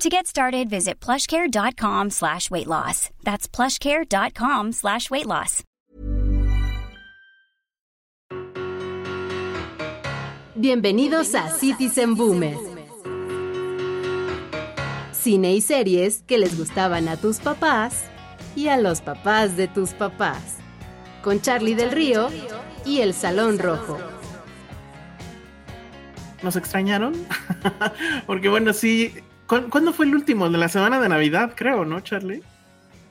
To get started, visit plushcare.com slash weight loss. That's plushcare.com slash weight loss. Bienvenidos a Citizen Boomer. Cine y series que les gustaban a tus papás y a los papás de tus papás. Con Charlie del Río y El Salón Rojo. ¿Nos extrañaron? Porque bueno, sí, ¿Cuándo fue el último? De la semana de Navidad, creo, ¿no, Charlie?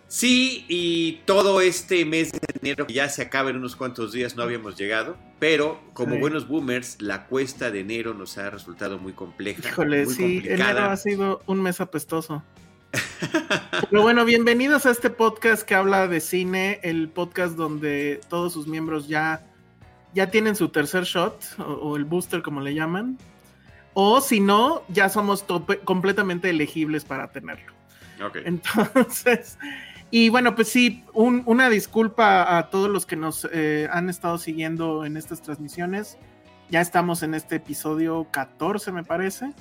Sí, y todo este mes de enero, que ya se acaba en unos cuantos días, no habíamos llegado, pero como Sí. buenos boomers, la cuesta de enero nos ha resultado muy compleja. Híjole, muy sí, complicada. enero ha sido un mes apestoso. Pero bueno, bienvenidos a este podcast que habla de cine, el podcast donde todos sus miembros ya, ya tienen su tercer shot, o, o el booster como le llaman. O si no, ya somos tope- completamente elegibles para tenerlo. Entonces, y bueno, pues sí, un- una disculpa a todos los que nos eh, han estado siguiendo en estas transmisiones. Ya estamos en este episodio 14, me parece.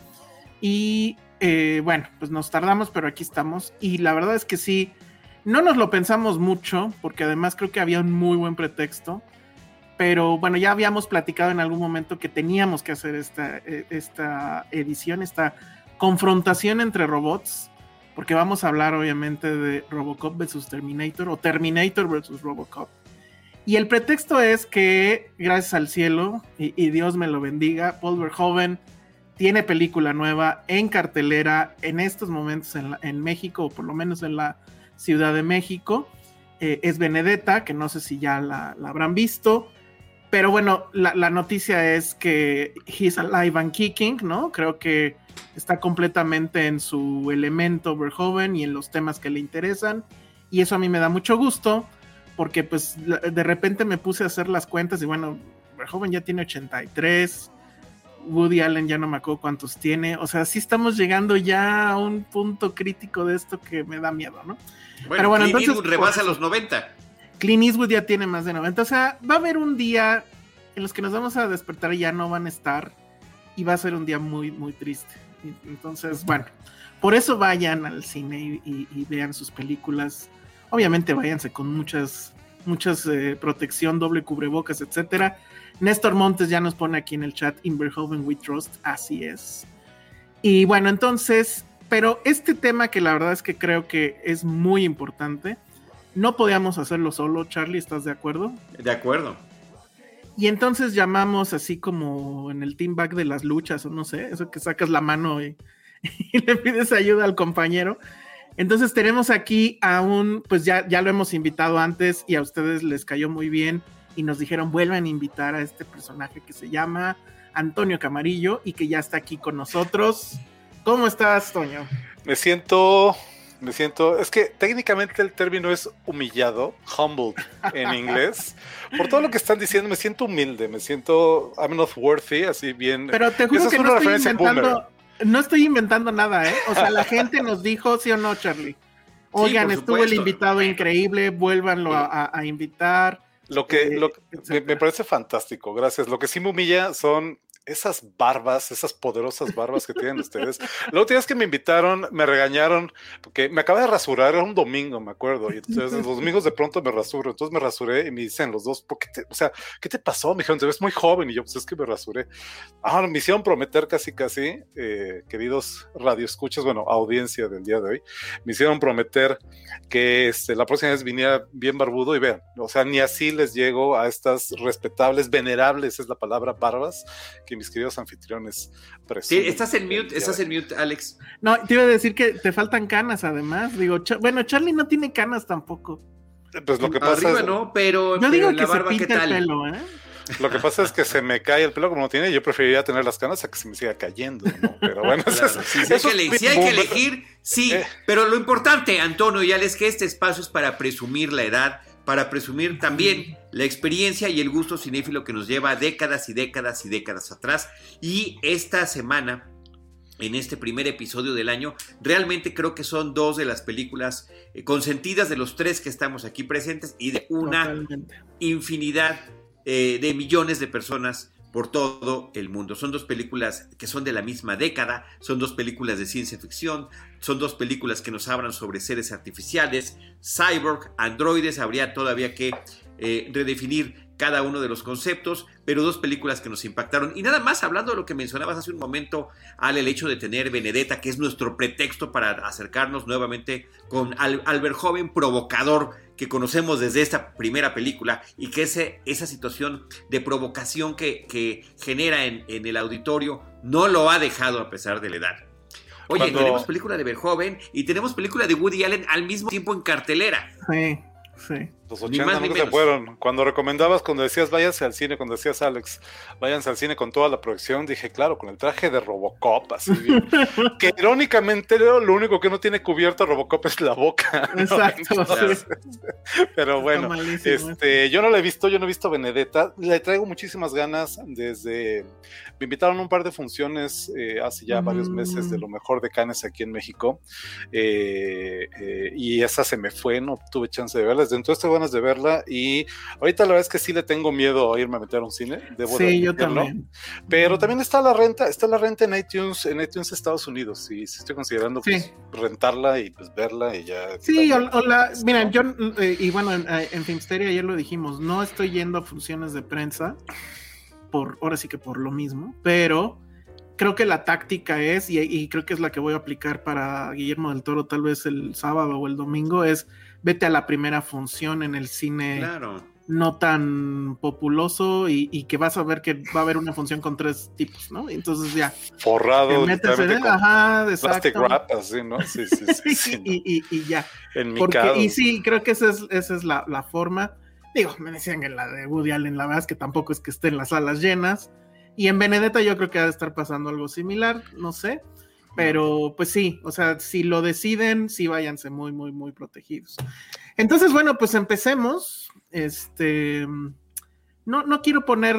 Y eh, bueno, pues nos tardamos, pero aquí estamos. Y la verdad es que sí, no nos lo pensamos mucho, porque además creo que había un muy buen pretexto. Pero bueno, ya habíamos platicado en algún momento que teníamos que hacer esta, eh, esta edición, esta confrontación entre robots, porque vamos a hablar obviamente de Robocop versus Terminator o Terminator versus Robocop. Y el pretexto es que, gracias al cielo, y, y Dios me lo bendiga, Paul Verhoeven tiene película nueva en cartelera en estos momentos en, la- en México, o por lo menos en la Ciudad de México. Eh, es Benedetta, que no sé si ya la, la habrán visto. Pero bueno, la, la noticia es que he's alive and kicking, ¿no? Creo que está completamente en su elemento Verhoeven y en los temas que le interesan. Y eso a mí me da mucho gusto, porque pues de repente me puse a hacer las cuentas y bueno, Verhoeven ya tiene 83, Woody Allen ya no me acuerdo cuántos tiene. O sea, sí estamos llegando ya a un punto crítico de esto que me da miedo, ¿no? Bueno, Pero bueno, entonces, rebasa pues- los 90. Clint Eastwood ya tiene más de 90. O sea, va a haber un día en los que nos vamos a despertar y ya no van a estar. Y va a ser un día muy, muy triste. Entonces, bueno, por eso vayan al cine y, y- y vean sus películas. Obviamente váyanse con muchas, muchas eh, protección, doble cubrebocas, etcétera. Néstor Montes ya nos pone aquí en el chat Inverhoven We Trust, así es. Y bueno, entonces, pero este tema que la verdad es que creo que es muy importante, no podíamos hacerlo solo, Charlie, ¿estás de acuerdo? De acuerdo. Y entonces llamamos así como en el team back de las luchas, o no sé, eso que sacas la mano y, y le pides ayuda al compañero. Entonces tenemos aquí a un, pues ya, ya lo hemos invitado antes y a ustedes les cayó muy bien y nos dijeron vuelvan a invitar a este personaje que se llama Antonio Camarillo y que ya está aquí con nosotros. ¿Cómo estás, Toño? Me siento, me siento, es que técnicamente el término es humillado, humbled en inglés. Por todo lo que están diciendo, me siento humilde, me siento, I'm not worthy, así bien. Pero te juro Esa es que una no estoy inventando, boomer. no estoy inventando nada, ¿eh? O sea, la gente nos dijo, sí o no, Charlie. Oigan, estuvo el invitado increíble, vuélvanlo a, a- a invitar. Lo que, eh, lo que- me, me parece fantástico, gracias. Lo que sí me humilla son esas barbas, esas poderosas barbas que tienen ustedes. La última vez que me invitaron, me regañaron, porque me acabé de rasurar, era un domingo, me acuerdo, y entonces los domingos de pronto me rasuro, entonces me rasuré y me dicen los dos, ¿por qué te, o sea, ¿qué te pasó? Me dijeron, te ves muy joven, y yo, pues es que me rasuré. Ahora me hicieron prometer casi, casi, eh, queridos radioescuchas, bueno, audiencia del día de hoy, me hicieron prometer que este, la próxima vez viniera bien barbudo y vean, o sea, ni así les llego a estas respetables, venerables, es la palabra, barbas, que mis queridos anfitriones Sí, estás en mute, estás en mute, Alex. No, te iba a decir que te faltan canas, además. Digo, bueno, Charlie no tiene canas tampoco. Pues lo que pasa Arriba no, pero. Yo digo que se pinta el pelo, ¿eh? Lo que pasa es que se me cae el pelo como no tiene, yo preferiría tener las canas a que se me siga cayendo, ¿no? Pero bueno, si, hay que, elegir, sí, eh. pero lo importante, Antonio y Alex, que este espacio es para presumir la edad, para presumir también la experiencia y el gusto cinéfilo que nos lleva décadas y décadas y décadas atrás. Y esta semana, en este primer episodio del año, realmente creo que son dos de las películas eh, consentidas de los tres que estamos aquí presentes y de una infinidad eh, de millones de personas por todo el mundo. Son dos películas que son de la misma década, son dos películas de ciencia ficción, son dos películas que nos hablan sobre seres artificiales, cyborg, androides, habría todavía que eh, redefinir cada uno de los conceptos, pero dos películas que nos impactaron. Y nada más, hablando de lo que mencionabas hace un momento, al el hecho de tener Benedetta, que es nuestro pretexto para acercarnos nuevamente con Albert Joven, provocador, que conocemos desde esta primera película, y que ese, esa situación de provocación que, genera en, el auditorio no lo ha dejado a pesar de la edad. Oye, tenemos película de Verhoeven y tenemos película de Woody Allen al mismo tiempo en cartelera. Sí, sí. Los 80 nunca se fueron. Cuando recomendabas, cuando decías váyanse al cine, cuando decías Alex, váyanse al cine con toda la producción, dije, claro, con el traje de Robocop, así que irónicamente lo único que no tiene cubierto Robocop es la boca. Exacto. pero bueno, este, yo no la he visto, yo no he visto Benedetta, le traigo muchísimas ganas desde. Me invitaron a un par de funciones eh, hace ya varios meses de mm. lo mejor de Canes aquí en México. Eh, eh, y esa se me fue, no tuve chance de verla. Desde entonces ganas de verla y ahorita la verdad es que sí le tengo miedo a irme a meter a un cine. Debo sí, yo también. Pero también está la renta, está la renta en iTunes, en iTunes Estados Unidos y estoy considerando pues, rentarla y pues verla y ya. Sí, hola, miren, yo, eh, y bueno, en, eh, en Filmsteria ayer lo dijimos, no estoy yendo a funciones de prensa, por, ahora sí que por lo mismo, pero creo que la táctica es, y, y, creo que es la que voy a aplicar para Guillermo del Toro tal vez el sábado o el domingo, es vete a la primera función en el cine no tan populoso y, que vas a ver que va a haber una función con tres tipos, ¿no? Entonces ya. Forrado. Metes en ajá, plastic wrap, así, ¿no? Sí, sí, sí. y, ya. En mi Porque, y sí, creo que esa es, esa es la, la, forma. Digo, me decían que la de Woody Allen, la verdad es que tampoco es que esté en las salas llenas. Y en Benedetta yo creo que ha de estar pasando algo similar, no sé. Pero pues sí, o sea, si lo deciden, sí váyanse muy, muy, muy protegidos. Entonces, bueno, pues empecemos. Este, no, no quiero poner,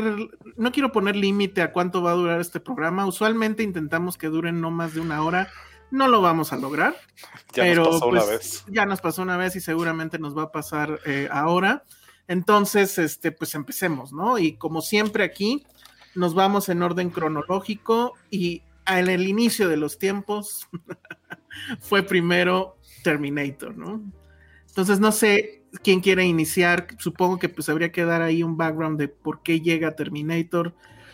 no quiero poner límite a cuánto va a durar este programa. Usualmente intentamos que duren no más de una hora. No lo vamos a lograr. Ya pero, nos pasó pues, una vez. Ya nos pasó una vez y seguramente nos va a pasar eh, ahora. Entonces, este, pues empecemos, ¿no? Y como siempre aquí, nos vamos en orden cronológico y en el inicio de los tiempos fue primero Terminator, ¿no? Entonces no sé quién quiere iniciar, supongo que pues habría que dar ahí un background de por qué llega Terminator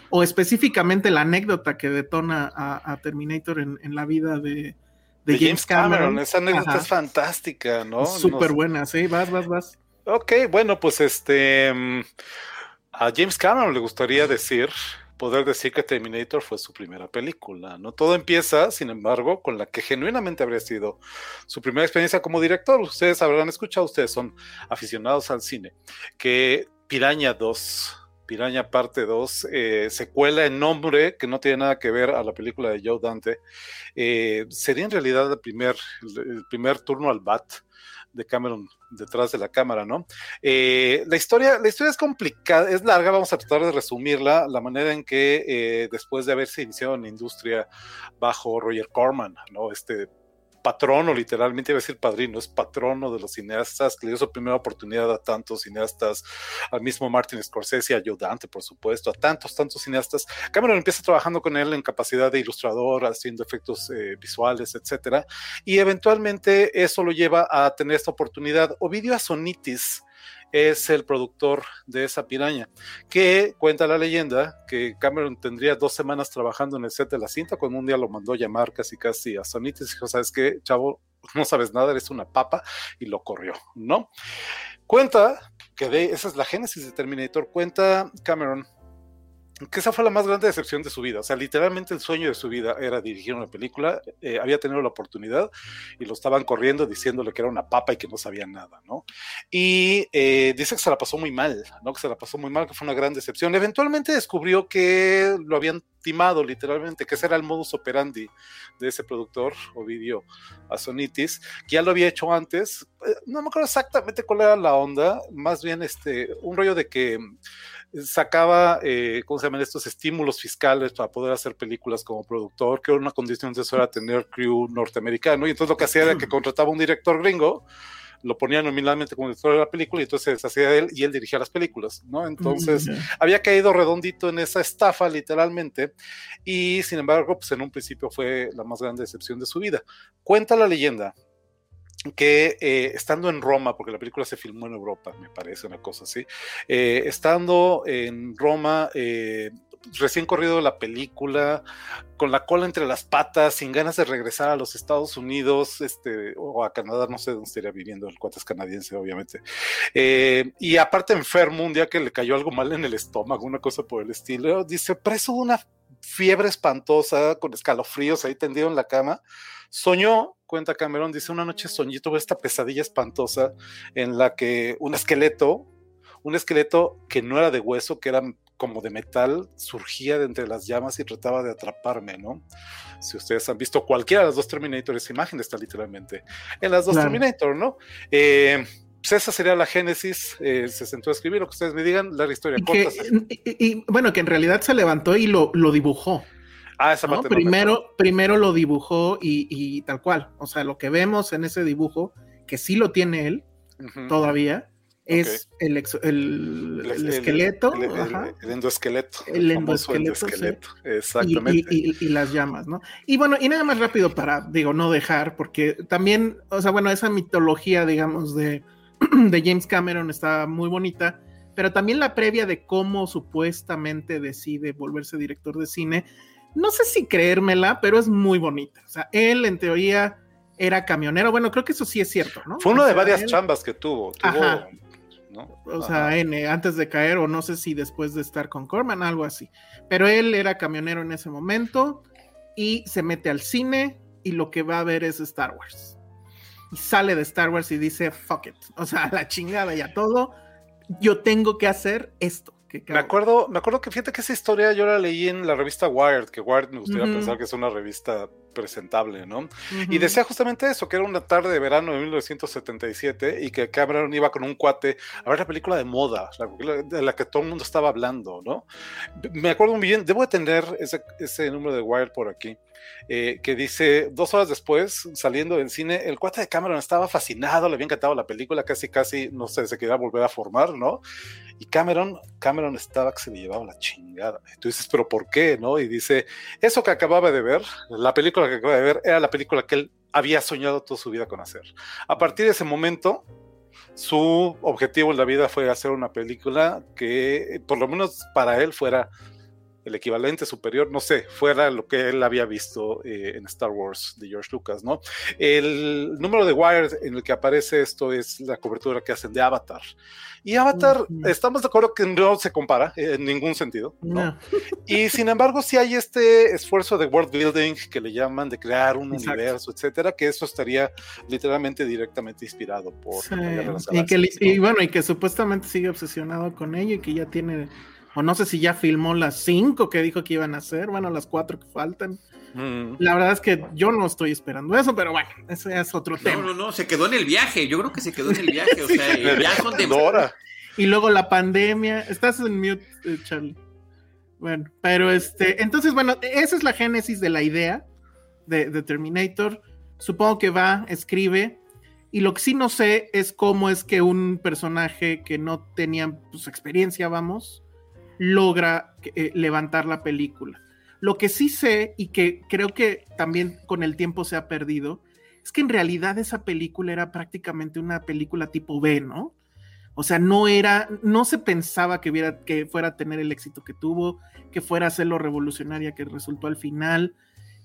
o específicamente la anécdota que detona a, Terminator en, la vida de, James, Cameron. Esa anécdota es fantástica, ¿no? Súper buena, sí, vas, vas, vas. Ok, bueno, pues este... Mm, a James Cameron le gustaría decir poder decir que Terminator fue su primera película. No todo empieza, sin embargo, con la que genuinamente habría sido su primera experiencia como director. Ustedes habrán escuchado, ustedes son aficionados al cine, que Piraña 2, Piraña parte 2, eh, secuela en nombre que no tiene nada que ver a la película de Joe Dante, eh, sería en realidad el primer, el primer turno al bat de Cameron detrás de la cámara, ¿no? Eh, la, historia, la historia es complicada, es larga, vamos a tratar de resumirla, la manera en que eh, después de haberse iniciado en la industria bajo Roger Corman, ¿no? Este patrono, literalmente iba a decir padrino, es patrono de los cineastas, que le dio su primera oportunidad a tantos cineastas, al mismo Martin Scorsese, ayudante, por supuesto, a tantos, tantos cineastas. Cameron empieza trabajando con él en capacidad de ilustrador, haciendo efectos eh, visuales, etcétera, y eventualmente eso lo lleva a tener esta oportunidad. Ovidio Asonitis, es el productor de esa piraña, que cuenta la leyenda que Cameron tendría dos semanas trabajando en el set de la cinta, cuando un día lo mandó llamar casi casi a Sonitis y dijo, ¿sabes qué, chavo? No sabes nada, eres una papa, y lo corrió, ¿no? Cuenta que de, esa es la génesis de Terminator, cuenta Cameron que esa fue la más grande decepción de su vida. O sea, literalmente el sueño de su vida era dirigir una película. Eh, había tenido la oportunidad y lo estaban corriendo diciéndole que era una papa y que no sabía nada, ¿no? Y eh, dice que se la pasó muy mal, ¿no? Que se la pasó muy mal, que fue una gran decepción. Eventualmente descubrió que lo habían timado literalmente, que ese era el modus operandi de ese productor, Ovidio Asonitis, que ya lo había hecho antes. Eh, no me acuerdo exactamente cuál era la onda, más bien este, un rollo de que sacaba, eh, ¿cómo se llaman estos estímulos fiscales para poder hacer películas como productor, que una condición de eso era tener crew norteamericano, y entonces lo que hacía era que contrataba un director gringo, lo ponía nominalmente como director de la película y entonces se hacía él y él dirigía las películas, ¿no? Entonces había caído redondito en esa estafa literalmente y sin embargo, pues en un principio fue la más grande decepción de su vida. Cuenta la leyenda que eh, estando en Roma, porque la película se filmó en Europa, me parece una cosa así, eh, estando en Roma, eh, recién corrido la película, con la cola entre las patas, sin ganas de regresar a los Estados Unidos, este, o a Canadá, no sé dónde estaría viviendo, el cuate es canadiense, obviamente. y aparte enfermo, un día que le cayó algo mal en el estómago, una cosa por el estilo, dice, preso de una fiebre espantosa, con escalofríos ahí tendido en la cama, soñó cuenta Cameron, dice, una noche soñé, tuve esta pesadilla espantosa en la que un esqueleto, un esqueleto que no era de hueso, que era como de metal, surgía de entre las llamas y trataba de atraparme, ¿no? Si ustedes han visto cualquiera de las dos Terminator, esa imagen está literalmente en las dos Terminator, ¿no? Eh, pues esa sería la génesis, eh, se sentó a escribir lo que ustedes me digan, la historia corta. y, bueno, que en realidad se levantó y lo, lo dibujó. Ah, esa parte primero, primero lo dibujó y, tal cual. O sea, lo que vemos en ese dibujo, que sí lo tiene él todavía, es el, el, esqueleto. El, endoesqueleto. El endoesqueleto. Exactamente. Y, las llamas, ¿no? Y bueno, y nada más rápido para, digo, no dejar, porque también, o sea, bueno, esa mitología, digamos, de, de James Cameron está muy bonita pero también la previa de cómo supuestamente decide volverse director de cine no sé si creérmela, pero es muy bonita. O sea, él en teoría era camionero. Bueno, creo que eso sí es cierto, ¿no? Fue una de varias chambas que tuvo. O sea, N, antes de caer, o no sé si después de estar con Corman, algo así. Pero él era camionero en ese momento y se mete al cine y lo que va a ver es Star Wars. Y sale de Star Wars y dice, fuck it. O sea, la chingada y a todo. Yo tengo que hacer esto me acuerdo, me acuerdo que fíjate que esa historia yo la leí en la revista Wired, que Wired me gustaría pensar que es una revista presentable, ¿no? Y decía justamente eso, que era una tarde de verano de 1977 y que Cameron iba con un cuate a ver la película de moda, la de la que todo el mundo estaba hablando, ¿no? Me acuerdo muy bien, debo de tener ese, ese número de Wired por aquí. Eh, que dice, dos horas después, saliendo del cine, el cuate de Cameron estaba fascinado, le había encantado la película, casi, casi, no sé, se quería volver a formar, ¿no? Y Cameron, Cameron estaba que se le llevaba la chingada. Y tú dices, ¿pero por qué? ¿No? Y dice, eso que acababa de ver, la película que acababa de ver, era la película que él había soñado toda su vida con hacer. A partir de ese momento, su objetivo en la vida fue hacer una película que, por lo menos para él, fuera el equivalente superior, no sé, fuera lo que él había visto eh, en Star Wars de George Lucas, ¿no? El número de Wired en el que aparece esto es la cobertura que hacen de Avatar. Y Avatar, estamos de acuerdo que no se compara en ningún sentido, ¿no? Y sin embargo, sí hay este esfuerzo de world building que le llaman de crear un universo, etcétera, que eso estaría literalmente directamente inspirado por y, que, y bueno, y que supuestamente sigue obsesionado con ello y que ya tiene o no sé si ya filmó las cinco que dijo que iban a hacer, bueno, las cuatro que faltan. Mm. La verdad es que yo no estoy esperando eso, pero bueno, ese es otro tema. No, no, no, se quedó en el viaje, yo creo que se quedó en el viaje, o sea, ya son de... Y luego la pandemia, estás en mute, eh, Charlie. Bueno, pero este, entonces, bueno, esa es la génesis de la idea de, de Terminator. Supongo que va, escribe. Y lo que sí no sé es cómo es que un personaje que no tenía pues, experiencia, vamos, logra eh, levantar la película. Lo que sí sé y que creo que también con el tiempo se ha perdido es que en realidad esa película era prácticamente una película tipo B, ¿no? O sea, no era, no se pensaba que, hubiera, que fuera a tener el éxito que tuvo, que fuera a ser lo revolucionaria que resultó al final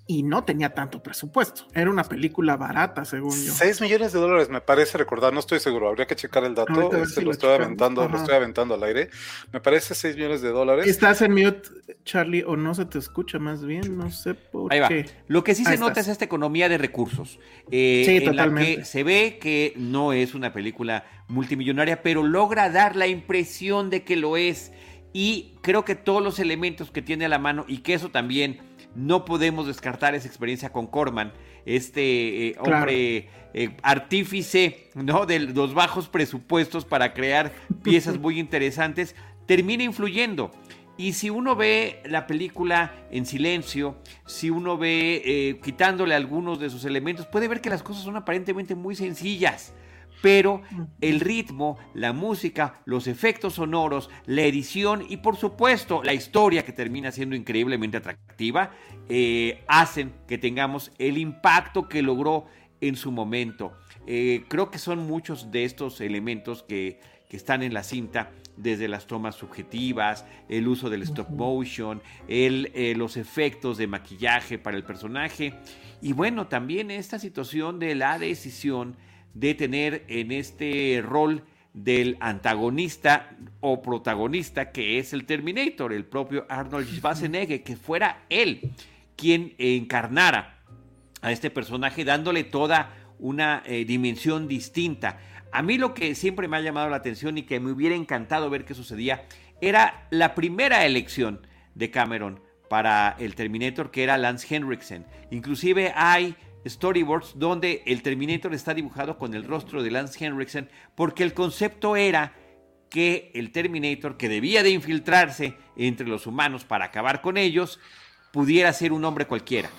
y no tenía tanto presupuesto. Era una película barata, según yo. 6 millones de dólares, me parece recordar, no estoy seguro, habría que checar el dato, este, lo, estoy aventando, lo estoy aventando al aire. Me parece 6 millones de dólares. Estás en mute, Charlie, o no se te escucha más bien, no sé por Ahí qué. Va. Lo que sí se nota es esta economía de recursos. Eh, sí, en totalmente. La que se ve que no es una película multimillonaria, pero logra dar la impresión de que lo es. Y creo que todos los elementos que tiene a la mano, y que eso también no podemos descartar esa experiencia con Corman, este eh, hombre claro. eh, artífice ¿no? de los bajos presupuestos para crear piezas muy interesantes, termina influyendo. Y si uno ve la película en silencio, si uno ve eh, quitándole algunos de sus elementos, puede ver que las cosas son aparentemente muy sencillas pero el ritmo, la música, los efectos sonoros, la edición y por supuesto la historia que termina siendo increíblemente atractiva, eh, hacen que tengamos el impacto que logró en su momento. Eh, creo que son muchos de estos elementos que, que, están en la cinta, desde las tomas subjetivas, el uso del stop motion, el, eh, los efectos de maquillaje para el personaje. Y bueno, también esta situación de la decisión de tener en este rol del antagonista o protagonista que es el Terminator, el propio Arnold Schwarzenegger, que fuera él quien encarnara a este personaje dándole toda una eh, dimensión distinta. A mí lo que siempre me ha llamado la atención y que me hubiera encantado ver qué sucedía era la primera elección de Cameron para el Terminator, que era Lance Henriksen. Inclusive hay storyboards donde el Terminator está dibujado con el rostro de Lance Henriksen porque el concepto era que el Terminator, que debía de infiltrarse entre los humanos para acabar con ellos, pudiera ser un hombre cualquiera.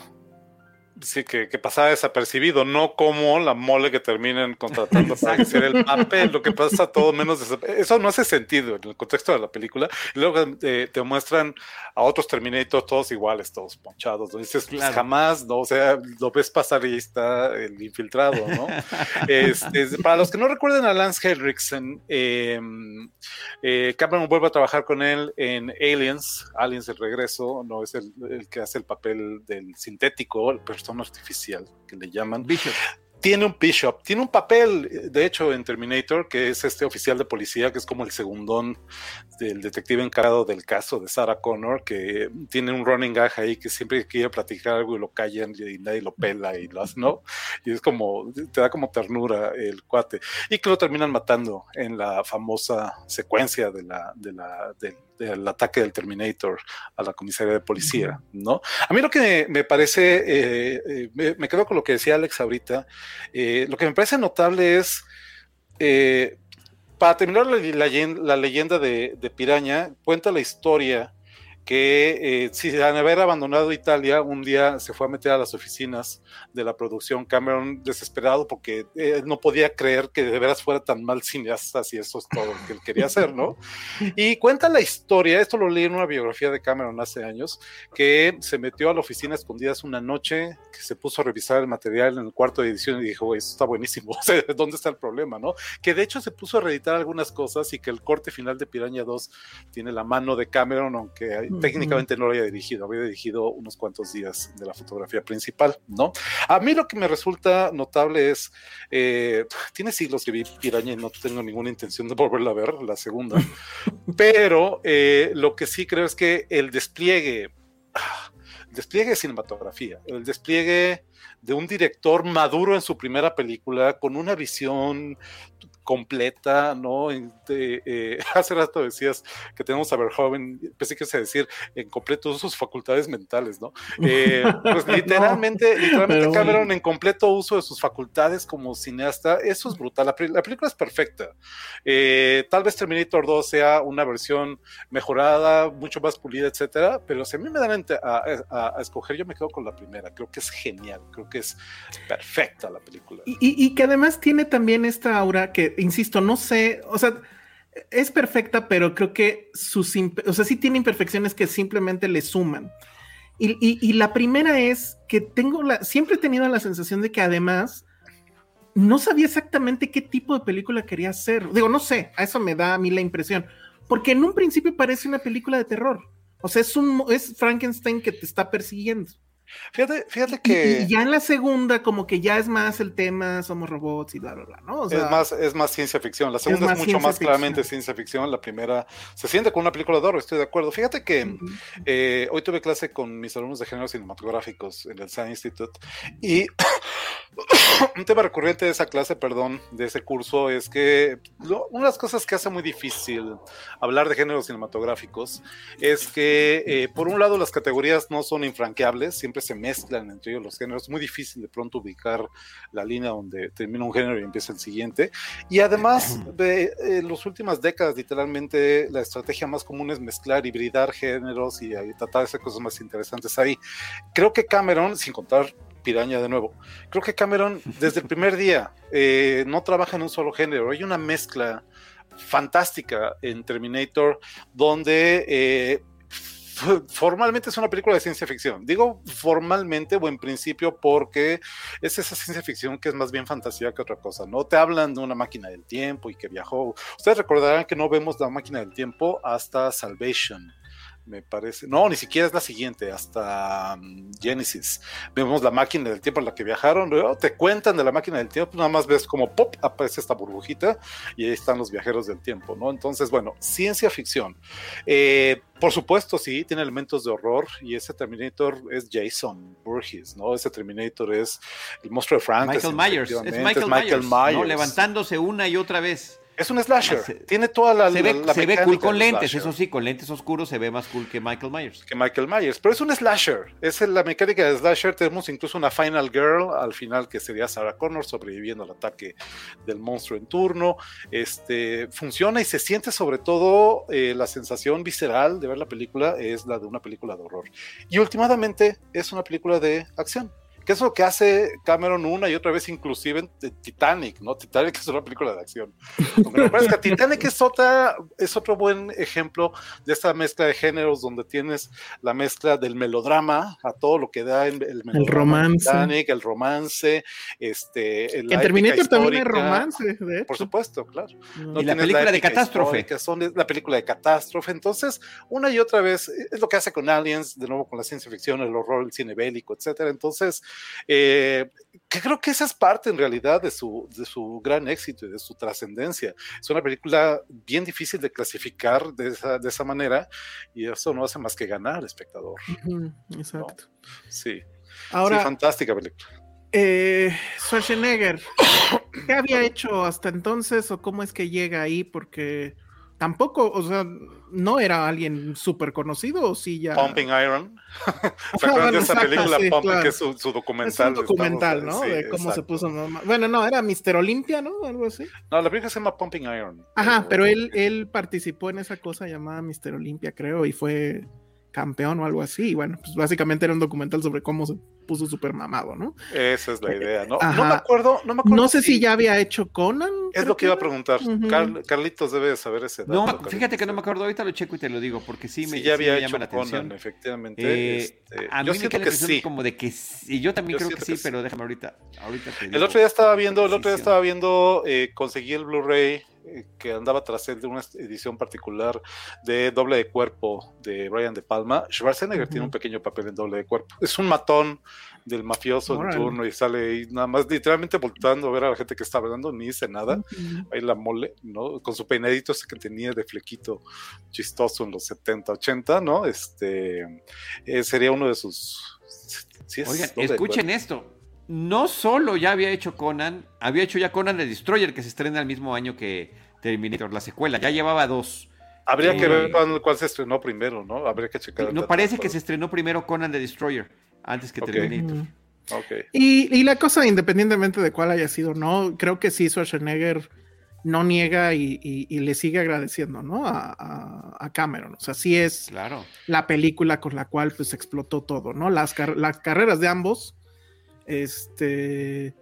Sí, que, que, pasaba desapercibido, no como la mole que terminan contratando para hacer el papel, lo que pasa todo menos Eso no hace sentido en el contexto de la película. Y luego eh, te muestran a otros Terminators todos iguales, todos ponchados. ¿no? Dices, pues, claro. jamás, ¿no? O sea, lo ves pasar y está el infiltrado, ¿no? este, para los que no recuerden a Lance Henriksen, eh, eh, Cameron vuelve a trabajar con él en Aliens, Aliens el regreso, no es el, el que hace el papel del sintético, el artificial que le llaman. Bishop. Tiene un Bishop, tiene un papel, de hecho, en Terminator, que es este oficial de policía, que es como el segundón del detective encargado del caso de Sarah Connor, que tiene un running gag ahí que siempre quiere platicar algo y lo callan y nadie lo pela y lo hace, ¿no? Y es como, te da como ternura el cuate. Y que lo terminan matando en la famosa secuencia de la, de la, del, del ataque del Terminator a la comisaría de policía, ¿no? A mí lo que me parece, eh, eh, me, me, quedo con lo que decía Alex ahorita, eh, lo que me parece notable es, para terminar la, la, la leyenda de, de, Piraña, cuenta la historia que eh, si al haber abandonado Italia, un día se fue a meter a las oficinas de la producción Cameron desesperado porque eh, no podía creer que de veras fuera tan mal cineasta si eso es todo lo que él quería hacer, ¿no? Y cuenta la historia, esto lo leí en una biografía de Cameron hace años, que se metió a la oficina escondidas una noche, que se puso a revisar el material en el cuarto de edición y dijo, esto está buenísimo, ¿dónde está el problema, no? Que de hecho se puso a reeditar algunas cosas y que el corte final de Piraña 2 tiene la mano de Cameron, aunque técnicamente no lo había dirigido, había dirigido unos cuantos días de la fotografía principal, ¿no? A mí lo que me resulta notable es, eh, tiene siglos que vi Piraña y no tengo ninguna intención de volverla a ver, la segunda, pero eh, lo que sí creo es que el despliegue, el despliegue de cinematografía, el despliegue de un director maduro en su primera película, con una visión completa, ¿no? Eh, hace rato decías que tenemos a Verhoeven, pensé que se decir en completo uso sus facultades mentales, ¿no? Eh, pues literalmente, literalmente Cameron en completo uso de sus facultades como cineasta, eso es brutal, la, película es perfecta. Eh, tal vez Terminator 2 sea una versión mejorada, mucho más pulida, etcétera, pero si a mí me dan a, escoger, yo me quedo con la primera, creo que es genial, creo que es perfecta la película. y que además tiene también esta aura que insisto, no sé, o sea, es perfecta, pero creo que sus, o sea, sí tiene imperfecciones que simplemente le suman. Y, la primera es que tengo la, siempre he tenido la sensación de que además no sabía exactamente qué tipo de película quería hacer. Digo, no sé, a eso me da a mí la impresión, porque en un principio parece una película de terror. O sea, es un es Frankenstein que te está persiguiendo. Fíjate, fíjate que. Y, ya en la segunda, como que ya es más el tema, somos robots y bla, bla, bla, ¿no? es, más, es más ciencia ficción. La segunda es, mucho más claramente ciencia ficción. La primera se siente con una película de oro, estoy de acuerdo. Fíjate que eh, hoy tuve clase con mis alumnos de géneros cinematográficos en el Science Institute y un tema recurrente de esa clase, perdón, de ese curso, es que una de las cosas que hace muy difícil hablar de géneros cinematográficos es que, eh, por un lado, las categorías no son infranqueables, siempre se mezclan entre ellos los géneros, muy difícil de pronto ubicar la línea donde termina un género y empieza el siguiente. Y además, de, en las últimas décadas, literalmente, la estrategia más común es mezclar, hibridar géneros y, y tratar de hacer cosas más interesantes ahí. Creo que Cameron, sin contar piraña de nuevo. Creo que Cameron, desde el primer día, eh, no trabaja en un solo género. Hay una mezcla fantástica en Terminator, donde eh, formalmente es una película de ciencia ficción. Digo formalmente o en principio porque es esa ciencia ficción que es más bien fantasía que otra cosa. No te hablan de una máquina del tiempo y que viajó. Ustedes recordarán que no vemos la máquina del tiempo hasta Salvation me parece. No, ni siquiera es la siguiente, hasta um, Genesis. Vemos la máquina del tiempo en la que viajaron, luego te cuentan de la máquina del tiempo, nada más ves como pop, aparece esta burbujita y ahí están los viajeros del tiempo, ¿no? Entonces, bueno, ciencia ficción. Eh, por supuesto, sí, tiene elementos de horror y ese Terminator es Jason Burgess, ¿no? Ese Terminator es el monstruo de Frankenstein. Michael Myers, es Michael, Myers, levantándose una y otra vez. Es un slasher. Tiene toda la. Se ve, se ve cool con lentes, eso sí, con lentes oscuros se ve más cool que Michael Myers. Que Michael Myers. Pero es un slasher. Es la mecánica de slasher. Tenemos incluso una Final Girl al final que sería Sarah Connor sobreviviendo al ataque del monstruo en turno. Este funciona y se siente sobre todo eh, la sensación visceral de ver la película es la de una película de horror. Y últimamente es una película de acción que es lo que hace Cameron una y otra vez, inclusive en Titanic, ¿no? Titanic es una película de acción. Titanic es, otra, es otro buen ejemplo de esta mezcla de géneros donde tienes la mezcla del melodrama a todo lo que da el, el romance. Titanic, el romance, este, el en Terminator también hay romance, Por supuesto, claro. y la película de catástrofe. Que son la película de catástrofe. Entonces, una y otra vez es lo que hace con Aliens, de nuevo con la ciencia ficción, el horror, el cine bélico, etcétera. Entonces, eh, que creo que esa es parte en realidad de su, de su gran éxito y de su trascendencia. Es una película bien difícil de clasificar de esa, de esa manera y eso no hace más que ganar espectador. exacto. Sí. Ahora, fantástica película. Eh, Schwarzenegger, ¿qué había hecho hasta entonces o cómo es que llega ahí? Porque tampoco, o sea, no era alguien súper conocido, o sí ya. Pumping Iron. ¿Se acuerdan de esa película Pumping, que es su, documental? Es un documental, ¿no? de cómo se puso. Bueno, no, era Mister Olympia, ¿no? Algo así. No, la película se llama Pumping Iron. Ajá, pero él, él participó en esa cosa llamada Mister Olympia, creo, y fue campeón o algo así. Y bueno, pues básicamente era un documental sobre cómo se puso súper mamado, ¿no? Esa es la idea, ¿no? No me acuerdo, no me acuerdo. No sé si, ya había hecho Conan. Es lo que iba a preguntar. Carlitos debe saber ese dato. No, fíjate que no me acuerdo, ahorita lo checo y te lo digo, porque sí me, ya había llama la atención. Conan, efectivamente. Eh, este, a mí yo me siento que sí. como de que sí. Yo también creo que, sí, pero déjame ahorita. ahorita te el otro día estaba viendo, el otro día estaba viendo, eh, conseguí el Blu-ray eh, que andaba tras él de una edición particular de Doble de Cuerpo de Brian De Palma. Schwarzenegger tiene un pequeño papel en Doble de Cuerpo. Es un matón del mafioso en turno y sale ahí nada más literalmente voltando a ver a la gente que está hablando, ni dice nada. Ahí la mole, ¿no? Con su peinadito ese que tenía de flequito chistoso en los 70, 80, ¿no? Este eh, sería uno de sus... Oigan, escuchen esto no solo ya había hecho Conan, había hecho ya Conan the Destroyer, que se estrena el mismo año que Terminator, la secuela, ya llevaba dos. Habría que Eh, ver cuál, cuál se estrenó primero, ¿no? Habría que checar. el No parece que se estrenó primero Conan the Destroyer, antes que. Terminator. Ok. Y, y la cosa, independientemente de cuál haya sido, no, creo que sí, Schwarzenegger no niega y, y- y le sigue agradeciendo, ¿no? A, a- a Cameron. O sea, sí es Claro. la película con la cual pues explotó todo, ¿no? Las, car- las carreras de ambos. Este.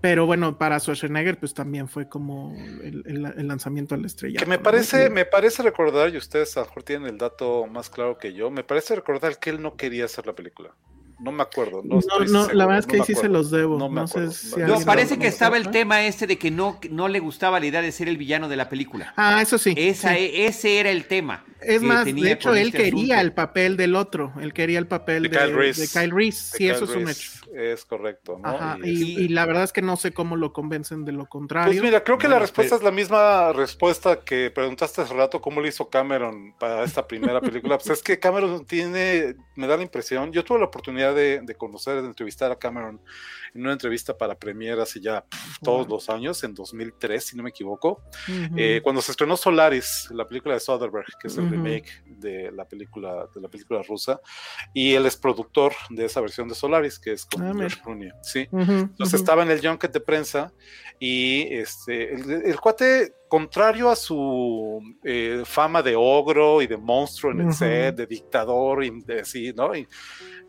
Pero bueno, para Schwarzenegger, pues también fue como el, el- el lanzamiento al estrella. Que me parece, me parece recordar, y ustedes a lo mejor tienen el dato más claro que yo, me parece recordar que él no quería hacer la película. No me acuerdo. No, No, estoy no, seguro, la verdad es no que me sí se los debo. No No, me sé si No, parece lo que estaba el tema este de que no, no le gustaba la idea de ser el villano de la película. Ah, eso sí. Esa, sí. e- Ese era el tema. Es que más, de hecho, él este quería asunto. el papel del otro. Él quería el papel De de, Kyle Reese. de Kyle Reese. De Sí, eso Kyle es un hecho. Es correcto, ¿no? Ajá, Y- y, y la verdad es que no sé cómo lo convencen de lo contrario. Pues mira, creo que Bueno, la respuesta pero- es la misma respuesta que preguntaste hace rato, cómo le hizo Cameron para esta primera película. pues es que Cameron tiene, me da la impresión, yo tuve la oportunidad de, de conocer, de entrevistar a Cameron en una entrevista para Premiere hace ya pf, todos los años, en 2003, si no me equivoco, eh, cuando se estrenó Solaris, la película de Soderbergh, que es el Ujú. remake de la película de la película rusa, y él es productor de esa versión de Solaris, que es con Ah, George. Clooney, sí. Ujú, Entonces ujú. estaba en el junket de prensa y este, el, el cuate, contrario a su eh, fama de ogro y de monstruo en el set, de dictador y de así, ¿no? Y,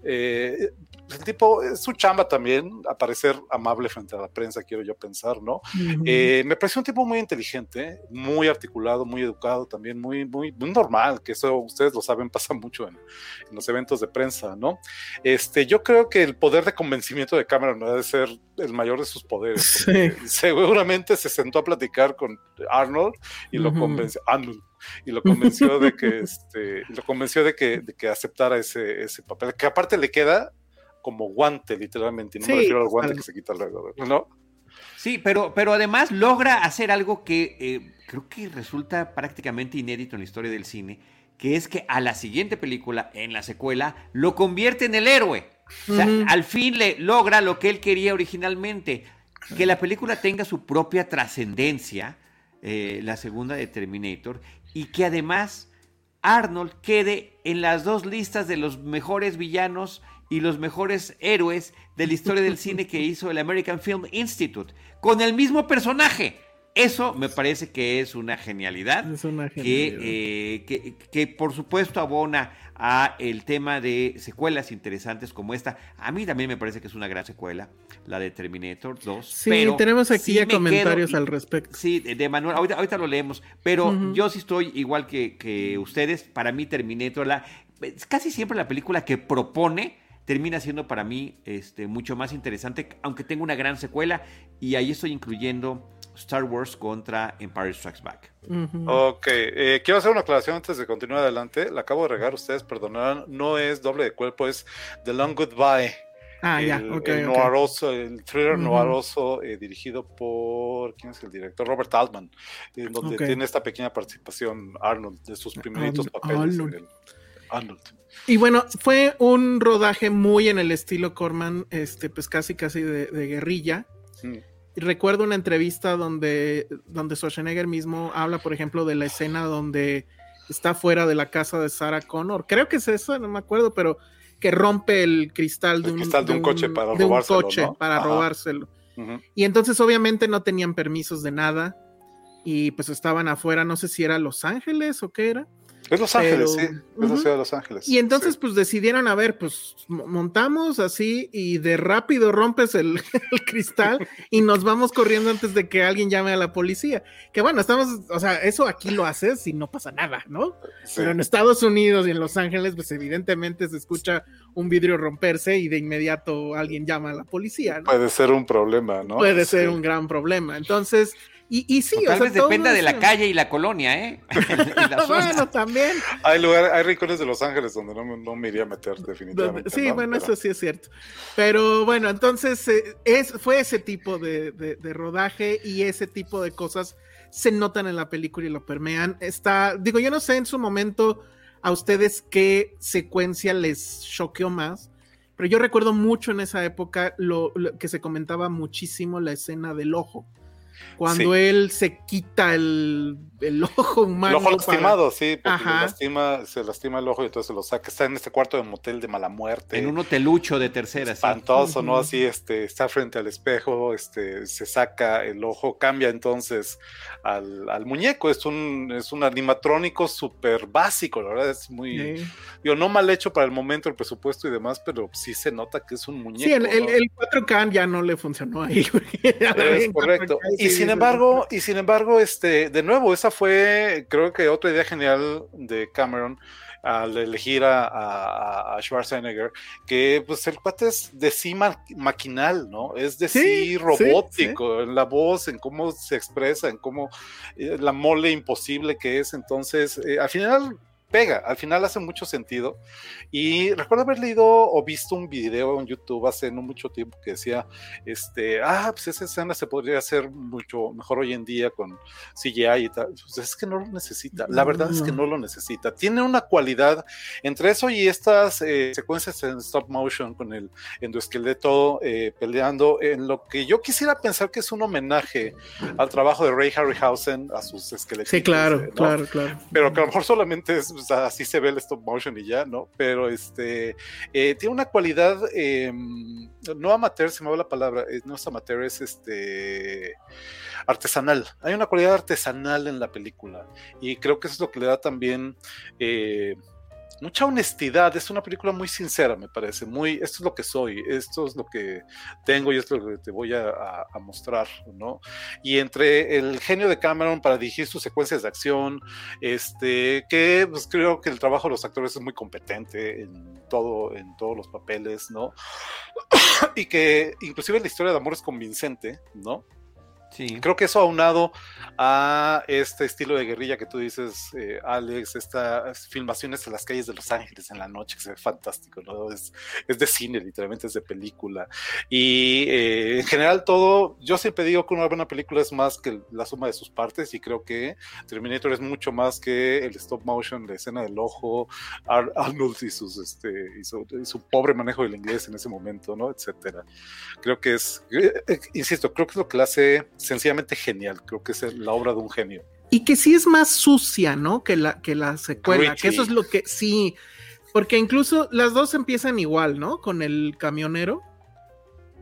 eh, el tipo, es su chamba también, aparecer amable frente a la prensa, quiero yo pensar, ¿no? Ujú. Eh, me pareció un tipo muy inteligente, muy articulado, muy educado, también muy, muy, muy normal, que eso ustedes lo saben, pasa mucho en, en los eventos de prensa, ¿no? Este, yo creo que el poder de convencimiento de Cameron ha de ser el mayor de sus poderes. Sí. Seguramente se sentó a platicar con Arnold y lo Ujú. convenció, Arnold, y lo convenció de que, este, lo convenció de que, de que aceptara ese, ese papel, que aparte le queda como guante, literalmente, y no Sí, me refiero al guante total. que se quita luego, ¿no? Sí, pero, pero además logra hacer algo que eh, creo que resulta prácticamente inédito en la historia del cine, que es que a la siguiente película, en la secuela, lo convierte en el héroe. O sea, al fin le logra lo que él quería originalmente, que la película tenga su propia trascendencia, eh, la segunda de Terminator, y que además Arnold quede en las dos listas de los mejores villanos y los mejores héroes de la historia del cine que hizo el American Film Institute, con el mismo personaje. Eso me parece que es una genialidad. Es una que, genialidad. eh, que, que por supuesto abona a el tema de secuelas interesantes como esta. A mí también me parece que es una gran secuela, la de Terminator 2. Sí, pero tenemos aquí sí ya me comentarios quedo- al respecto. Sí, de Manuel, ahorita, ahorita lo leemos, pero yo sí estoy igual que, que ustedes. Para mí Terminator, la, casi siempre la película que propone termina siendo para mí este, mucho más interesante, aunque tenga una gran secuela, y ahí estoy incluyendo Star Wars contra Empire Strikes Back. Ujú. Ok, eh, quiero hacer una aclaración antes de continuar adelante. La acabo de regar, ustedes perdonarán. No es doble de cuerpo, es The Long Goodbye. Ah, ya, el, ok. el ok. noiroso, el thriller Ujú. noiroso eh, dirigido por, ¿quién es el director? Robert Altman, en donde tiene esta pequeña participación Arnold de sus primeritos Arnold- papeles. en el- Arnold. Y bueno, fue un rodaje muy en el estilo Corman, este, pues casi casi de, de guerrilla. Y Recuerdo una entrevista donde, donde Schwarzenegger mismo habla, por ejemplo, de la escena donde está fuera de la casa de Sarah Connor. Creo que es eso, no me acuerdo, pero que rompe el cristal de El un, cristal de un coche para de un robárselo, coche ¿no? para Ajá. robárselo. Y entonces obviamente no tenían permisos de nada y pues estaban afuera, no sé si era Los Ángeles o qué era. Es Los Pero- Ángeles, sí. Es la ciudad de Los Ángeles. Y entonces sí. pues decidieron, a ver, pues mo- montamos así y de rápido rompes el, el cristal y nos vamos corriendo antes de que alguien llame a la policía. Que bueno, estamos, o sea, eso aquí lo haces y no pasa nada, ¿no? Sí. Pero en Estados Unidos y en Los Ángeles, pues evidentemente se escucha un vidrio romperse y de inmediato alguien llama a la policía, ¿no? Puede ser un problema, ¿no? Puede ser un gran problema. Entonces, y, y sí, O o tal sea, vez dependa de la calle y la colonia, ¿eh? Y la zona. bueno, también. Hay lugares, hay rincones de Los Ángeles donde no, me- no me iría a meter definitivamente. Sí, ¿no? bueno, Pero- eso sí es cierto. Pero bueno, entonces eh, es, fue ese tipo de, de- de rodaje y ese tipo de cosas se notan en la película y lo permean. Está, digo, yo no sé en su momento a ustedes qué secuencia les choqueó más, pero yo recuerdo mucho en esa época lo, lo que se comentaba muchísimo la escena del ojo cuando él se quita el, el ojo humano. El ojo lastimado, sí, porque lastima, se lastima el ojo y entonces lo saca. Está en este cuarto de motel de mala muerte. En un hotelucho de tercera. Espantoso, ¿no? Así, este, está frente al espejo, este, se saca el ojo, cambia entonces al, al muñeco. Es un, es un animatrónico súper básico, la verdad, es muy, digo, no mal hecho para el momento, el presupuesto y demás, pero sí se nota que es un muñeco. Sí, el, el, 4K ya no le funcionó ahí. Es correcto. Y sin embargo, y sin embargo, este, de nuevo, esa fue, creo que otra idea genial de Cameron al elegir a, Schwarzenegger, que pues el cuate es de sí maquinal, ¿no? Es de sí, robótico, en la voz, en cómo se expresa, en cómo eh, la mole imposible que es. Entonces, eh, al final pega, al final hace mucho sentido. Y recuerdo haber leído o visto un video en YouTube hace no mucho tiempo que decía, este, ah, pues esa escena se podría hacer mucho mejor hoy en día con CGI y tal. Pues es que no lo necesita, la verdad es que no lo necesita. Tiene una cualidad entre eso y estas eh, secuencias en stop motion con el endoesqueleto eh, peleando, en lo que yo quisiera pensar que es un homenaje al trabajo de Ray Harryhausen, a sus esqueletos. Sí, claro, claro, claro. Pero que a lo mejor solamente es así se ve el stop motion y ya, ¿no? Pero este eh, tiene una cualidad em, no amateur, se me va la palabra, eh, no es amateur, es este artesanal. Hay una cualidad artesanal en la película y creo que eso es lo que le da también eh, mucha honestidad. Es una película muy sincera, me parece. Muy, esto es lo que soy, esto es lo que tengo y esto es lo que te voy a, mostrar, ¿no? Y entre el genio de Cameron para dirigir sus secuencias de acción, este, que pues, creo que el trabajo de los actores es muy competente en todo, en todos los papeles, ¿no? y que inclusive la historia de amor es convincente, ¿no? Creo que eso aunado a este estilo de guerrilla que tú dices, eh, Alex, estas filmaciones en las calles de Los Ángeles en la noche, que se ve fantástico, ¿no? Es, de cine, literalmente es de película. Y eh, en general todo, yo siempre digo que una buena película es más que la suma de sus partes y creo que Terminator es mucho más que el stop motion, la escena del ojo, Arnold y, sus, este, su, pobre manejo del inglés en ese momento, ¿no? Etcétera. Creo que es, eh, insisto, creo que es lo que le hace sencillamente genial. Creo que es la obra de un genio. Y que sí es más sucia, ¿no? Que la, que la secuela, que eso es lo que sí, porque incluso las dos empiezan igual, ¿no? Con el camionero.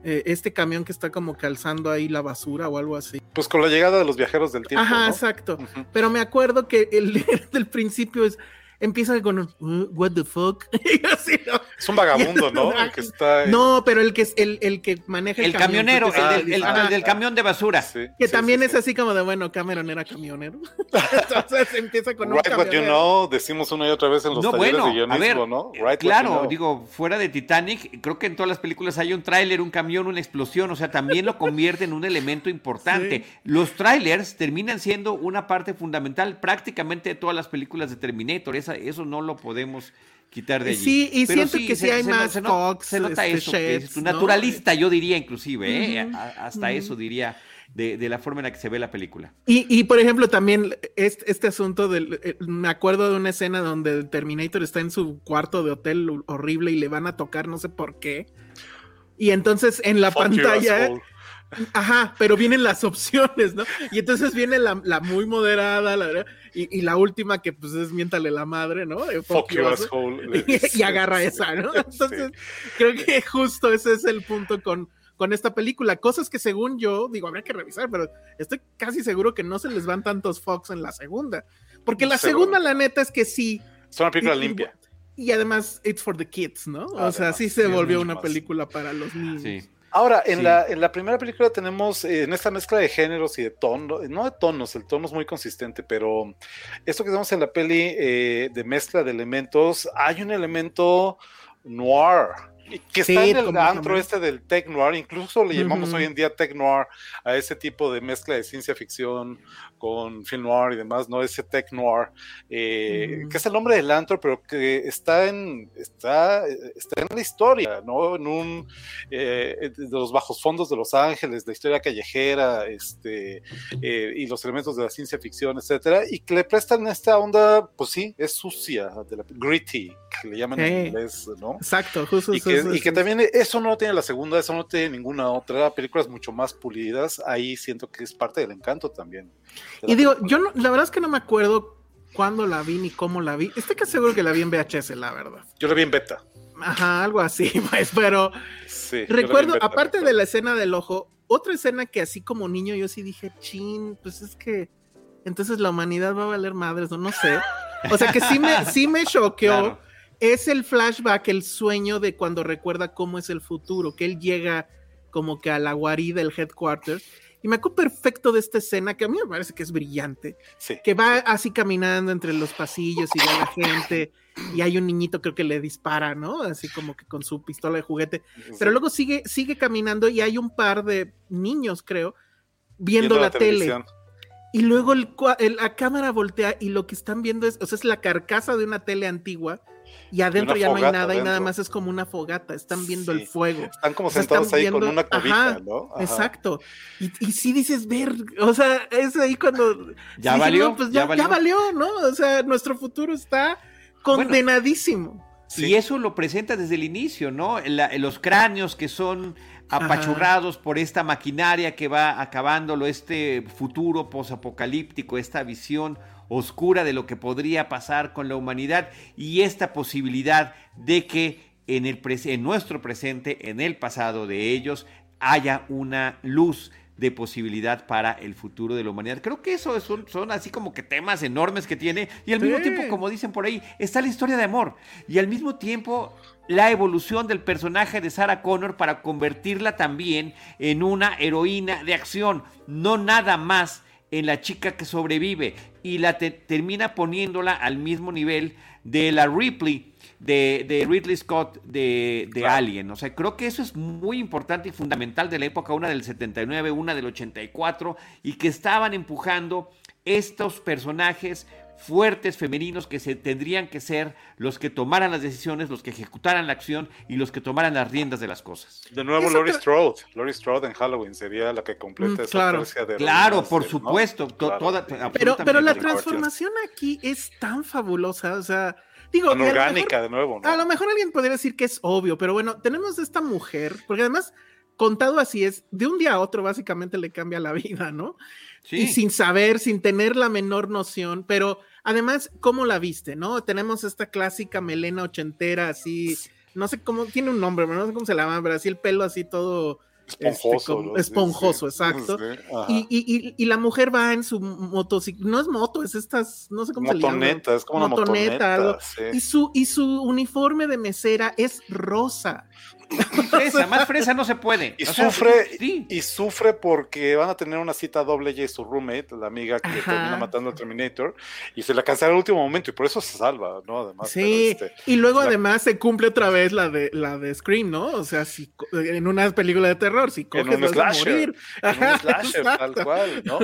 Eh, este camión que está como calzando ahí la basura o algo así. Pues con la llegada de los viajeros del tiempo. Ajá, exacto. Pero me acuerdo que el del principio es empieza con un uh, what the fuck. Es un vagabundo, ¿no? El que está No, pero el que es el, el que maneja el, el camionero, el, del, camión de basura. que también es así como de bueno, Cameron era camionero. Entonces empieza con right un what you know, decimos una y otra vez en los talleres de guionismo, ¿no? Right claro, digo, fuera de Titanic, creo que en todas las películas hay un tráiler, un camión, una explosión, o sea, también lo convierte en un elemento importante. Los trailers terminan siendo una parte fundamental prácticamente de todas las películas de Terminator eso no lo podemos quitar de allí. Sí, y siento que sí hay más se, Fox, se nota este, eso, naturalista, yo diría inclusive, ¿eh? hasta eso diría. De, la forma en la que se ve la película. Y, por ejemplo, también este, este asunto del. Eh, me acuerdo de una escena donde el Terminator está en su cuarto de hotel horrible y le van a tocar, no sé por qué. Y entonces en la pantalla. Ajá, pero vienen las opciones, ¿no? Y entonces viene la, muy moderada, la verdad y, la última que pues es miéntale la madre, ¿no? Fuck you, asshole. Y, agarra esa, ¿no? Entonces, creo que justo ese es el punto con, con esta película. Cosas que según yo, digo, habría que revisar, pero estoy casi seguro que no se les van tantos Fox en la segunda. Porque la segunda, la neta, es que sí. Es una película limpia. Y además, it's for the kids, ¿no? o sea, sí se volvió una película para los niños. Sí. Ahora, en, la, en la primera película tenemos eh, en esta mezcla de géneros y de tonos, no de tonos, el tono es muy consistente, pero esto que tenemos en la peli eh, de mezcla de elementos, hay un elemento noir, que está en el antro este del tech noir, incluso le llamamos hoy en día tech noir a ese tipo de mezcla de ciencia ficción con film noir y demás, ¿no? Ese tech noir, eh, que es el nombre del antro, pero que está en, está, está en la historia, ¿no? En un, eh, de los bajos fondos de Los Ángeles, la historia callejera, este, eh, y los elementos de la ciencia ficción, etcétera, y que le prestan esta onda, pues sí, es sucia, de la, gritty, que le llaman en inglés, ¿no? Exacto, justo y, que, y que también eso no tiene la segunda, eso no tiene ninguna otra, películas mucho más pulidas, ahí siento que es parte del encanto también. Y digo, yo no, la verdad es que no me acuerdo cuándo la vi ni cómo la vi. Estoy casi seguro que la vi en VHS, la verdad. Yo la vi en beta. Ajá, algo así, pues, pero sí, recuerdo, aparte de la escena del ojo, otra escena que así como niño yo sí dije, chin, pues es que entonces la humanidad va a valer madres, o no sé. O sea que sí me, sí me choqueó. Es el flashback, el sueño de cuando recuerda cómo es el futuro, que él llega como que a la guarida, el headquarters, y me acuerdo perfecto de esta escena que a mí me parece que es brillante. Que va así caminando entre los pasillos y ve a la gente y hay un niñito creo que le dispara, ¿no? Así como que con su pistola de juguete. Pero luego sigue, sigue caminando y hay un par de niños, creo, viendo, la, tele. Y luego el, la cámara voltea y lo que están viendo es, o sea, es la carcasa de una tele antigua y adentro ya no hay nada y nada más es como una fogata, están viendo el fuego. Están como sentados ahí con una cobija, ¿no? Exacto. Y, y sí dices, ver, o sea, es ahí cuando... Ya valió, pues ya, valió. ¿no? O sea, nuestro futuro está condenadísimo. Y eso lo presenta desde el inicio, ¿no? los cráneos que son apachurrados por esta maquinaria que va acabándolo, este futuro posapocalíptico, esta visión oscura de lo que podría pasar con la humanidad y esta posibilidad de que en, el en nuestro presente, en el pasado de ellos, haya una luz de posibilidad para el futuro de la humanidad. Creo que eso son, son así como que temas enormes que tiene y al mismo tiempo, como dicen por ahí, está la historia de amor y al mismo tiempo la evolución del personaje de Sarah Connor para convertirla también en una heroína de acción, no nada más en la chica que sobrevive y la termina poniéndola al mismo nivel de la Ripley de, Ridley Scott de, Alien. O sea, creo que eso es muy importante y fundamental de la época, una del 79, una del 84, y que estaban empujando estos personajes fuertes femeninos que se tendrían que ser los que tomaran las decisiones, los que ejecutaran la acción y los que tomaran las riendas de las cosas. De nuevo, Laurie Strode. Laurie Strode en Halloween sería la que completa mm, esa claro. de Claro, por supuesto. pero, pero la transformación aquí es tan fabulosa, o sea, digo, orgánica de nuevo. A lo mejor alguien podría decir que es obvio, pero bueno, tenemos esta mujer, porque además contado así es, de un día a otro básicamente le cambia la vida, ¿no? Y sin saber, sin tener la menor noción, pero además, ¿cómo la viste, no? Tenemos esta clásica melena ochentera, así, no sé cómo, tiene un nombre, no sé cómo se llama, pero así el pelo así todo... Esponjoso. Este, esponjoso, exacto. y, y, y, la mujer va en su motocicleta, no es moto, es estas, no sé cómo se llama. Es como motoneta, motoneta. Y, su, y su uniforme de mesera es rosa. Fresa, más fresa no se puede. Y sufre, y sufre porque van a tener una cita doble ella y su roommate, la amiga que termina matando al Terminator, y se la cancela al último momento, y por eso se salva, ¿no? Además, sí, este, y luego además se cumple otra vez la de la de Scream, ¿no? O sea, si en una película de terror, si coges en un vas a morir. En un slasher, tal cual, ¿no?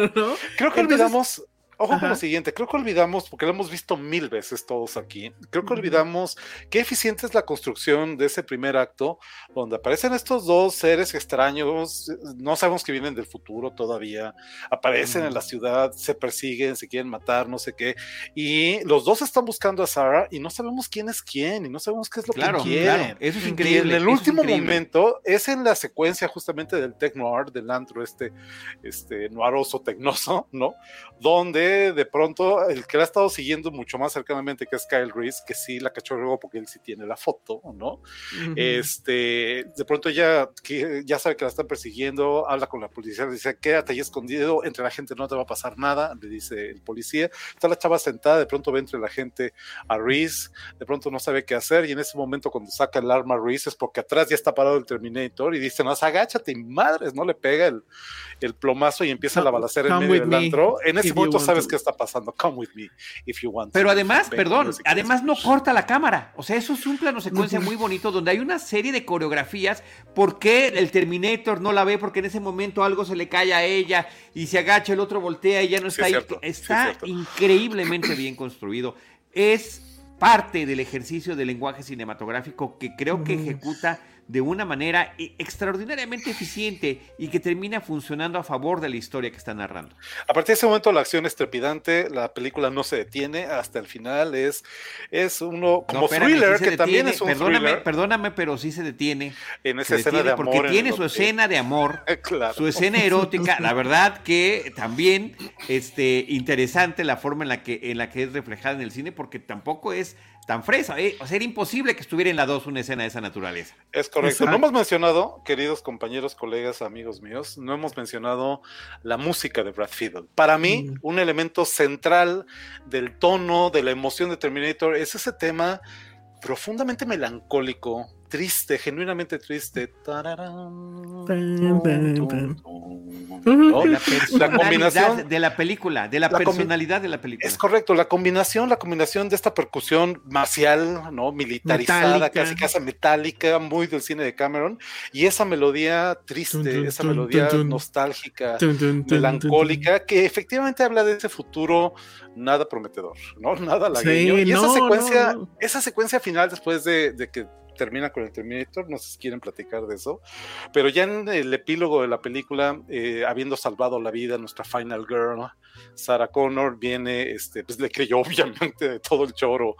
Creo que olvidamos Ojo con lo siguiente, creo que olvidamos, porque lo hemos visto mil veces todos aquí, creo que olvidamos qué eficiente es la construcción de ese primer acto, donde aparecen estos dos seres extraños, no sabemos que vienen del futuro todavía, aparecen en la ciudad, se persiguen, se quieren matar, no sé qué, y los dos están buscando a Sarah y no sabemos quién es quién y no sabemos qué es lo que quieren. eso es increíble. Y en el último momento es en la secuencia justamente del tech noir, del antro este, este noiroso tecnoso, ¿no? Donde de pronto el que la ha estado siguiendo mucho más cercanamente, que es Kyle Reese, que sí la cachó luego porque él sí tiene la foto, ¿no? Este, de pronto ella que ya sabe que la están persiguiendo, habla con la policía, le dice, quédate ahí escondido, entre la gente no te va a pasar nada, le dice el policía. Está la chava sentada, de pronto ve entre la gente a Reese, de pronto no sabe qué hacer, y en ese momento cuando saca el arma Reese es porque atrás ya está parado el Terminator y dice, no, agáchate, madres, no le pega el, el plomazo y empieza la balacera en medio del antro. En ese momento sabe sabes qué está pasando. Come with me if you want. Pero además, perdón, además no corta la cámara. O sea, eso es un plano secuencia muy bonito donde hay una serie de coreografías. ¿Por qué el Terminator no la ve? Porque en ese momento algo se le cae a ella y se agacha, el otro voltea y ya no está ahí. está increíblemente bien construido. Es parte del ejercicio del lenguaje cinematográfico que creo que ejecuta de una manera e, extraordinariamente eficiente y que termina funcionando a favor de la historia que está narrando. A partir de ese momento la acción es trepidante, la película no se detiene hasta el final, es, es uno como thriller, que también es un perdóname, Perdóname, pero sí se detiene. En esa escena de amor. Porque tiene su escena de amor, su escena erótica, la verdad que también este, interesante la forma en la, que, en la que es reflejada en el cine, porque tampoco es tan fresa. ¿eh? O sea, era imposible que estuviera en la 2 una escena de esa naturaleza. Es correcto. No hemos mencionado, queridos compañeros, colegas, amigos míos, no hemos mencionado la música de Brad Fiddle. Para mí, mm. un elemento central del tono, de la emoción de Terminator, es ese tema profundamente melancólico, triste, genuinamente triste. La combinación de la película, de la, personalidad de la película. Es correcto, la combinación, la combinación de esta percusión marcial, ¿no? Militarizada, casi casi metálica, muy del cine de Cameron, y esa melodía triste, esa melodía nostálgica, melancólica, que efectivamente habla de ese futuro nada prometedor, ¿no? Nada lagueño. y esa secuencia, esa secuencia final después de que termina con el Terminator, no sé si quieren platicar de eso, pero ya en el epílogo de la película, eh, habiendo salvado la vida nuestra Final Girl, Sarah Connor, viene, este, pues le creyó obviamente de todo el choro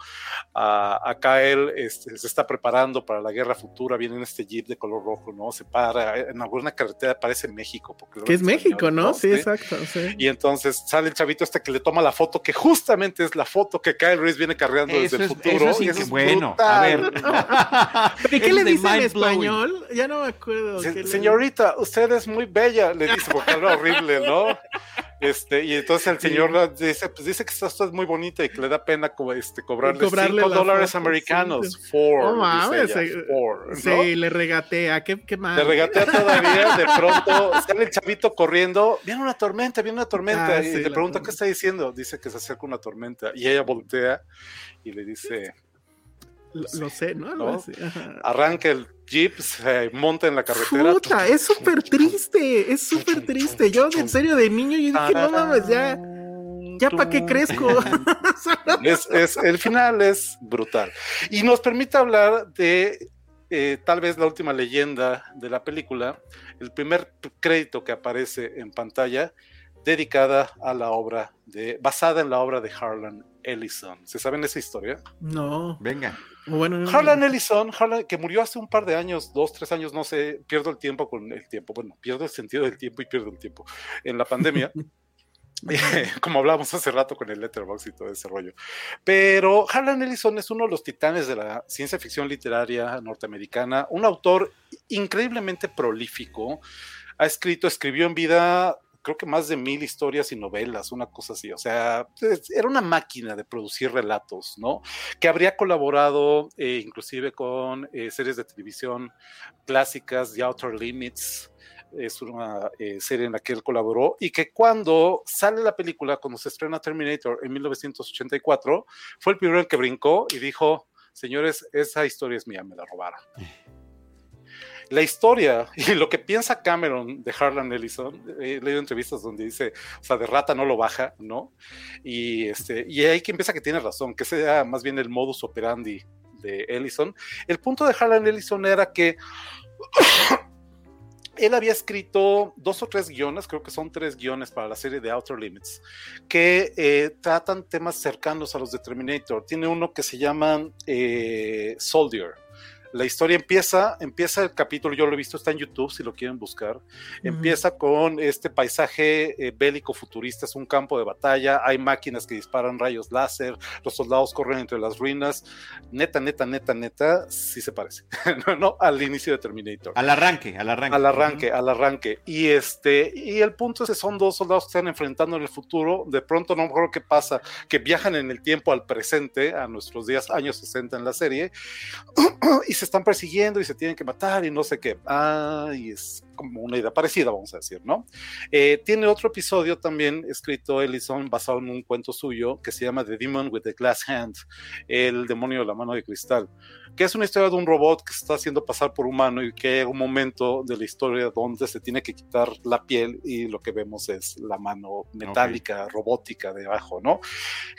a, a Kyle, este, se está preparando para la guerra futura, viene en este jeep de color rojo, ¿no? Se para en alguna carretera, parece México. Porque que es México, ¿no? Sí, exacto. Y entonces sale el chavito este que le toma la foto, que justamente es la foto que Kyle Reese viene cargando desde el futuro. y eso es bueno, a ver. ¿Y qué le dice en español? Ya no me acuerdo. señorita, usted es muy bella, le dice, porque habla horrible, ¿no? Este, y entonces el señor dice, pues dice que está usted muy bonita y que le da pena este, cobrarle, cobrarle 5 dólares americanos. Four, sí, le regatea, ¿qué, qué Le regatea todavía, de pronto sale el chavito corriendo, viene una tormenta, viene una tormenta, ah, y le pregunta, ¿qué está diciendo? Dice que se acerca una tormenta, y ella voltea y le dice, lo, sé, ¿no? Arranca el jeep, se monta en la carretera. Puta, es súper triste, es súper triste. Yo, en serio, de niño, yo dije, no mames, ya, ya para qué crezco. es, el final es brutal. Y nos permite hablar de eh, tal vez la última leyenda de la película, el primer crédito que aparece en pantalla, dedicada a la obra de, basada en la obra de Harlan Ellison. ¿Se saben esa historia? No. Venga. Bueno, Harlan Ellison, que murió hace un par de años, dos, tres años, no sé, pierdo el tiempo con el tiempo. Bueno, pierdo el sentido del tiempo y pierdo el tiempo. En la pandemia. como hablábamos hace rato con el Letterboxd y todo ese rollo. Pero Harlan Ellison es uno de los titanes de la ciencia ficción literaria norteamericana, un autor increíblemente prolífico. Ha escrito, escribió en vida creo que más de mil historias y novelas, una cosa así. O sea, era una máquina de producir relatos, ¿no? Que habría colaborado eh, inclusive con eh, series de televisión clásicas, The Outer Limits, es una eh, serie en la que él colaboró y que cuando sale la película, cuando se estrena Terminator en 1984, fue el primero que brincó y dijo, señores, esa historia es mía, me la robaron la historia y lo que piensa Cameron de Harlan Ellison, he leído entrevistas donde dice, o sea, de rata no lo baja, ¿no? Y, este, y ahí que empieza que tiene razón, que sea más bien el modus operandi de Ellison. El punto de Harlan Ellison era que él había escrito dos o tres guiones, creo que son tres guiones para la serie de Outer Limits, que eh, tratan temas cercanos a los de Terminator. Tiene uno que se llama eh, Soldier la historia empieza, empieza el capítulo, yo lo he visto, está en YouTube si lo quieren buscar. Empieza con este paisaje eh, bélico futurista, es un campo de batalla, hay máquinas que disparan rayos láser, los soldados corren entre las ruinas. Neta, neta, neta, neta, sí se parece. no, al inicio de Terminator. Al arranque, al arranque. Al arranque, al arranque. Y este, y el punto es que son dos soldados que están enfrentando en el futuro. De pronto, no me acuerdo qué pasa, que viajan en el tiempo al presente, a nuestros días, años 60 en la serie, y se están persiguiendo y se tienen que matar y no sé qué. Ay, es como una idea parecida, vamos a decir, ¿no? Eh, tiene otro episodio también escrito Ellison basado en un cuento suyo que se llama The Demon with the Glass Hand, el demonio de la mano de cristal, que es una historia de un robot que se está haciendo pasar por humano y que hay un momento de la historia donde se tiene que quitar la piel y lo que vemos es la mano metálica, robótica debajo, ¿no?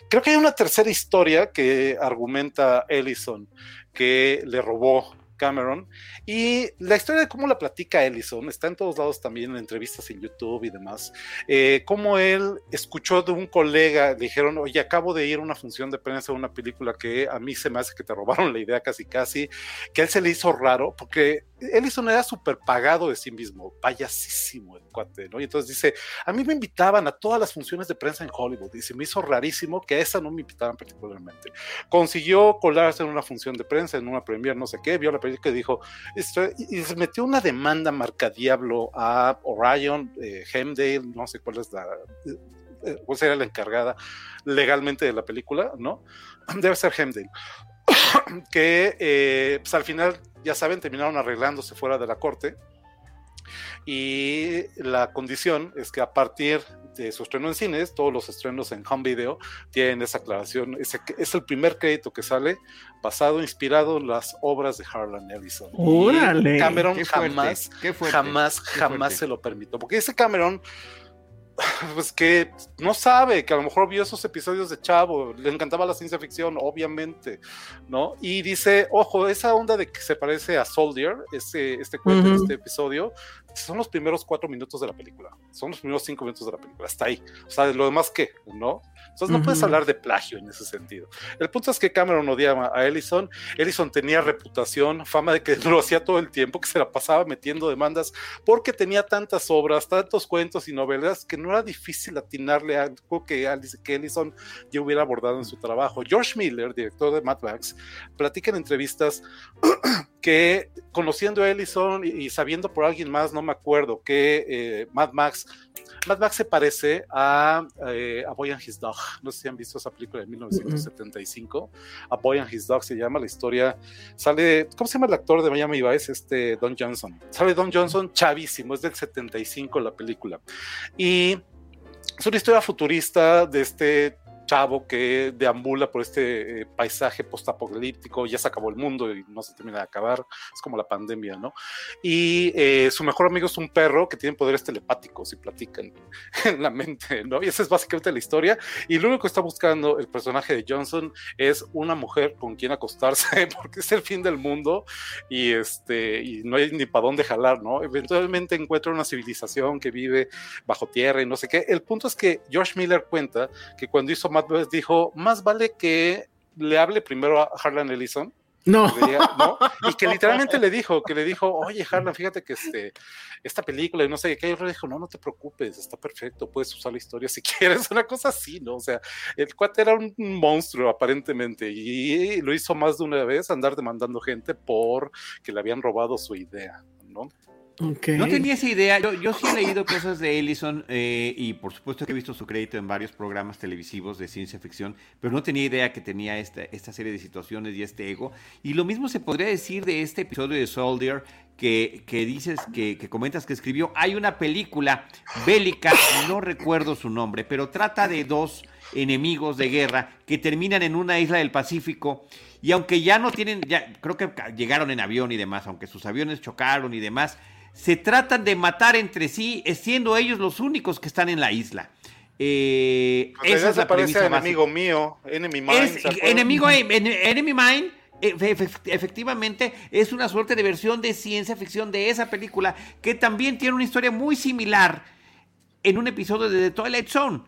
Creo que hay una tercera historia que argumenta Ellison que le robó Cameron. Y la historia de cómo la platica Ellison está en todos lados también, en entrevistas en YouTube y demás. Eh, cómo él escuchó de un colega, le dijeron, oye, acabo de ir a una función de prensa de una película que a mí se me hace que te robaron la idea casi casi, que a él se le hizo raro, porque Ellison era súper pagado de sí mismo, payasísimo el cuate, ¿no? Y entonces dice, a mí me invitaban a todas las funciones de prensa en Hollywood y se me hizo rarísimo que a esa no me invitaran particularmente. Consiguió colarse en una función de prensa, en una premier, no sé qué, vio la película y dijo, y se metió una demanda marca diablo a Orion, eh, Hemdale, no sé cuál es la, eh, cuál sería la encargada legalmente de la película, ¿no? Debe ser Hemdale. que eh, pues al final ya saben, terminaron arreglándose fuera de la corte. Y la condición es que a partir de su estreno en cines, todos los estrenos en home video tienen esa aclaración. Es, es el primer crédito que sale basado, inspirado en las obras de Harlan Ellison. ¡Órale! Cameron jamás, jamás, jamás se lo permitió. Porque ese Cameron pues que no sabe, que a lo mejor vio esos episodios de Chavo, le encantaba la ciencia ficción, obviamente, ¿no? Y dice, ojo, esa onda de que se parece a Soldier, este, este cuento, este episodio, son los primeros cuatro minutos de la película, son los primeros cinco minutos de la película, hasta ahí. O sea, lo demás, ¿qué? ¿No? Entonces no puedes hablar de plagio en ese sentido. El punto es que Cameron odiaba a Ellison. Ellison tenía reputación, fama de que lo hacía todo el tiempo, que se la pasaba metiendo demandas, porque tenía tantas obras, tantos cuentos y novelas que no era difícil atinarle a algo que, que Ellison ya hubiera abordado en su trabajo. George Miller, director de Mad Max, platica en entrevistas que conociendo a Ellison y, sabiendo por alguien más, no me acuerdo, que eh, Mad Max, Mad Max se parece a, eh, a Boy and His Dog. No sé si han visto esa película de 1975. A Boy and His Dog se llama la historia. Sale, ¿cómo se llama el actor de Miami Vice? Este Don Johnson. Sale Don Johnson chavísimo, es del 75 la película. Y es una historia futurista de este chavo que deambula por este eh, paisaje postapocalíptico, ya se acabó el mundo y no se termina de acabar, es como la pandemia, ¿no? Y eh, su mejor amigo es un perro que tiene poderes telepáticos y platican en la mente, ¿no? Y esa es básicamente la historia. Y lo único que está buscando el personaje de Johnson es una mujer con quien acostarse, porque es el fin del mundo y, este, y no hay ni para dónde jalar, ¿no? Eventualmente encuentra una civilización que vive bajo tierra y no sé qué. El punto es que George Miller cuenta que cuando hizo dijo, más vale que le hable primero a Harlan Ellison. No. Y que literalmente le dijo, que le dijo, oye Harlan, fíjate que este, esta película y no sé qué, y le dijo, no, no te preocupes, está perfecto, puedes usar la historia si quieres, una cosa así, ¿no? O sea, el cuate era un monstruo aparentemente y lo hizo más de una vez andar demandando gente por que le habían robado su idea, ¿no? No tenía esa idea. Yo, sí he leído cosas de Ellison eh, y por supuesto que he visto su crédito en varios programas televisivos de ciencia ficción, pero no tenía idea que tenía esta, esta serie de situaciones y este ego. Y lo mismo se podría decir de este episodio de Soldier que, que dices, que, que, comentas que escribió. Hay una película bélica, no recuerdo su nombre, pero trata de dos enemigos de guerra que terminan en una isla del Pacífico. Y aunque ya no tienen, ya creo que llegaron en avión y demás, aunque sus aviones chocaron y demás, se tratan de matar entre sí, siendo ellos los únicos que están en la isla. Eh, esa es la parece enemigo mío, Enemy Mine. enemigo, Enemy Mine. Efectivamente, es una suerte de versión de ciencia ficción de esa película que también tiene una historia muy similar en un episodio de The Twilight Zone.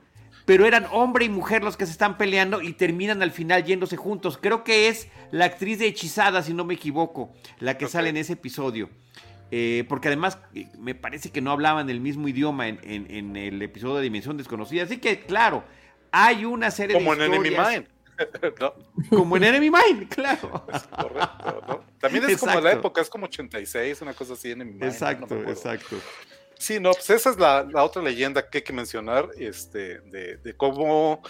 Pero eran hombre y mujer los que se están peleando y terminan al final yéndose juntos. Creo que es la actriz de Hechizada, si no me equivoco, la que sale en ese episodio. Eh, porque además eh, me parece que no hablaban el mismo idioma en, el episodio de Dimensión Desconocida. Así que, claro, hay una serie Como de. Como en Enemy Mine. Como en Enemy Mine, claro. correcto, ¿no? También es como la época, es como 86, una cosa así, Enemy Mine. Exacto, exacto. Sí, no, pues esa es la, otra leyenda que hay que mencionar, este, de, de cómo,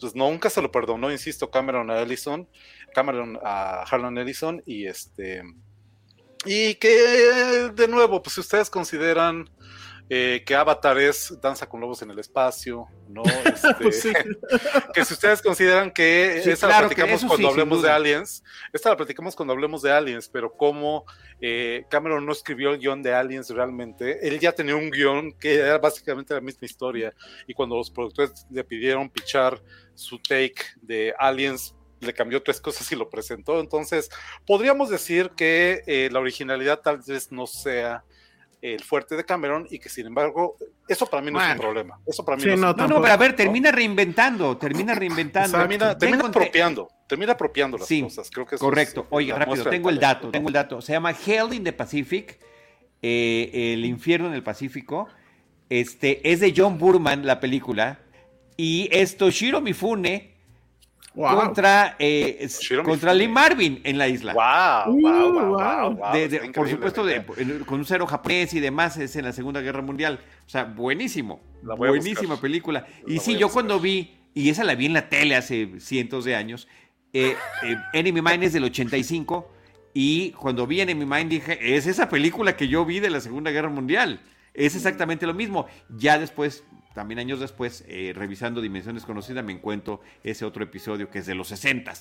pues nunca se lo perdonó, insisto, Cameron a Ellison, Cameron a Harlan Ellison, y este, y que, de nuevo, pues si ustedes consideran eh, que Avatar es Danza con Lobos en el Espacio, ¿no? Este, sí. que si ustedes consideran que Sí, esta claro la platicamos cuando sí, hablemos de. Aliens, esta la platicamos cuando hablemos de Aliens, pero como eh, Cameron no escribió el guion de Aliens realmente, él ya tenía un guion que era básicamente la misma historia, y cuando los productores le pidieron pichar su take de Aliens, le cambió tres cosas y lo presentó, entonces podríamos decir que eh, la originalidad tal vez no sea el fuerte de Cameron y que sin embargo eso para mí no es un problema, eso para mí Sí, no es no, un No, no, pero a ver, termina reinventando, termina reinventando. termina, apropiando, termina apropiando las Sí, cosas. Creo que eso Correcto. es Oye, la rápido, tengo el dato, ¿no? tengo el dato. Se llama Hell in the Pacific, eh, El infierno en el Pacífico. Este, es de John Burman, la película. Y es Toshiro Mifune Wow. contra, eh, contra. Lee Marvin en la isla. Wow, Uh, wow, wow, wow. wow, De- está de- por supuesto, de- con un cero japonés y demás, es en la Segunda Guerra Mundial. O sea, buenísimo. Buenísima buscar. película. Y La sí, yo cuando vi, y esa la vi en la tele hace cientos de años, eh, eh, Enemy Mine es del 85, y cuando vi Enemy Mine dije, es esa película que yo vi de la Segunda Guerra Mundial. Es exactamente lo mismo. Ya después, también años después, eh, revisando Dimensión Desconocida, me encuentro ese otro episodio que es de los 60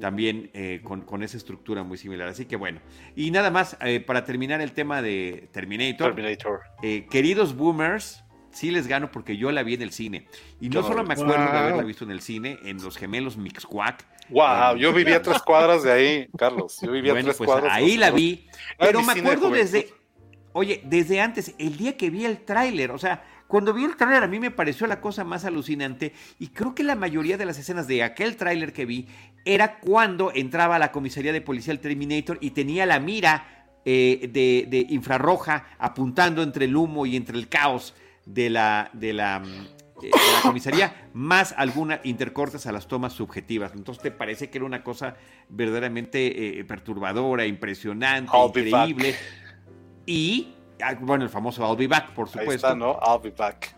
también eh, con, con esa estructura muy similar. Así que bueno. Y nada más, eh, para terminar el tema de Terminator, Terminator. eh, queridos boomers, sí les gano porque yo la vi en el cine. Y no solo me acuerdo de Wow. haberla visto en el cine, en los gemelos Mixquack. Wow, yo vivía tres cuadras de ahí, Carlos. Yo vivía bueno, tres pues cuadras. ahí la vi. Era Pero me de acuerdo desde, oye, desde antes, el día que vi el tráiler, o sea, cuando vi el tráiler a mí me pareció la cosa más alucinante y creo que la mayoría de las escenas de aquel tráiler que vi era cuando entraba a la comisaría de policía el Terminator y tenía la mira eh, de, de infrarroja apuntando entre el humo y entre el caos de la, de la, mm, eh, de la comisaría, más alguna intercortes a las tomas subjetivas. Entonces, ¿te parece que era una cosa verdaderamente eh, perturbadora, impresionante, I'll increíble? Y, bueno, el famoso I'll be back, por Ahí supuesto está, ¿no? I'll be back.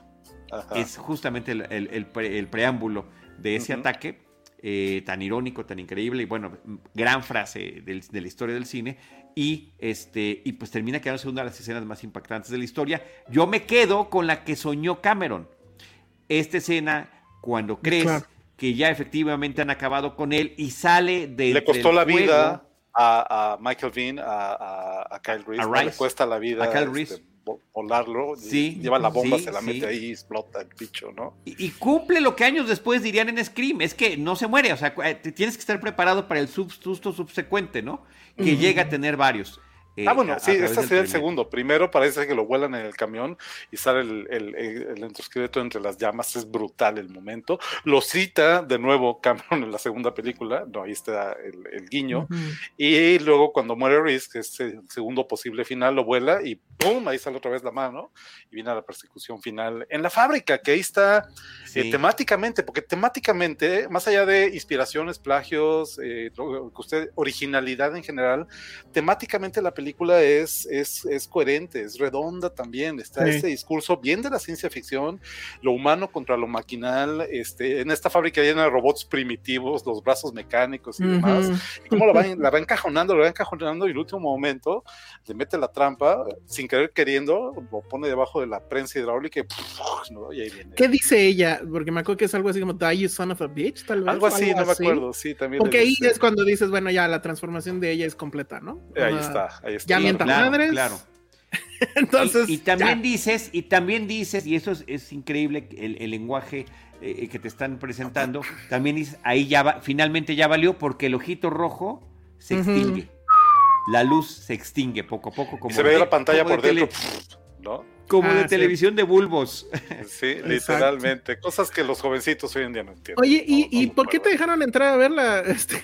Ajá. es justamente el, el- el pre- el preámbulo de ese ataque, eh, tan irónico, tan increíble, y bueno, gran frase del- de la historia del cine, y, este, y pues termina quedándose una de las escenas más impactantes de la historia. Yo me quedo con la que soñó Cameron. Esta escena, cuando crees Claro. que ya efectivamente han acabado con él y sale de... Le costó del la fuego, vida a, a Michael Bean, a, a, a Kyle Reese. A ¿no? Le Reese. cuesta la vida A Kyle este, volarlo. Sí, Lleva la bomba, sí, se la sí. mete ahí y explota el bicho, ¿no? Y, y cumple lo que años después dirían en Scream, es que no se muere, o sea, eh, tienes que estar preparado para el susto subsecuente, ¿no? Que llega a tener varios. Eh, Ah, bueno, a- a sí, través este sería el segundo. Primero parece que lo vuelan en el camión y sale el, el, el, el entre las llamas. Es brutal el momento. Lo cita de nuevo Cameron en la segunda película. No, ahí está el, el guiño. Ujú. Y luego cuando muere Reese, que es el segundo posible final, lo vuela y ¡pum! Ahí sale otra vez la mano y viene a la persecución final en la fábrica, que ahí está eh, Sí. temáticamente, porque temáticamente, más allá de inspiraciones, plagios, eh, lo que usted, originalidad en general, temáticamente la película es, es, es coherente, es redonda también, está Sí. este discurso bien de la ciencia ficción, lo humano contra lo maquinal, este, en esta fábrica llena de robots primitivos, los brazos mecánicos y demás, Ujú. y cómo la va, la va encajonando, la va encajonando y en el último momento le mete la trampa, sin querer queriendo, lo pone debajo de la prensa hidráulica y, ¡puf! ¿no? y ahí viene. ¿Qué dice ella? Porque me acuerdo que es algo así como Die you son of a bitch, tal vez. Algo así, no me así. acuerdo, sí, también. Porque ahí dice- es cuando dices, bueno, ya la transformación de ella es completa, ¿no? Ahí Ah, está, ahí está. Ya Claro, madres. claro. Entonces. y, y también ya. dices, y también dices, y eso es, es increíble, el, el lenguaje eh, que te están presentando, también dices, ahí ya va, finalmente ya valió porque el ojito rojo se extingue. La luz se extingue poco a poco. Como Y se ve la pantalla por de dentro, tele- ¿no? Como Ah, de sí. televisión de bulbos. Sí, literalmente. Cosas que los jovencitos hoy en día no entienden. Oye, ¿y, No, y no por qué te dejaron entrar a verla? Este,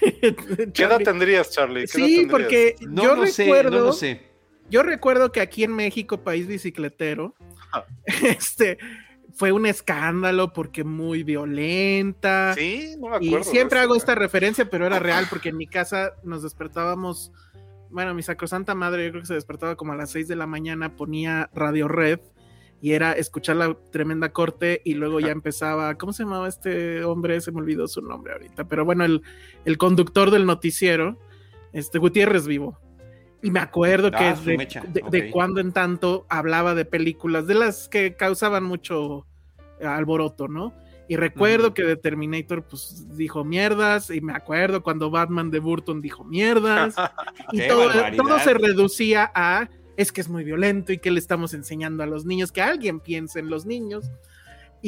¿Qué edad tendrías, Charlie? ¿Qué edad Sí, tendrías? porque No yo lo sé, recuerdo, no lo sé. yo recuerdo que aquí en México, país bicicletero, Ah. este fue un escándalo porque muy violenta. Sí, no me Y acuerdo. de siempre eso, hago ¿eh? esta referencia, pero era real porque en mi casa nos despertábamos, bueno, mi sacrosanta madre, yo creo que se despertaba como a las 6 de la mañana, ponía Radio Red y era escuchar la tremenda corte y luego ya empezaba, ¿cómo se llamaba este hombre? Se me olvidó su nombre ahorita, pero bueno, el, el conductor del noticiero, este Gutiérrez Vivo. Y me acuerdo que Ah, de, de- de ok. cuando en tanto hablaba de películas de las que causaban mucho alboroto, ¿no? Y recuerdo que de Terminator pues dijo mierdas y me acuerdo cuando Batman de Burton dijo mierdas y ¡Qué todo, todo se reducía a es que es muy violento y que le estamos enseñando a los niños, que alguien piense en los niños.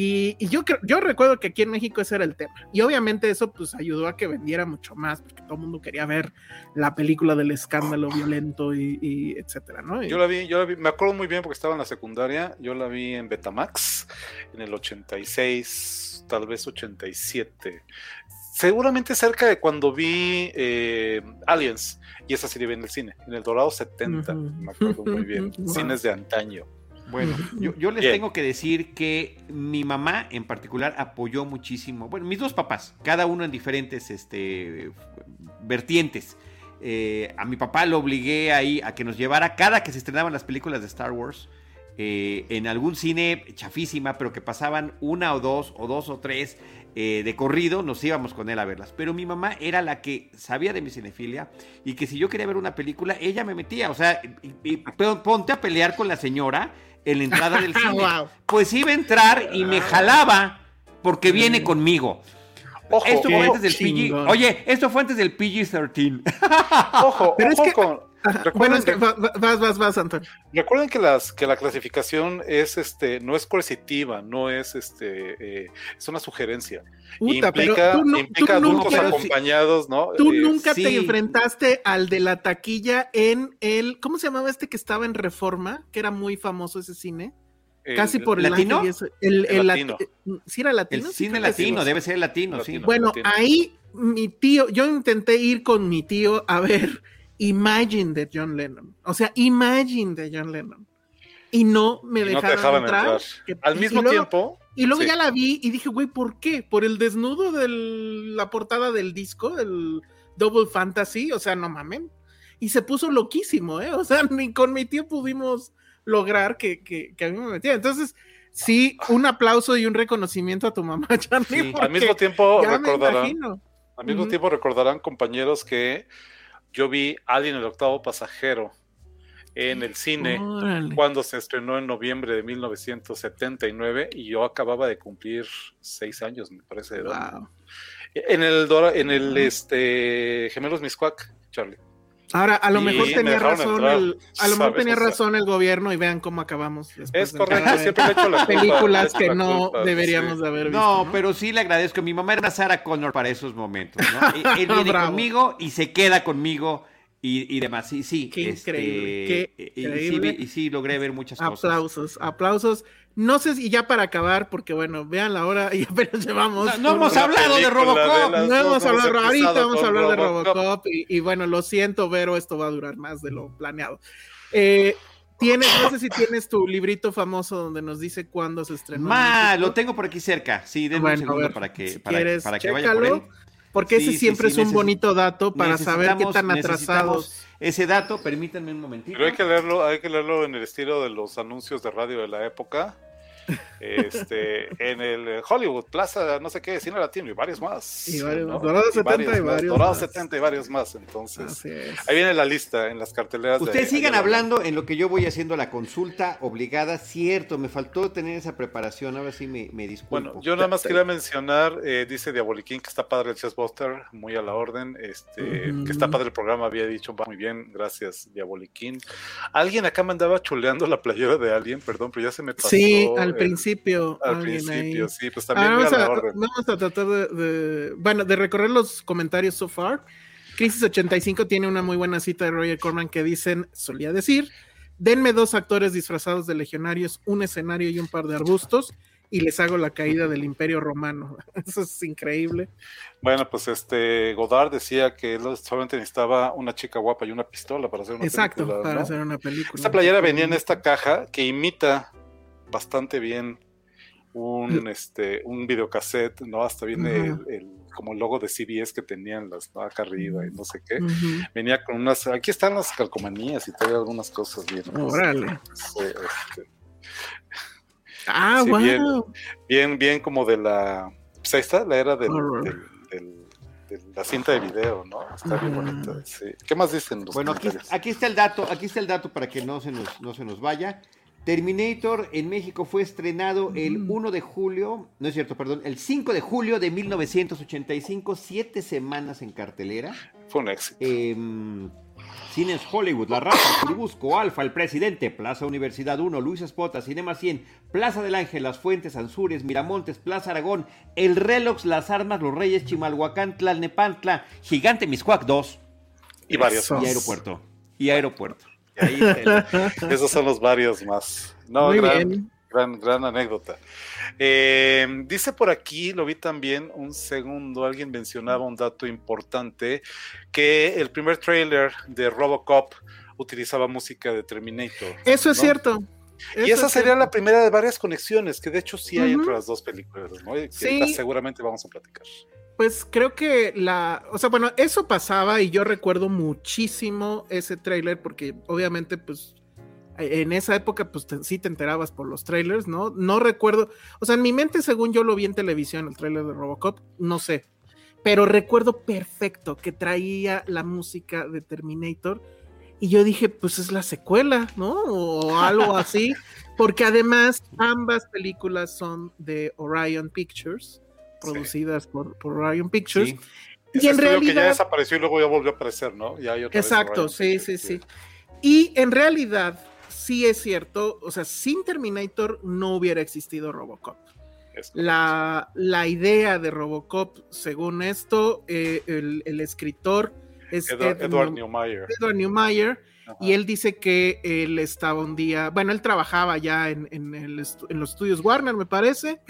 Y, y yo, yo recuerdo que aquí en México ese era el tema. Y obviamente eso pues ayudó a que vendiera mucho más, porque todo el mundo quería ver la película del escándalo violento y, y etcétera, ¿no? Y- Yo la vi, yo la vi, me acuerdo muy bien porque estaba en la secundaria, yo la vi en Betamax en el 86, tal vez 87. Seguramente cerca de cuando vi eh, Aliens, y esa serie vi en el cine, en el Dorado 70, Ujú. me acuerdo muy bien, Wow. cines de antaño. Bueno, yo, yo les Bien. tengo que decir que mi mamá en particular apoyó muchísimo. Bueno, mis dos papás, cada uno en diferentes este, vertientes. Eh, a mi papá lo obligué ahí a que nos llevara cada que se estrenaban las películas de Star Wars eh, en algún cine chafísima, pero que pasaban una o dos o dos o tres eh, de corrido, nos íbamos con él a verlas. Pero mi mamá era la que sabía de mi cinefilia y que si yo quería ver una película, ella me metía. O sea, y- ponte a pelear con la señora en la entrada del cine. Wow. Pues iba a entrar y me jalaba porque viene conmigo. Ojo, Esto fue antes del PG. Oye, esto fue antes del PG-13. ojo, Pero es que- con- Bueno, es que que- va- va- vas, vas, vas, Antonio. Recuerden que las que la clasificación es este no es coercitiva, no es este eh, es una sugerencia. Implica tú, no- implica tú adultos nunca, acompañados, ¿no? tú Eh, nunca te enfrentaste al de la taquilla en el. ¿Cómo se llamaba este que estaba en Reforma? Que era muy famoso ese cine. el- Casi por el ¿Latino? eso. El, El el latino. lati- ¿Sí era El latino? Sí, cine sí. latino, debe ser latino, sí. Bueno, latino. ahí mi tío, yo intenté ir con mi tío a ver Imagine de John Lennon. O sea, Imagine de John Lennon. Y no me no dejaron, te dejaban entrar. entrar. que- Al y- mismo y luego- tiempo, Y luego Sí. ya la vi y dije, güey, ¿por qué? ¿Por el desnudo de la portada del disco, del Double Fantasy? O sea, no mamen. Y se puso loquísimo, ¿eh? O sea, ni con mi tío pudimos lograr que, que, que a mí me metiera. Entonces, sí, un aplauso y un reconocimiento a tu mamá, Charlie. Sí. al mismo tiempo recordarán, al mismo tiempo recordarán compañeros que yo vi Alien el octavo pasajero en el cine Órale. cuando se estrenó en noviembre de 1979 y yo acababa de cumplir seis años, me parece. Wow. En el en el este Gemelos Miscuac, Charlie. Ahora, a lo Sí, mejor me tenía razón el, a lo mejor tenía razón el gobierno y vean cómo acabamos Es correcto, siempre le echo la culpa. películas echo que no culpa, deberíamos sí. de haber visto. No, pero sí le agradezco. Mi mamá era Sarah Connor para esos momentos, ¿no? Él viene Bravo. conmigo y se queda conmigo y, y demás. Sí, sí. Qué este, increíble, qué y- y sí increíble. vi- Y, sí, logré ver muchas cosas. Aplausos, aplausos. No sé si ya para acabar, porque bueno, vean la hora y apenas llevamos. No, hemos hablado de Robocop. No hemos hablado, hemos ahorita vamos a hablar de Robocop. Robocop y, y bueno, lo siento, Vero, esto va a durar más de lo planeado. Eh, tienes, no sé si tienes tu librito famoso donde nos dice cuándo se estrenó. en Ma, lo tengo por aquí cerca. Sí, denme Bueno, un segundo ver, para que, si para, quieres, para que vaya por chécalo, él. Porque ese Sí, siempre sí, es un bonito dato para saber qué tan atrasados. Ese dato, permítanme un momentito. Pero hay que leerlo, hay que leerlo en el estilo de los anuncios de radio de la época. Este, en el eh, Hollywood Plaza, no sé qué, Cine Latino y varios más. Y varios ¿no? más. Dorado 70 y más, varios Dorado más. 70 y varios más. Entonces, ahí viene la lista en las carteleras. de- Ustedes sigan allá hablando en lo que yo voy haciendo la consulta obligada. Cierto, me faltó tener esa preparación. Ahora sí me, me disculpo. Bueno, yo nada más quería mencionar, eh, dice Diaboliquín que está padre el Chessbuster, muy a la orden, este, que está padre el programa, había dicho, va muy bien, gracias Diaboliquín. Alguien acá me andaba chuleando la playera de alguien, perdón, pero ya se me pasó. Sí, al el- principio. Al principio, ahí. sí, pues también Ah, a vamos, la a, orden. vamos a tratar de, de- bueno, de recorrer los comentarios so far. Crisis 85 tiene una muy buena cita de Roger Corman que dicen, solía decir, denme dos actores disfrazados de legionarios, un escenario y un par de arbustos y les hago la caída del imperio romano. Eso es increíble. Bueno, pues este Godard decía que él solamente necesitaba una chica guapa y una pistola para hacer una Exacto, película. para ¿no? hacer una película. Esta playera venía en esta caja que imita bastante bien un este un videocassette, ¿no? Hasta viene el, el- como el logo de CBS que tenían las ¿no? acá arriba y no sé qué. Venía con unas, aquí están las calcomanías y todavía algunas cosas bien. Órale. Sí, este, Ah, Sí, wow. bien. bien, bien como de la, pues ahí está, la era del, Horror. del, del- la cinta de video, ¿no? Está bien bonita. Sí. ¿Qué más dicen los Bueno, aquí, aquí, está el dato, aquí está el dato para que no se nos, no se nos vaya. Terminator en México fue estrenado el 1 de julio, no es cierto, perdón, el 5 de julio de 1985, siete semanas en cartelera. Fue un éxito. Eh, Cines Hollywood, La Raza, Curibusco, Alfa, El Presidente, Plaza Universidad 1, Luis Espota, Cinema 100, Plaza del Ángel, Las Fuentes, Anzures, Miramontes, Plaza Aragón, El Relox, Las Armas, Los Reyes, Chimalhuacán, Tlalnepantla, Gigante Miscuac 2. Y varios Y Aeropuerto. Y Aeropuerto. Esos son los varios más. No, gran, gran, gran anécdota. Eh, dice por aquí, lo vi también un segundo, alguien mencionaba un dato importante, que el primer trailer de Robocop utilizaba música de Terminator. Eso es cierto. y esa sería la primera de varias conexiones, que de hecho sí hay entre las dos películas, ¿no? que sí. seguramente vamos a platicar. Pues creo que la, o sea, bueno, eso pasaba y yo recuerdo muchísimo ese trailer porque obviamente pues en esa época, pues sí te enterabas por los trailers, ¿no? No recuerdo, o sea, en mi mente, según yo lo vi en televisión, el trailer de Robocop, no sé, pero recuerdo perfecto que traía la música de Terminator y yo dije, pues es la secuela, ¿no? O algo así, porque además ambas películas son de Orion Pictures, producidas por, Orion Pictures. Y en realidad... que ya desapareció y luego ya volvió a aparecer, ¿no? Ya exacto, sí, sí, sí. Y en realidad, sí es cierto, o sea, sin Terminator no hubiera existido Robocop. La, la, idea de Robocop, según esto, eh, el, escritor es Edward, Newmeyer. Edward Newmeyer y él dice que él estaba un día, bueno, él trabajaba ya en, en, los estudios Warner, me parece,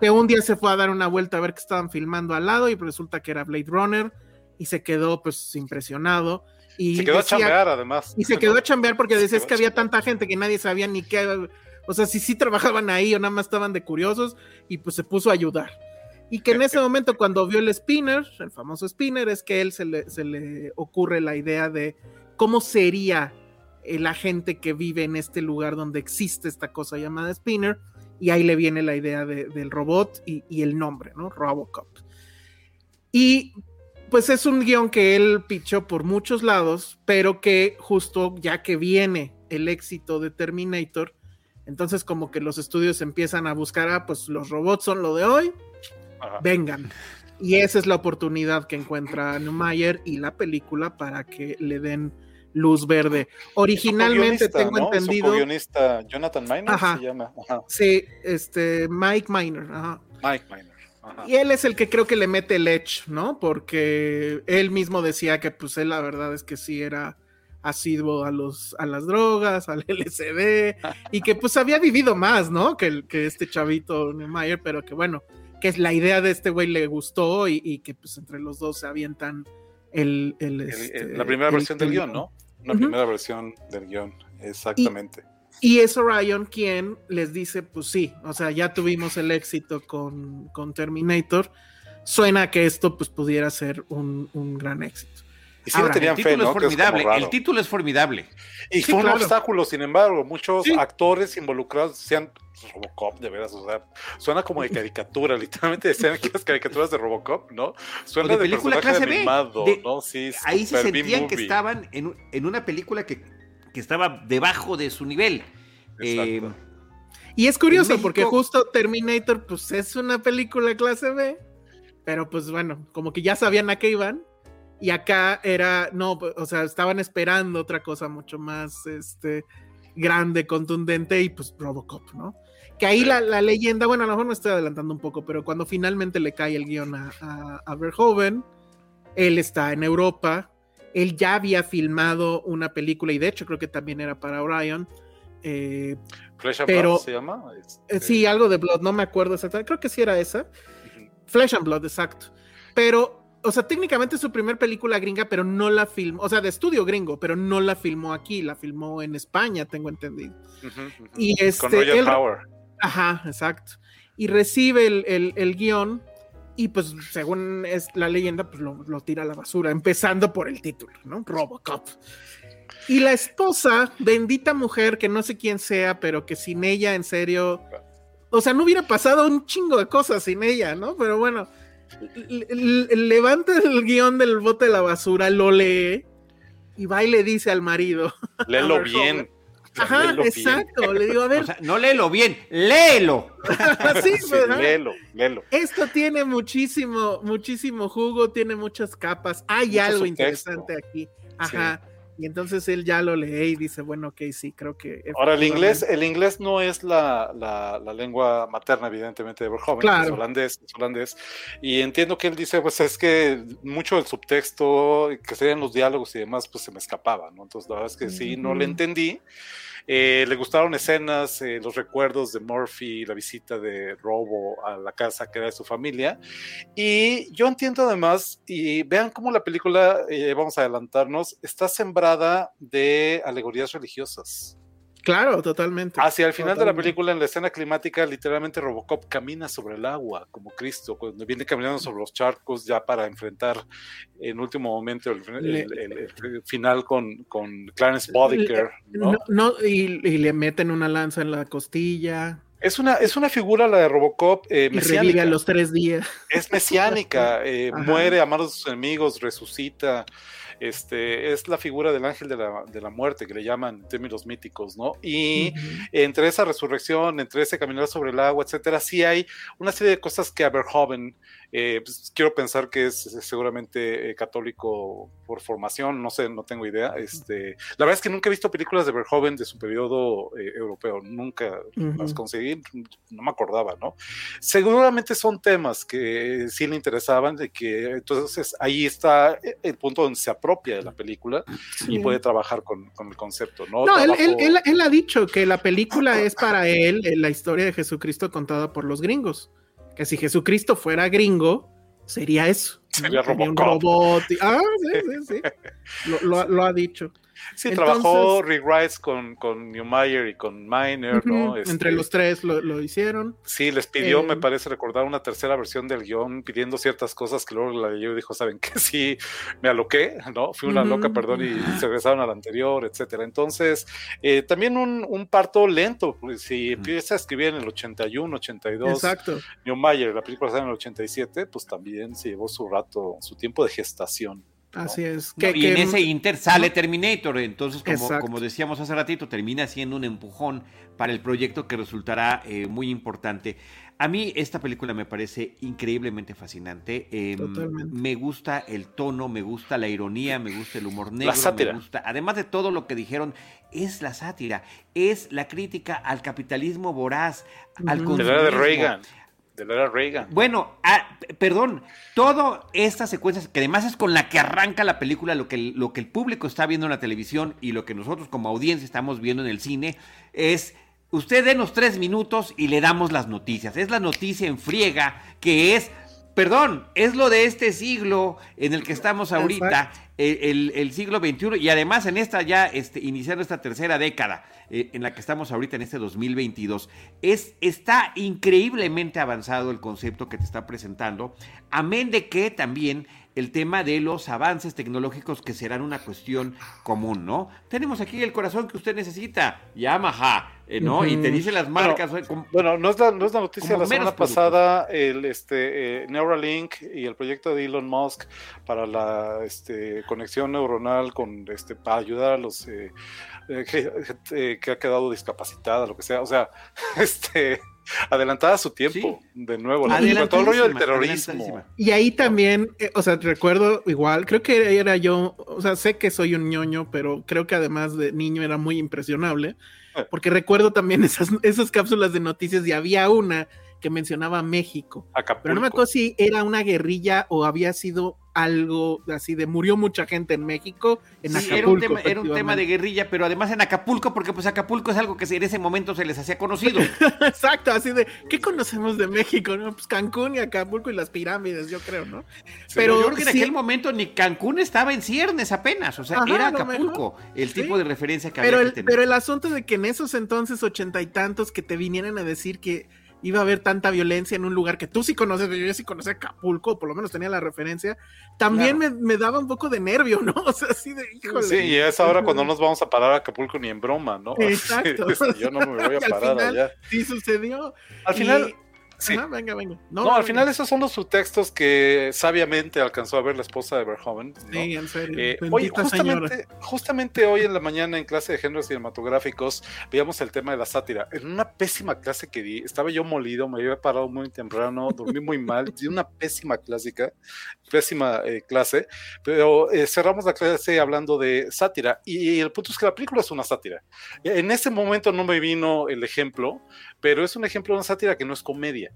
que un día se fue a dar una vuelta a ver que estaban filmando al lado y resulta que era Blade Runner y se quedó pues impresionado y se quedó a chambear, además. Y se quedó a chambear porque decías que había tanta gente que nadie sabía ni qué. O sea, si sí trabajaban ahí o nada más estaban de curiosos, y pues se puso a ayudar. Y que en ese momento, cuando vio el spinner, el famoso spinner, es que él se le, se le ocurre la idea de cómo sería la gente que vive en este lugar donde existe esta cosa llamada spinner. Y ahí le viene la idea del robot y, y el nombre, ¿no? Robocop. Y pues es un guion que él pichó por muchos lados, pero que justo ya que viene el éxito de Terminator, entonces como que los estudios empiezan a buscar, ah, pues los robots son lo de hoy, vengan. Y esa es la oportunidad que encuentra Neumayer y la película para que le den luz verde. Originalmente tengo entendido. guionista Jonathan Miner se llama. Sí, este Mike Miner. Mike Miner. Y él es el que creo que le mete el edge, ¿no? Porque él mismo decía que pues él la verdad es que sí era asiduo a los a las drogas, al LSD y que pues había vivido más, ¿no? Que, que este chavito Neumayer, pero que bueno, que es la idea de este güey le gustó y, que pues entre los dos se avientan el, el, este, la primera versión del guion, ¿no? Una primera versión del guion, exactamente. Y es Orion quien les dice, pues sí, o sea, ya tuvimos el éxito con, con Terminator, suena que esto pues pudiera ser un, un gran éxito. Y sí el título es formidable, el título es formidable. Y fue un obstáculo, sin embargo, muchos actores involucrados decían Robocop, de veras, o sea, suena como de caricatura, literalmente decían que las caricaturas de Robocop, ¿no? Suena de, película clase animado, ¿no? Sí, ahí se sentían que estaban en, en una película que que estaba debajo de su nivel. Eh, y es curioso porque justo Terminator, pues es una película clase B, pero pues bueno, como que ya sabían a qué iban. Y acá era, no, o sea, estaban esperando otra cosa mucho más este, grande, contundente y pues Robocop, ¿no? Que ahí la, leyenda, bueno, a lo mejor me estoy adelantando un poco, pero cuando finalmente le cae el guion a, a, a Verhoeven, él está en Europa, él ya había filmado una película y de hecho creo que también era para Orion. Eh, Flesh and Blood se llama. Este, sí, algo de Blood, no me acuerdo exactamente. Creo que sí era esa. Flesh and Blood, exacto. Pero, o sea, técnicamente es su primer película gringa, pero no la filmó, o sea, de estudio gringo, pero no la filmó aquí, la filmó en España, tengo entendido. Y este, Con Roger Power. Ajá, exacto. Y recibe el, el, el guion y pues según es la leyenda, pues lo, tira a la basura, empezando por el título, ¿no? Robocop. Y la esposa, bendita mujer, que no sé quién sea, pero que sin ella, en serio, o sea, no hubiera pasado un chingo de cosas sin ella, ¿no? Pero bueno, levanta el guion del bote de la basura, lo lee y va y le dice al marido. Léelo bien. Ajá, Léelo bien. exacto. Le digo, a ver, O sea, no léelo bien, léelo. así, Sí, ¿verdad? léelo, léelo. Esto tiene muchísimo, muchísimo jugo, tiene muchas capas. Hay Mucho algo interesante aquí. Ajá. Y entonces él ya lo lee y dice, bueno, ok, sí, creo que. Ahora, el inglés, el inglés no es la, la- la lengua materna, evidentemente, de Verhoeven, Claro. es holandés, es holandés. Y entiendo que él dice, pues es que mucho del subtexto, que serían los diálogos y demás, pues se me escapaba, ¿no? Entonces, la verdad es que sí, no le entendí. Eh, le gustaron escenas, eh, los recuerdos de Murphy, la visita de Robo a la casa que era de su familia. Y yo entiendo además, y vean cómo la película, eh, vamos a adelantarnos, está sembrada de alegorías religiosas. Claro, totalmente. Hacia el final de la película, en la escena climática, literalmente Robocop camina sobre el agua, como Cristo, cuando viene caminando sobre los charcos ya para enfrentar en último momento el, el- Le- el- el final con, con Clarence Bodiker. ¿no? No, no, y, y le meten una lanza en la costilla Es, una, es una figura, la de Robocop, eh, mesiánica. los tres días. Es mesiánica, eh, muere a manos de sus enemigos, resucita. Este, es la figura del ángel de la, de la muerte, que le llaman en términos míticos, ¿no? Y entre esa resurrección, entre ese caminar sobre el agua, etcétera, sí hay una serie de cosas que a Verhoeven, eh, pues, quiero pensar que es, es seguramente eh, católico por formación, no sé, no tengo idea. Este, la verdad es que nunca he visto películas de Verhoeven de su periodo eh, europeo, nunca Ujú. las conseguí, no me acordaba, ¿no? Seguramente son temas que sí le interesaban, de que entonces ahí está el punto donde se apropia de la película y Sí. puede trabajar con, con el concepto, ¿no? No, él, él- Trabajo- él- él ha dicho que la película es para él eh, la historia de Jesucristo contada por los gringos. Que si Jesucristo fuera gringo, sería eso. ¿no? Sería un robot. y- ah, sí, sí, sí. Lo, lo ha- lo ha dicho. Sí, Entonces- trabajó Rick Rice con, con Newmeyer y con Miner, ¿no? Este, Entre los tres lo, lo hicieron. Sí, les pidió, Eh, me parece recordar, una tercera versión del guion, pidiendo ciertas cosas que luego la leyó y dijo, ¿saben qué? Sí, me aloqué, ¿no? Fui una loca, perdón, y se regresaron al anterior, etcétera. Entonces, eh, también un, un parto lento, pues, si empieza a escribir en el 81, 82, Exacto. Newmeyer, la película sale en el 87, pues también se llevó su rato, su tiempo de gestación. Así es. No, Que, y en ese inter sale Terminator, entonces como, como decíamos hace ratito, termina siendo un empujón para el proyecto que resultará eh, muy importante. A mí esta película me parece increíblemente fascinante. eh, Totalmente. me gusta el tono, me gusta la ironía, me gusta el humor negro, sátira. me gusta, además de todo lo que dijeron, es la sátira, es la crítica al capitalismo voraz, al Ujú. De la consumismo. Reagan. De. Bueno, ah, perdón, toda esta secuencia, que además es con la que arranca la película, lo que, lo que el público está viendo en la televisión y lo que nosotros como audiencia estamos viendo en el cine, es usted denos tres minutos y le damos las noticias. Es la noticia en friega que es, perdón, es lo de este siglo en el que estamos ahorita, el, siglo XXI, y además en esta ya, este, iniciando esta tercera década eh, en la que estamos ahorita en este 2022, es, está increíblemente avanzado el concepto que te está presentando, amén de que también el tema de los avances tecnológicos que serán una cuestión común, ¿no? Tenemos aquí el corazón que usted necesita, Yamaha, eh, ¿no? Y te dice las marcas. como- Bueno, no es la, no es la noticia la semana productos. pasada, el este, eh, Neuralink y el proyecto de Elon Musk para la este, conexión neuronal con este, para ayudar a los eh, eh, que, eh, que ha quedado discapacitada, lo que sea. O sea, este, adelantada a su tiempo, de nuevo. la todo el rollo del terrorismo. Y ahí también, eh, o sea, recuerdo igual, creo que era yo, o sea, sé que soy un ñoño, pero creo que además de niño era muy impresionable, Eh. porque recuerdo también esas, esas cápsulas de noticias y había una que mencionaba México, Acapulco. pero no me acuerdo si era una guerrilla o había sido algo así de murió mucha gente en México, en Sí, Acapulco. era un, tema, era un tema de guerrilla, pero además en Acapulco, porque pues Acapulco es algo que en ese momento se les hacía conocido. Exacto, así de, ¿qué conocemos de México? No? Pues Cancún y Acapulco y las pirámides, yo creo, ¿no? pero pero yo creo que en sí- aquel momento ni Cancún estaba en ciernes apenas, o sea, Ajá, era Acapulco el Sí. tipo de referencia que Pero había el, que tener. pero el asunto de que en esos entonces ochenta y tantos que te vinieran a decir que iba a haber tanta violencia en un lugar que tú sí conoces, yo sí conocía Acapulco, por lo menos tenía la referencia, también me, me daba un poco de nervio, ¿no? O sea, así de, híjole. Sí, y es ahora cuando no nos vamos a parar a Acapulco ni en broma, ¿no? Exacto. Yo no me voy a parar final, allá. Sí sucedió. Al Y- final, venga, venga. No, al final esos son los subtextos que sabiamente alcanzó a ver la esposa de Verhoeven. Sí, en serio. Eh, justamente, justamente hoy en la mañana en clase de géneros cinematográficos veíamos el tema de la sátira. En una pésima clase que di, estaba yo molido, me había parado muy temprano, dormí muy mal, di una pésima clásica, pésima eh, clase, pero eh, cerramos la clase hablando de sátira y el punto es que la película es una sátira. En ese momento no me vino el ejemplo, pero es un ejemplo de una sátira que no es comedia.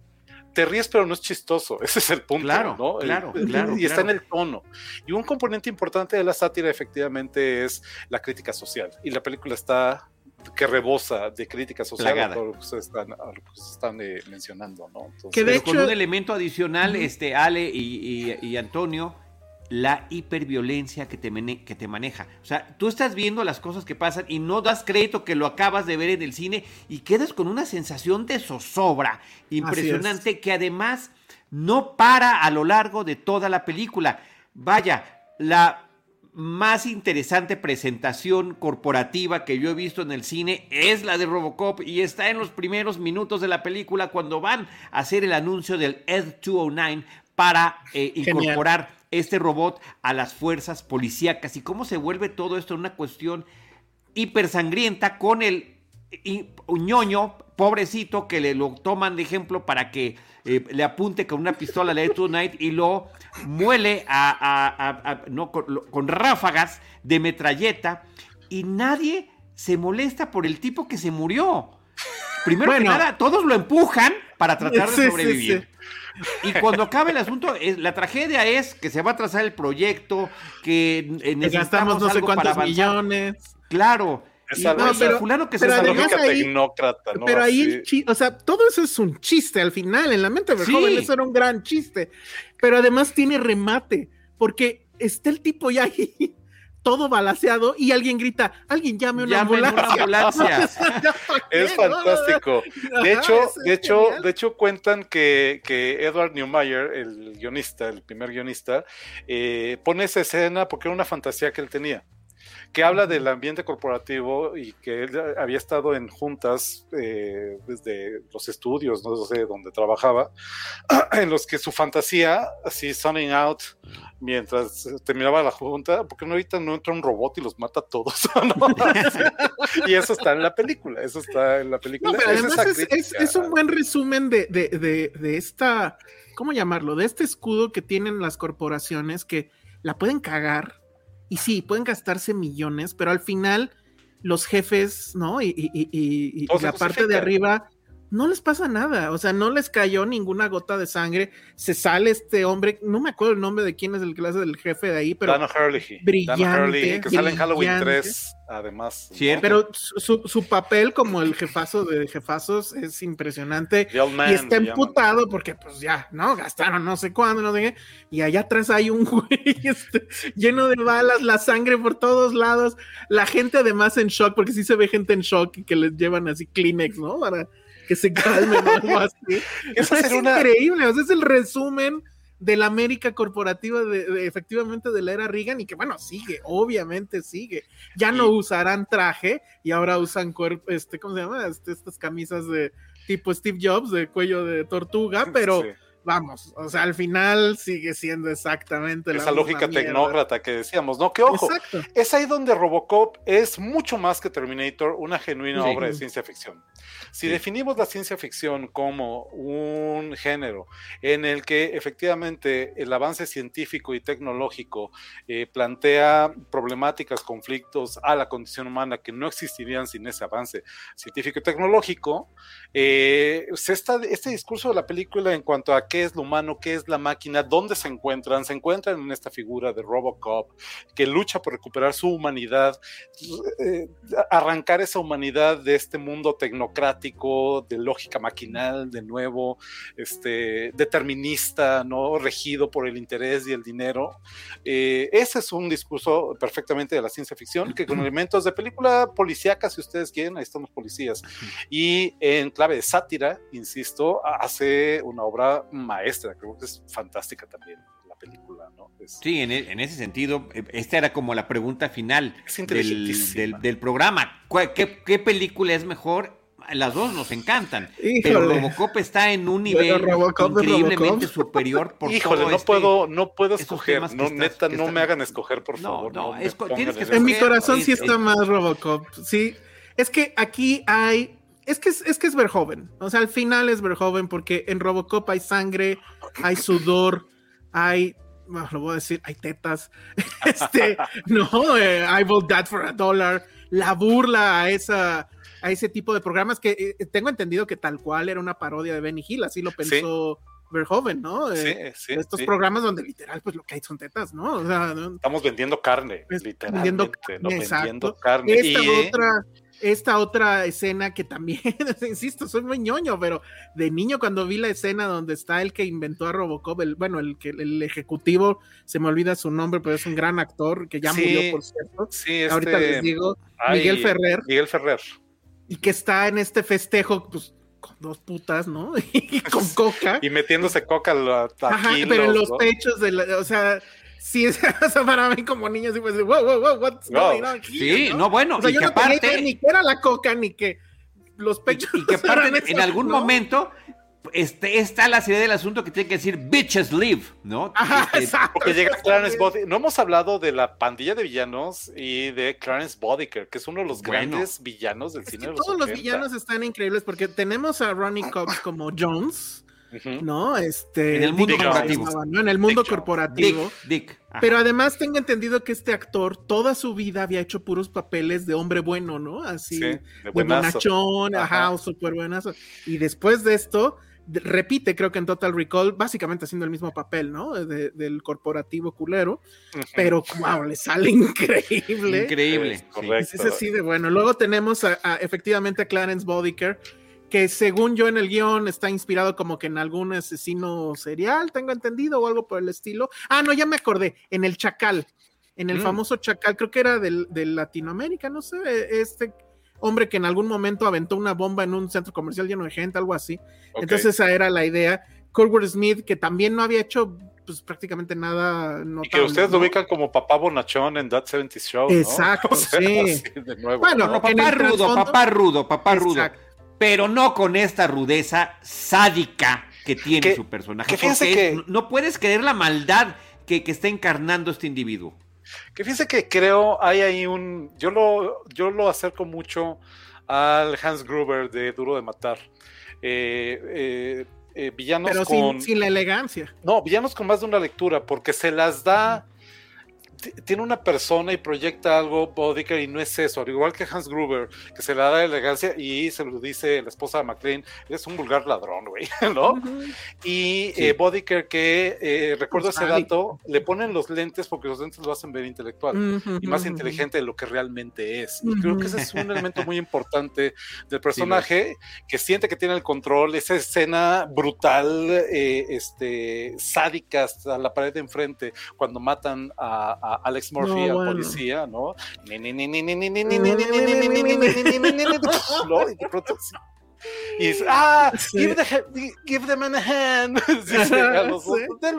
Te ríes, pero no es chistoso. Ese es el punto, claro, ¿no? Claro, claro. Y está en el tono. Y un componente importante de la sátira, efectivamente, es la crítica social. Y la película está que rebosa de crítica social a lo que ustedes están, eh, mencionando, ¿no? que de hecho, con un elemento adicional, este Ale y Antonio, la hiperviolencia que te, que te maneja. O sea, tú estás viendo las cosas que pasan y no das crédito que lo acabas de ver en el cine y quedas con una sensación de zozobra impresionante que además no para a lo largo de toda la película. Vaya, la más interesante presentación corporativa que yo he visto en el cine es la de Robocop y está en los primeros minutos de la película cuando van a hacer el anuncio del Ed 209 para eh, incorporar este robot a las fuerzas policíacas y cómo se vuelve todo esto una cuestión hipersangrienta con el ñoño pobrecito que le lo toman de ejemplo para que eh, le apunte con una pistola de Night y lo muele a, no, con, ráfagas de metralleta y nadie se molesta por el tipo que se murió. Primero que nada, todos lo empujan para tratar de sobrevivir. Y cuando acabe el asunto, la tragedia es que se va a trazar el proyecto, que necesitamos no sé cuántos millones. Claro. pero, fulano que se tecnócrata, Pero ahí, o sea, todo eso es un chiste al final. En la mente de joven, eso era un gran chiste. Pero además tiene remate, porque está el tipo ya ahí todo balaseado y alguien grita, alguien llame una ambulancia. es fantástico. De hecho, de hecho, de hecho cuentan que, que, Edward Neumayer, el guionista, el primer guionista, eh, pone esa escena porque era una fantasía que él tenía que habla del ambiente corporativo y que él había estado en juntas eh, desde los estudios, no sé, donde trabajaba, en los que su fantasía, así sunning out, mientras terminaba la junta, porque no ahorita no entra un robot y los mata a todos, y eso está en la película, eso está en la película. es, un buen resumen de, de, de esta, ¿cómo llamarlo? De este escudo que tienen las corporaciones que la pueden cagar y sí, pueden gastarse millones, pero al final los jefes, ¿no? Y, y, la parte de arriba no les pasa nada, o sea, no les cayó ninguna gota de sangre, se sale este hombre, no me acuerdo el nombre de quién es el clase del jefe de ahí, pero Dana Hurley, brillante, que sale en Halloween 3, además. Pero su, papel como el jefazo de jefazos es impresionante y está emputado porque pues ya, ¿no? Gastaron no sé cuándo, no sé qué, y allá atrás hay un güey este, lleno de balas, la sangre por todos lados, la gente además en shock, porque sí se ve gente en shock y que les llevan así Kleenex, ¿no? Para que se calmen o algo así. es increíble, o sea, es el resumen de la América corporativa de, efectivamente de la era Reagan y que bueno, sigue, obviamente sigue. Ya no usarán traje y ahora usan cuerpo, este, ¿cómo se llama? Este, estas camisas de tipo Steve Jobs de cuello de tortuga, pero vamos, o sea, al final sigue siendo exactamente esa lógica tecnócrata que decíamos, ¿no? Que ojo, es ahí donde Robocop es mucho más que Terminator, una genuina obra de ciencia ficción. Si definimos la ciencia ficción como un género en el que efectivamente el avance científico y tecnológico eh, plantea problemáticas, conflictos a la condición humana que no existirían sin ese avance científico y tecnológico, eh, este discurso de la película en cuanto a qué es lo humano, qué es la máquina, dónde se encuentran, se encuentran en esta figura de Robocop que lucha por recuperar su humanidad, eh, arrancar esa humanidad de este mundo tecnocrático de lógica maquinal, de nuevo, este, determinista, ¿no? Regido por el interés y el dinero. Eh, ese es un discurso perfectamente de la ciencia ficción, que con elementos de película policíaca, si ustedes quieren, ahí están los policías. Y en clave de sátira, insisto, hace una obra maestra, creo que es fantástica también la película, ¿no? sí, en, e, en, ese sentido, e, esta era como la pregunta final del, del, programa. ¿Qué, ¿Qué, película es mejor? las dos nos encantan, Híjole. pero Robocop está en un nivel increíblemente superior por Híjole, todo no este- puedo, no puedo escoger. No, estás- neta, no están- me hagan escoger, por No, favor. no, tienes que en En mi corazón sí es- está es- más Robocop. Sí. Es que aquí hay. Es que es, es que es Verhoeven. O sea, al final es Verhoeven porque en Robocop hay sangre, hay sudor, hay. bueno, lo voy a decir, hay tetas. Este, no, eh, I will that for a dollar. La burla a esa. A ese tipo de programas que eh, tengo entendido que tal cual era una parodia de Benny Hill, así lo pensó Verhoeven, ¿no? Sí, Eh, sí, estos sí. programas donde literal, pues lo que hay son tetas, ¿no? O sea, ¿no? Estamos vendiendo carne, Es- literalmente. vendiendo no carne, vendiendo exacto. carne. esta y, otra esta otra escena que también insisto soy muy ñoño pero de niño cuando vi la escena donde está el que inventó a Robocop el bueno el que el ejecutivo se me olvida su nombre pero es un gran actor que ya Sí, murió por cierto Sí, este, ahorita les digo ay, Miguel Ferrer Miguel Ferrer. y que está en este festejo pues con dos putas no y con coca Y metiéndose coca a Ajá, pero en los ¿no? pechos de la, o sea sí es o sea, para mí como niño sí pues wow wow wow what's Wow. going on here, Sí, no, bueno, O sea, y yo que no tenía aparte, idea ni que era la coca, ni que los pechos. y que aparte eran en esos, algún ¿no? momento este, está la seriedad del asunto que tiene que decir bitches live, ¿no? Ajá, Este, exacto. Porque llega. Clarence Boddicker. No hemos hablado de la pandilla de villanos y de Clarence Boddicker, que es uno de los Bueno. grandes villanos del Es cine que de los todos los 80. villanos están increíbles porque tenemos a Ronnie Cox como Jones, ¿no? Este, En el mundo Dick Jones corporativo. ¿no? En el mundo Dick corporativo. Dick. Pero además tengo entendido que este actor toda su vida había hecho puros papeles de hombre bueno, ¿no? Así, Sí, de, de buenazo. bonachón, ajá, Ajá. o súper buenazo. Y después de esto, repite, creo que en Total Recall, básicamente haciendo el mismo papel, ¿no? De- del corporativo culero, pero wow, le sale increíble. Increíble. Sí. correcto. Es así de bueno. Luego tenemos a, a, efectivamente a Clarence Bodiker, que según yo en el guion está inspirado como que en algún asesino serial, tengo entendido, o algo por el estilo. Ah, no, ya me acordé, en el Chacal, en el Mm. famoso Chacal, creo que era del, de Latinoamérica, no sé, este hombre que en algún momento aventó una bomba en un centro comercial lleno de gente, algo así. Entonces esa era la idea. Kurtwood Smith, que también no había hecho pues prácticamente nada Y que notable, ustedes lo ubican como papá bonachón en That 70 Show. ¿no? Exacto, O sea, sí. así de nuevo. Bueno, No, en papá rudo, papá rudo, papá rudo. Pero no con esta rudeza sádica que tiene Que- su personaje. que fíjense porque que- es- no puedes creer la maldad que, que está encarnando este individuo. Que fíjense que creo hay ahí un. Yo lo, yo lo acerco mucho al Hans Gruber de Duro de Matar. Eh, eh, eh, villanos Pero con. sin, sin la elegancia. No, villanos con más de una lectura, porque se las da. Tiene una persona y proyecta algo Bodiker y no es eso, al igual que Hans Gruber, que se le da elegancia y se lo dice la esposa de McLean, es un vulgar ladrón, güey, ¿no? Y Sí. eh, Bodiker, que eh, recuerdo ese dato, le ponen los lentes porque los lentes lo hacen ver intelectual y más inteligente de lo que realmente es. Y creo que ese es un elemento muy importante del personaje que siente que tiene el control, esa escena brutal, eh, este, sádica hasta la pared de enfrente cuando matan a, a Alex Murphy, no, bueno. policía, ¿no? Y de pronto sí. Y dice, ah, sí. give, the, give the man a hand. Sí, los, sí.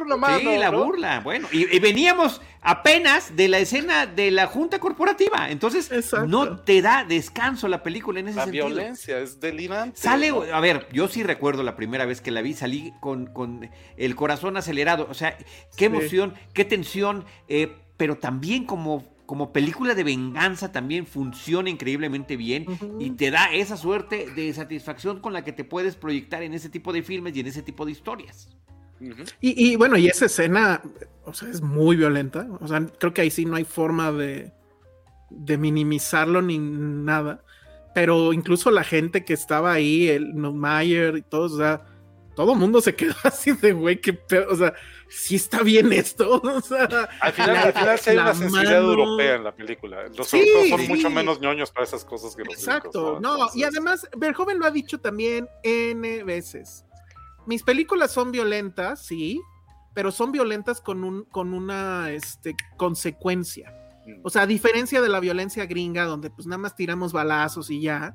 Una mano, sí la ¿no? burla. Bueno, y, y, veníamos apenas de la escena de la junta corporativa. Entonces, Exacto. no te da descanso la película en ese la sentido. La violencia es delirante. Sale, ¿no? a ver, yo sí recuerdo la primera vez que la vi, salí con, con el corazón acelerado. O sea, qué emoción, qué tensión. Eh, pero también como, como película de venganza también funciona increíblemente bien y te da esa suerte de satisfacción con la que te puedes proyectar en ese tipo de filmes y en ese tipo de historias. Y, y bueno, y esa escena, o sea, es muy violenta. O sea, creo que ahí sí no hay forma de, de minimizarlo ni nada. Pero incluso la gente que estaba ahí, el Mayer y todos, o sea, todo el mundo se quedó así de güey, qué pedo. O sea, sí está bien esto. O sea, Al final, la- al final sí hay una sensibilidad mano- europea en la película. Los Sí, europeos son sí. mucho menos ñoños para esas cosas que los Exacto, gringos, no, y además Verhoeven lo ha dicho también N veces. Mis películas son violentas, sí, pero son violentas con un con una este consecuencia. mm, O sea, a diferencia de la violencia gringa donde pues nada más tiramos balazos y ya,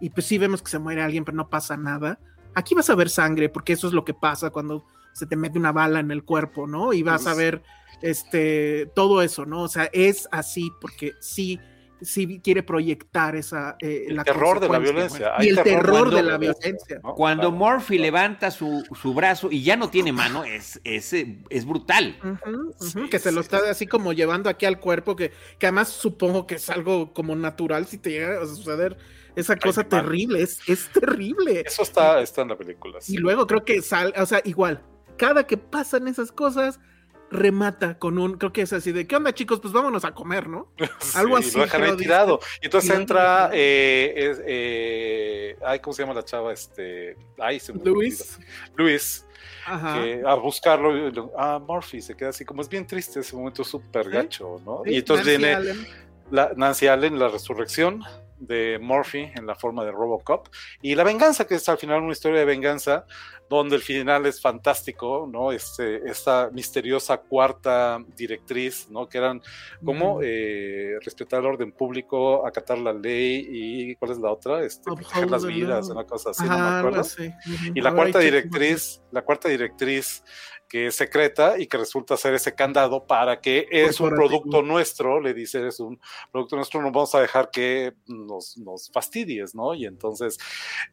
y pues sí vemos que se muere alguien pero no pasa nada. Aquí vas a ver sangre porque eso es lo que pasa cuando se te mete una bala en el cuerpo, ¿no? Y vas a Pues- ver este todo eso, ¿no? O sea, es así porque sí sí quiere proyectar esa eh, El la terror de la consecuencia. violencia. y el terror de la violencia. ¿no? Cuando Claro. Murphy levanta su, su brazo y ya no tiene mano, es, es, eh, es brutal. Sí, que se lo está así como llevando aquí al cuerpo, que, que además supongo que es algo como natural si te llega a suceder esa cosa terrible, es, es terrible. Eso está, está en la película. sí. Y luego creo que sale, o sea, igual, cada que pasan esas cosas, remata con un, creo que es así de, ¿qué onda chicos? Pues vámonos a comer, ¿no? Algo Sí, así, Lo dejan ahí tirado. Y entonces Y entra. Eh, eh, ay, ¿cómo se llama la chava? Este. Ay, se me. Luis. Luis. Ajá. que a buscarlo. Ah, Murphy se queda así. Como es bien triste ese momento súper gacho, ¿no? Y entonces Nancy viene Allen. la, Nancy Allen, la resurrección de Murphy en la forma de Robocop y la venganza, que es al final una historia de venganza, donde el final es fantástico, ¿no? Este, esta misteriosa cuarta directriz, ¿no? Que eran como eh, respetar el orden público, acatar la ley y ¿cuál es la otra? Este, proteger las the vidas, una cosa así, no me Ajá, acuerdo. Y la Ahora cuarta que- directriz, la cuarta directriz que es secreta y que resulta ser ese candado para que es un producto nuestro, le dice, es un producto nuestro, no vamos a dejar que nos, nos fastidies, ¿no? Y entonces,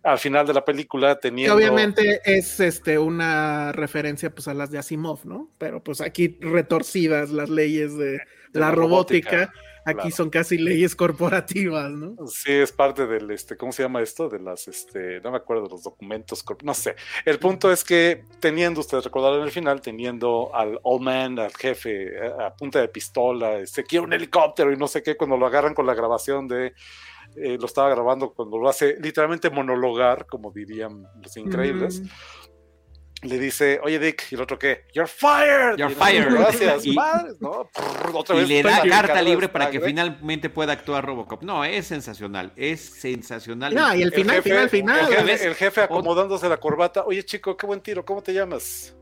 al final de la película, Que teniendo... obviamente es este una referencia pues a las de Asimov, ¿no? Pero pues aquí retorcidas las leyes de, de la, robótica, aquí claro. son casi leyes corporativas, ¿no? Sí, es parte del, este, ¿cómo se llama esto? De las, este, no me acuerdo, de los documentos, no sé. El punto es que teniendo, ustedes recordaron el final, teniendo al old man, al jefe, eh, a, punta de pistola, este, quiere un helicóptero y no sé qué, cuando lo agarran con la grabación de, eh, lo estaba grabando cuando lo hace literalmente monologar, como dirían los increíbles, Mm. Le dice, oye Dick, ¿y el otro qué? You're fired. You're fired. Gracias, Y- madres", ¿no? Otra Y vez le da carta libre para que finalmente pueda actuar Robocop. No, es sensacional, es sensacional. No, y el final, jefe- final, final. El jefe, ¿ves? el jefe acomodándose la corbata. Oye, chico, qué buen tiro. ¿Cómo te llamas?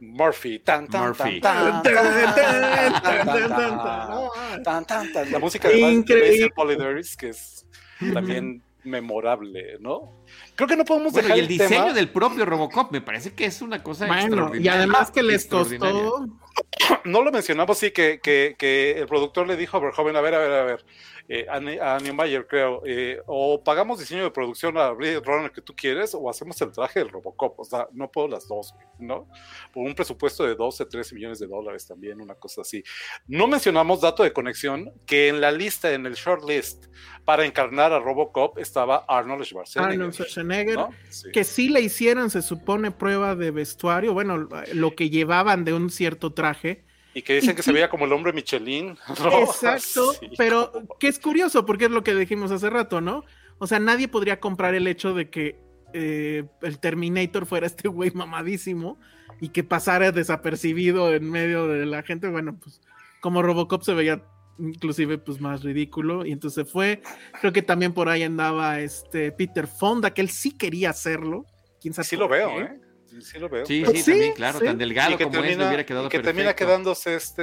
Murphy. Tan, tan, Murphy. tan, tan, Tan, tan, tan, tan, tan, tan, tan, tan, no, tan, tan, tan. La música de Increíble. Basil Polidaris, que es también memorable, ¿no? Creo que no podemos Bueno, dejar y el diseño tema. del propio Robocop me parece que es una cosa Bueno, y además que les costó No lo mencionamos, sí, que, que, que el productor le dijo a Verhoeven, a ver, a ver, a ver, eh, a, a Neumayer, creo, eh, o pagamos diseño de producción a Blade Runner que tú quieres, o hacemos el traje del Robocop, o sea, no puedo las dos, ¿no? Por un presupuesto de 12, 13 millones de dólares también, una cosa así. No mencionamos dato de conexión, que en la lista, en el short list, para encarnar a Robocop estaba Arnold Schwarzenegger. Arnold Schwarzenegger, ¿no? Sí. que sí le hicieron, se supone, prueba de vestuario, bueno, lo que llevaban de un cierto traje. Y que dicen que se veía como el hombre Michelin. ¿no? Exacto, Sí, pero como- que es curioso, porque es lo que dijimos hace rato, ¿no? O sea, nadie podría comprar el hecho de que eh, el Terminator fuera este güey mamadísimo y que pasara desapercibido en medio de la gente. Bueno, pues como Robocop se veía inclusive pues más ridículo y entonces fue, creo que también por ahí andaba este Peter Fonda, que él sí quería hacerlo. ¿Quién sabe Sí lo veo? ¿eh? Sí, sí lo veo. Sí, Pues sí, sí, también, claro, sí. tan delgado que como es, termina, hubiera quedado y que perfecto. termina quedándose este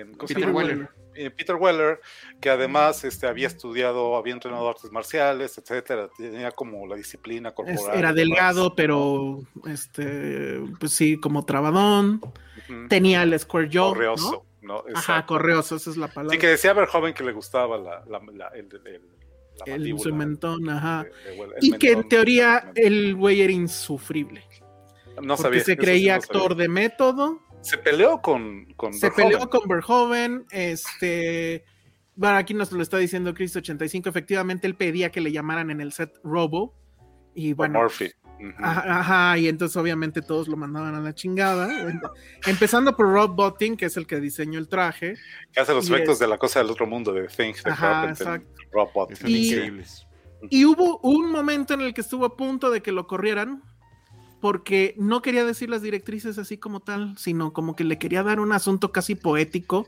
eh, ¿cómo se Peter? Weller. Eh, Peter Weller, que además este, había estudiado, había entrenado artes marciales, etcétera, tenía como la disciplina Es- corporal. era delgado, demás. pero este, pues sí, como trabadón. Tenía el square jaw, correoso, ¿no? ¿no? Ajá, correoso, esa es la palabra. Sí, que decía Verhoeven que le gustaba la, la, la- el, el- la el, mandíbula su mentón, ajá. de- de Weller, el Y que en teoría el güey era insufrible. No porque sabía, se sí creía sabía. actor de método. Se peleó con, con Se Verhoeven. peleó con Verhoeven. Este. Bueno, aquí nos lo está diciendo Chris 85. Efectivamente, él pedía que le llamaran en el set Robo. Y bueno, Murphy. Ajá, ajá, y entonces obviamente todos lo mandaban a la chingada. Empezando por Rob Bottin, que es el que diseñó el traje. Que hace los y efectos es- de la cosa del otro mundo de Thing de Ajá, Carpenter, exacto. Rob Bottin. Son Y- increíbles. Y hubo un momento en el que estuvo a punto de que lo corrieran, porque no quería decir las directrices así como tal, sino como que le quería dar un asunto casi poético.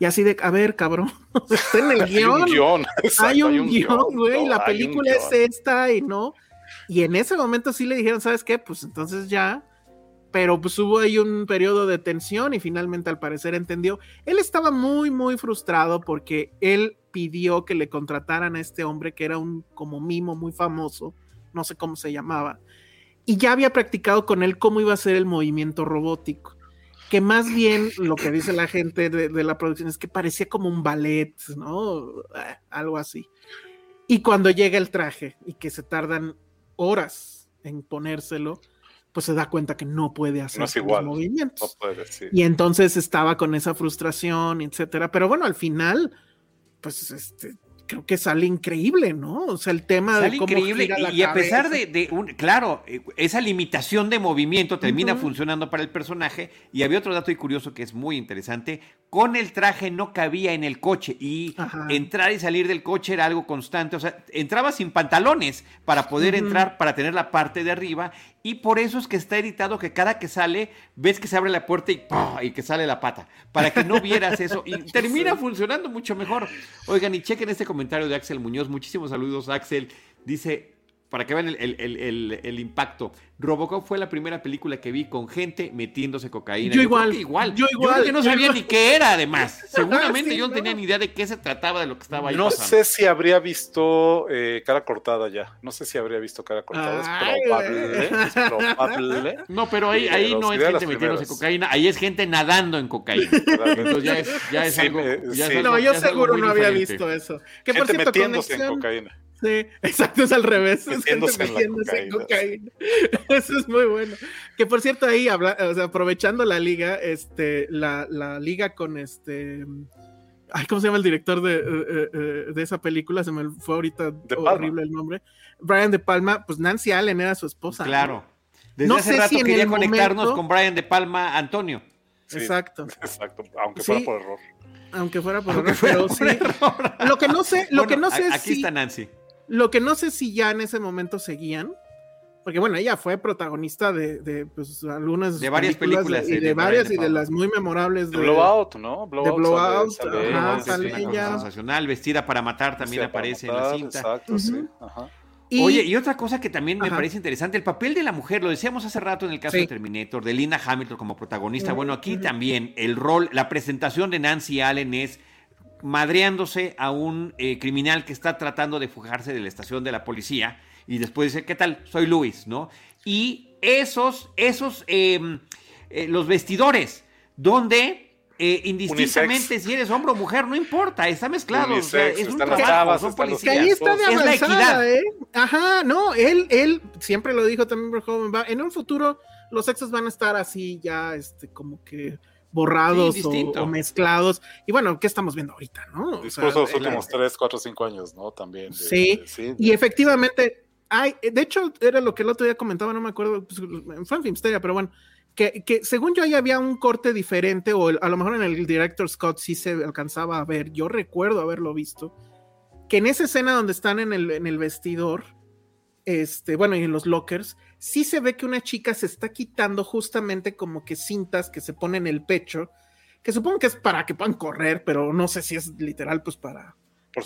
Y así de, a ver, cabrón, está en el Hay un guion. guion. exacto, hay un guion, güey, no, la hay un película es guion. esta y no. Y en ese momento sí le dijeron, ¿sabes qué? Pues entonces ya. Pero pues hubo ahí un periodo de tensión y finalmente al parecer entendió. Él estaba muy, muy frustrado porque él pidió que le contrataran a este hombre que era un como mimo muy famoso, no sé cómo se llamaba, y ya había practicado con él cómo iba a ser el movimiento robótico. que más bien lo que dice la gente de, de la producción es que parecía como un ballet, ¿no? Eh, algo así. Y cuando llega el traje y que se tardan horas en ponérselo, pues se da cuenta que no puede hacer No es los igual. movimientos. No puede, sí. Y entonces estaba con esa frustración, etcétera. Pero bueno, al final, pues este, creo que sale increíble, ¿no? O sea, el tema Sale de cómo increíble gira la y, y a pesar de, de un, claro, eh, esa limitación de movimiento termina funcionando para el personaje y había otro dato y curioso que es muy interesante, con el traje no cabía en el coche y Ajá. entrar y salir del coche era algo constante, o sea, entraba sin pantalones para poder entrar, para tener la parte de arriba y por eso es que está editado que cada que sale ves que se abre la puerta y, y que sale la pata, para que no vieras eso y termina funcionando mucho mejor. Oigan, y chequen este comentario de Axel Muñoz, muchísimos saludos Axel, dice, para que vean el, el- el- el- el impacto, Robocop fue la primera película que vi con gente metiéndose cocaína. Yo creo igual, yo creo igual, que no yo sabía igual. ni qué era además, seguramente Sí, yo no no. tenía ni idea de qué se trataba de lo que estaba ahí No pasando. sé si habría visto eh, cara cortada ya. No sé si habría visto cara cortada. Ay, es probable. Es probable. No, pero ahí, ahí pero no es gente metiéndose cocaína, ahí es gente nadando en cocaína. Entonces ya es, ya es Sí, algo. eh, es algo- No, yo ya es algo seguro muy no había diferente. visto eso. Que por Gente cierto, metiéndose en conexión- cocaína. Sí, exacto, es al revés. Es gente Metiéndose en la metiéndose en cocaína. cocaína. Eso es muy bueno. Que por cierto, ahí habla, o sea, aprovechando la liga, este, la, la liga con este. Ay, ¿cómo se llama el director de, eh, eh, de esa película? Se me fue ahorita horrible el nombre. Brian De Palma, pues Nancy Allen era su esposa. Claro. Desde No hace sé rato si en quería el conectarnos momento- con Brian De Palma Antonio. Sí, Exacto. Exacto. Aunque Sí. fuera por error. Aunque fuera por Aunque error, fuera pero por sí. error. Lo que no sé, lo que no sé Aquí si- está Nancy. Lo que no sé si ya en ese momento seguían, porque bueno, ella fue protagonista de, de, pues, algunas De varias películas, y eh, de, de varias De y de las muy memorables De de Blowout, ¿no? Blowout. Blowout, sale- sale ajá, ella, Es sale una ella. cosa sensacional, vestida para matar también aparece en la cinta. Exacto, sí. Ajá. y- Oye, y otra cosa que también me Ajá. parece interesante, el papel de la mujer, lo decíamos hace rato en el caso Sí. de Terminator, de Linda Hamilton como protagonista. Bueno, aquí también el rol, la presentación de Nancy Allen es madreándose a un eh, criminal que está tratando de fugarse de la estación de la policía y después dice, ¿qué tal? Soy Luis, ¿no? Y esos, esos, eh, eh, los vestidores, donde... eh, indistintamente Unisex. si eres hombre o mujer, no importa, está mezclado. o sea, Unisex, es un trabajo, chavas, son policías. ahí está de Es la equidad. ¿eh? Ajá, no, él, él siempre lo dijo también por joven, va, en un futuro los sexos van a estar así ya, este, como que borrados Sí, o, mezclados. Y bueno, ¿qué estamos viendo ahorita, no? O sea, Discurso de los el- últimos 3, 4, 5 años, ¿no? También. de- Sí, de- sí, Y efectivamente, hay, de hecho, era lo que el otro día comentaba, no me acuerdo, pues, fue en Filmsteria, pero bueno, que, que según yo ahí había un corte diferente, o el- a lo mejor en el director Scott sí se alcanzaba a ver, yo recuerdo haberlo visto, que en esa escena donde están en el, en el vestidor, este, bueno, y en los lockers, sí se ve que una chica se está quitando justamente como que cintas que se ponen en el pecho, que supongo que es para que puedan correr, pero no sé si es literal, pues para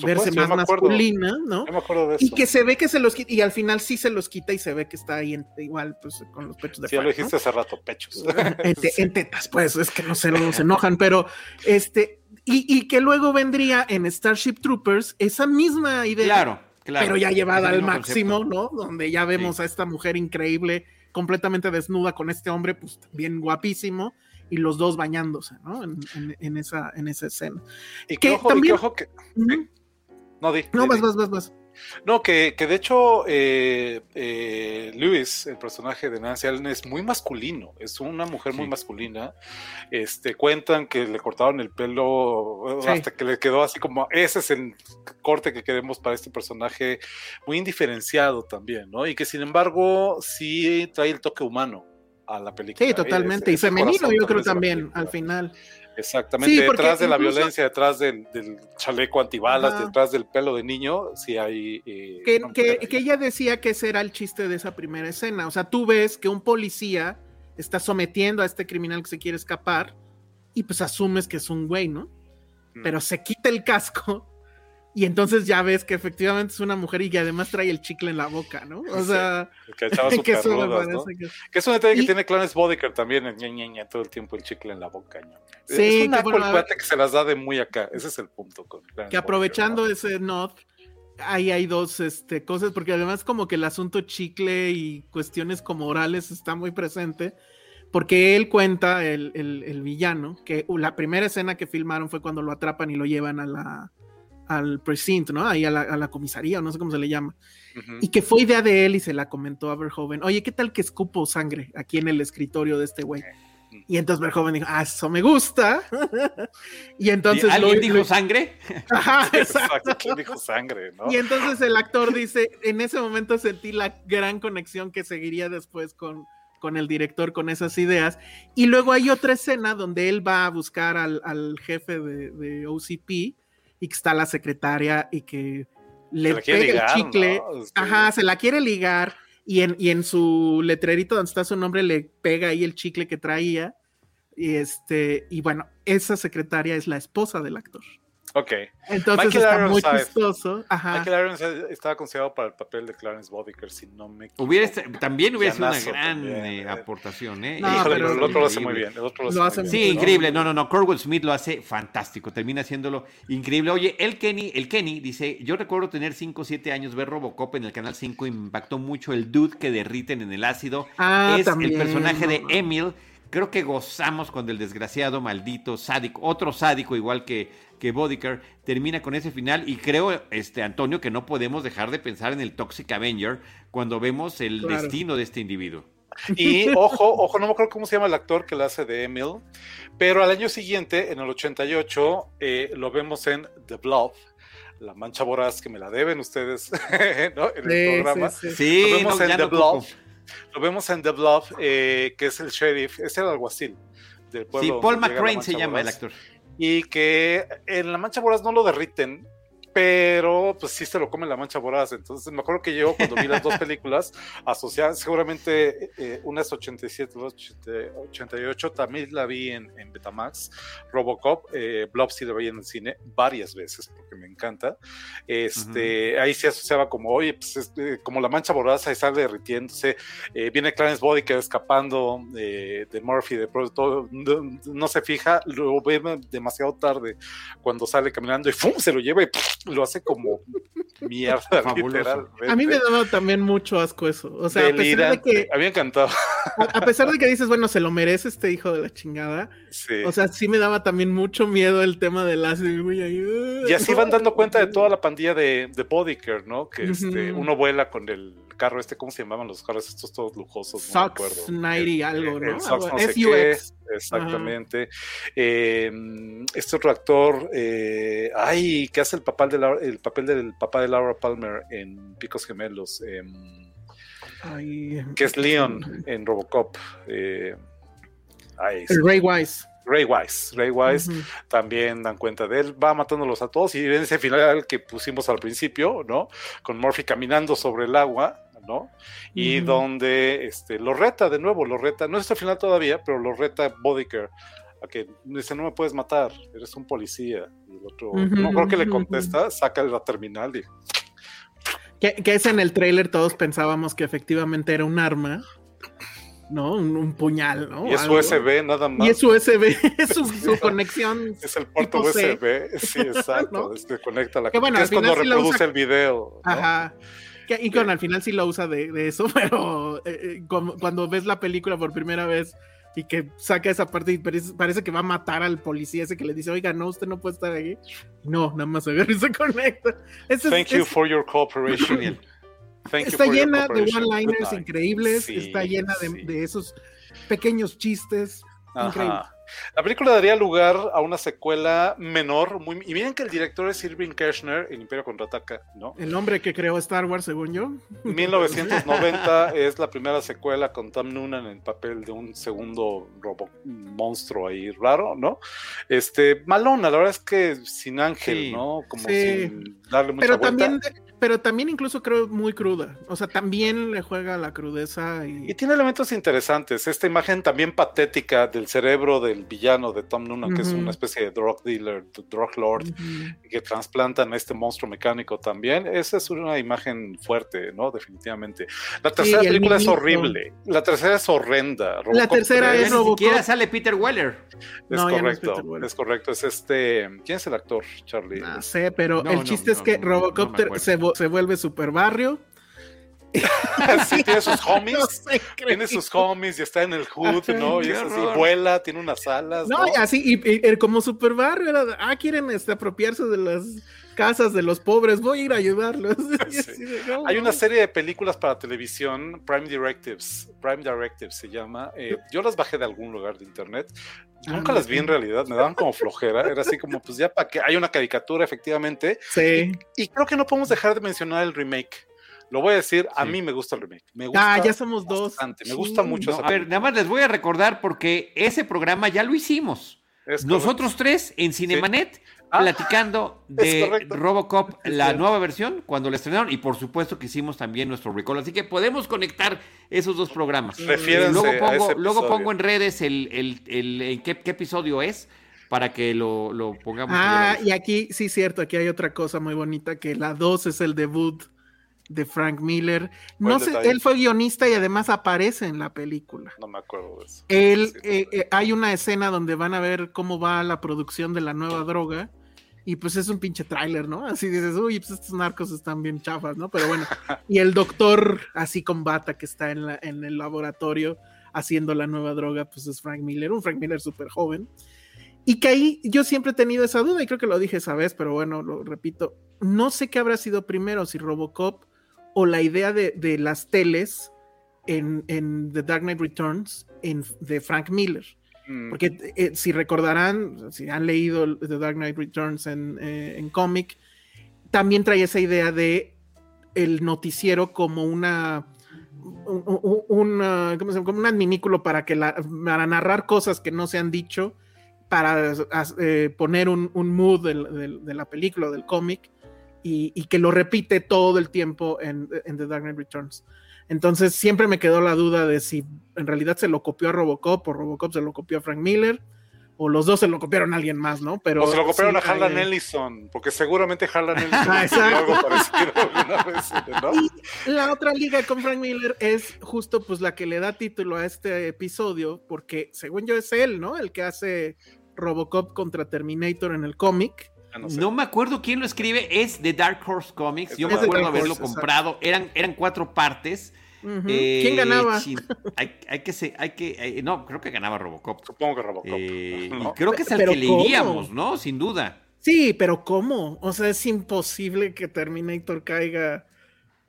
verse más me acuerdo. masculina, ¿no? Yo me acuerdo de eso. Y que se ve que se los quita, y al final sí se los quita y se ve que está ahí en- igual, pues con los pechos de Sí, ya lo dijiste hace rato, pechos. en tetas, pues es que no se, no se enojan, pero este, y, y que luego vendría en Starship Troopers esa misma idea, Claro, claro. pero ya llevada al máximo, concepto. ¿no? Donde ya vemos a esta mujer increíble, completamente desnuda con este hombre, pues también guapísimo. Y los dos bañándose, ¿no? En, en- en esa, en esa escena. Y que que ojo, y también- que ojo que. Ujú. No, di. No, di, vas, vas, vas, vas. No, que, que de hecho eh, eh, Lewis, el personaje de Nancy Allen, es muy masculino, es una mujer muy masculina. Este, cuentan que le cortaron el pelo Sí. hasta que le quedó así como, ese es el corte que queremos para este personaje, muy indiferenciado también, ¿no? Y que sin embargo sí trae el toque humano a la película. Sí, totalmente. Es- y femenino, yo creo también, al final. Exactamente, Sí, detrás de la violencia, detrás del, del chaleco antibalas, Ajá. detrás del pelo de niño, sí hay... eh, que ella decía que ese era el chiste de esa primera escena. O sea, tú ves que un policía está sometiendo a este criminal que se quiere escapar y pues asumes que es un güey, ¿no? Mm. Pero se quita el casco y entonces ya ves que efectivamente es una mujer y que además trae el chicle en la boca, ¿no? O Sí, sea, Que echaba que súper eso me rudas, ¿no? parece que... Que es un detalle Y- que tiene Clarence Bodiker también, en ña, ña, ña, todo el tiempo el chicle en la boca. Sí, es un bueno, cuate que se las da de muy acá. Ese es el punto. Con Clarence que aprovechando ese nod, ahí hay dos este, cosas, porque además como que el asunto chicle y cuestiones como orales está muy presente, porque él cuenta, el, el, el villano, que la primera escena que filmaron fue cuando lo atrapan y lo llevan a la, al precinct, ¿no? Ahí a la, a la comisaría, o no sé cómo se le llama. Ujú. Y que fue idea de él y se la comentó a Verhoeven. Oye, ¿qué tal que escupo sangre aquí en el escritorio de este güey? Y entonces Verhoeven dijo, ah, eso me gusta. y entonces... lo- ¿Alguien dijo lo- sangre? Ajá, Exacto, exacto. ¿quién dijo sangre, no? Y entonces el actor dice, en ese momento sentí la gran conexión que seguiría después con, con el director, con esas ideas. Y luego hay otra escena donde él va a buscar al, al jefe de, de OCP y que está la secretaria y que le pega ligar, el chicle. ¿no? Este, Ajá, se la quiere ligar y en, y en su letrerito donde está su nombre le pega ahí el chicle que traía. Y este, y bueno, esa secretaria es la esposa del actor. Ok. Entonces Michael está muy Ironside. chistoso. Ajá. Michael Irons estaba considerado para el papel de Clarence Bodiker, si no me equivoco. Hubiera también hubiera sido una gran también, eh, eh. aportación, ¿eh? No, Híjole, pero- el otro lo hace muy bien. El otro lo Lo hace muy Sí, bien. increíble. No, no, no. Corwell Smith lo hace fantástico. Termina haciéndolo increíble. Oye, el Kenny, el Kenny dice: Yo recuerdo tener 5 o 7 años, ver Robocop en el canal 5. Impactó mucho el dude que derriten en el ácido. Ah, es también, el personaje de no, no. Emil. Creo que gozamos cuando el desgraciado, maldito, sádico, otro sádico igual que, que Bodiker, termina con ese final. Y creo, este Antonio, que no podemos dejar de pensar en el Toxic Avenger cuando vemos el Claro. destino de este individuo. Y ojo, ojo, no me acuerdo cómo se llama el actor que la hace de Emil, pero al año siguiente, en el 88, eh, lo vemos en The Bluff, La Mancha Voraz, que me la deben ustedes ¿no? en el Sí, programa. sí, sí. Sí, Lo vemos no, en The no. Bluff. Lo vemos en The Bluff, eh, que es el sheriff, es el alguacil del pueblo. Sí, Paul McCrane se llama el actor. Y que en la mancha voraz no lo derriten, pero pues sí se lo come la mancha voraz. Entonces me acuerdo que yo cuando vi las dos películas asociadas, seguramente eh, una es 87, la otra 88, también la vi en, en Betamax, Robocop, eh, Blob sí la vi en el cine varias veces porque me encanta. Este, Ahí se asociaba como, oye, pues es, eh, como la mancha voraz ahí sale derritiéndose, eh, viene Clarence Bodiker escapando eh, de Murphy, de pronto no, no se fija, lo ve demasiado tarde cuando sale caminando y ¡fum! se lo lleva y ¡puf! Lo hace como mierda, Fabuloso. literalmente. A mí me daba también mucho asco eso. O sea, a pesar de que, A mí me encantó. a, a pesar de que dices, bueno, se lo merece este hijo de la chingada. Sí. O sea, sí me daba también mucho miedo el tema del ácido. y así van dando cuenta de toda la pandilla de, de Bodiker, ¿no? Que este, uno vuela con el carro este, ¿cómo se llamaban los carros estos todos lujosos? No me acuerdo. Sox 90 algo, El- ¿no? el Sox no sé qué, exactamente. Eh, este otro actor, eh, ay, que hace el papel, de Laura- el papel del papá de Laura Palmer en Picos Gemelos, em, Ay, que es Leon en Robocop. eh, ay, El Ray Wise. Ray Wise. Ray Wise también dan cuenta de él, va matándolos a todos y en ese final que pusimos al principio, ¿no? Con Murphy caminando sobre el agua, ¿no? Y donde este, lo reta de nuevo, lo reta, no es el final todavía, pero lo reta Bodiker a que dice, no me puedes matar, eres un policía. Y el otro, no creo que le contesta, saca la terminal y Que, que es en el trailer, todos pensábamos que efectivamente era un arma, ¿no? Un, un puñal, ¿no? y es Algo. USB nada más. Y es USB, es su, su conexión. Es el puerto C. USB, sí, exacto, ¿No? es que conecta la Que bueno, que es cuando sí reproduce usa- el video. ¿no? Ajá. Que- y con al final sí lo usa de, de eso, pero eh, eh, como- cuando ves la película por primera vez y que saca esa parte y parece, parece que va a matar al policía ese que le dice, oiga, no, usted no puede estar aquí. No, nada más agarra y se conecta. Ese es- Thank you es- for your cooperation. Thank está llena de one-liners increíbles, Sí, está llena de, sí. de esos pequeños chistes. Increíble. Ajá. La película daría lugar a una secuela menor. Muy, y miren que el director es Irving Kershner, El Imperio Contraataca, ¿no? El hombre que creó Star Wars, según yo. 1990 es la primera secuela con Tom Noonan en el papel de un segundo robo monstruo ahí raro, ¿no? Este, malona, la verdad es que sin ángel, Sí. ¿no? Como Sí. sin darle mucha Pero vuelta. también, pero también incluso creo muy cruda. O sea, también le juega la crudeza y... Y tiene elementos interesantes. Esta imagen también patética del cerebro del villano de Tom Noonan, que es una especie de drug dealer, drug lord, Ujú. que trasplantan a este monstruo mecánico también. Esa es una imagen fuerte, ¿no? Definitivamente. La tercera el película es horrible. La tercera es horrenda. La tercera tres es Ni Robocop. siquiera sale Peter Weller. Es No, ya no es correcto. Weller. es correcto. Es este. ¿Quién es el actor, Charlie? No sé, pero No, el no, chiste es no, que no, no me Robocop se, se vuelve super barrio sí, tiene sus homies. No tiene sus homies y está en el hood, ¿no? Y es así, vuela, tiene unas alas. No, ¿no? y así, y, y- y como super barrio, era ah, quieren este, apropiarse de las casas de los pobres, voy a ir a ayudarlos. Y Sí. así de, no, Hay una serie de películas para televisión, Prime Directives, Prime Directives se llama. eh, yo las bajé de algún lugar de internet. Nunca Ah, las vi en realidad, me daban como flojera. Era así como, pues ya para que hay una caricatura, efectivamente. Sí. Y creo que no podemos dejar de mencionar el remake. Lo voy a decir, a Sí. mí me gusta el remake. Me gusta Ah, ya somos dos. Me gusta Sí. mucho No, esa a ver, nada más les voy a recordar porque ese programa ya lo hicimos. Es Nosotros tres en Cinemanet Ah, platicando de. Robocop, la nueva versión, cuando la estrenaron, y por supuesto que hicimos también nuestro recall. Así que podemos conectar esos dos programas. Refiérense luego a pongo, ese luego episodio. pongo en redes el, el- el- en qué, qué episodio es para que lo, lo pongamos. Ah, y aquí, sí, cierto, aquí hay otra cosa muy bonita, que la 2 es el debut de Frank Miller. No sé, detalle. él fue guionista y además aparece en la película. No me acuerdo de eso. Él, Sí, eh, eh, hay una escena donde van a ver cómo va la producción de la nueva droga. Y pues es un pinche tráiler, ¿no? Así dices, uy, pues estos narcos están bien chafas, ¿no? Pero bueno, y el doctor así con bata que está en, la- en el laboratorio haciendo la nueva droga, pues es Frank Miller, un Frank Miller súper joven. Y que ahí yo siempre he tenido esa duda y creo que lo dije esa vez, pero bueno, lo repito. No sé qué habrá sido primero, si Robocop o la idea de, de las teles en, en The Dark Knight Returns en, de Frank Miller. Mm, Porque eh, si recordarán, si han leído The Dark Knight Returns en, eh, en cómic, también trae esa idea de el noticiero como una un, como un adminículo para que para narrar cosas que no se han dicho para eh, poner un, un mood de la película del cómic y, y que lo repite todo el tiempo en, en The Dark Knight Returns. Entonces siempre me quedó la duda de si en realidad se lo copió a Robocop o Robocop se lo copió a Frank Miller o los dos se lo copiaron a alguien más, ¿no? Pero o se lo copiaron sí, a Harlan hay- Ellison, porque seguramente Harlan Ellison Ah, algo parecido alguna vez, ¿no? Y la otra liga con Frank Miller es justo pues la que le da título a este episodio, porque según yo es él, ¿no? El que hace Robocop contra Terminator en el cómic. No sé. No me acuerdo quién lo escribe, es de Dark Horse Comics. Yo Es me acuerdo haberlo Horse, comprado. Eran, eran cuatro partes. Eh, ¿Quién ganaba? hay, hay que se- hay que, eh, no, creo que ganaba Robocop. Supongo que Robocop. Eh, ¿no? y creo que es al que le iríamos, ¿no? Sin duda. Sí, pero ¿cómo? O sea, es imposible que Terminator caiga.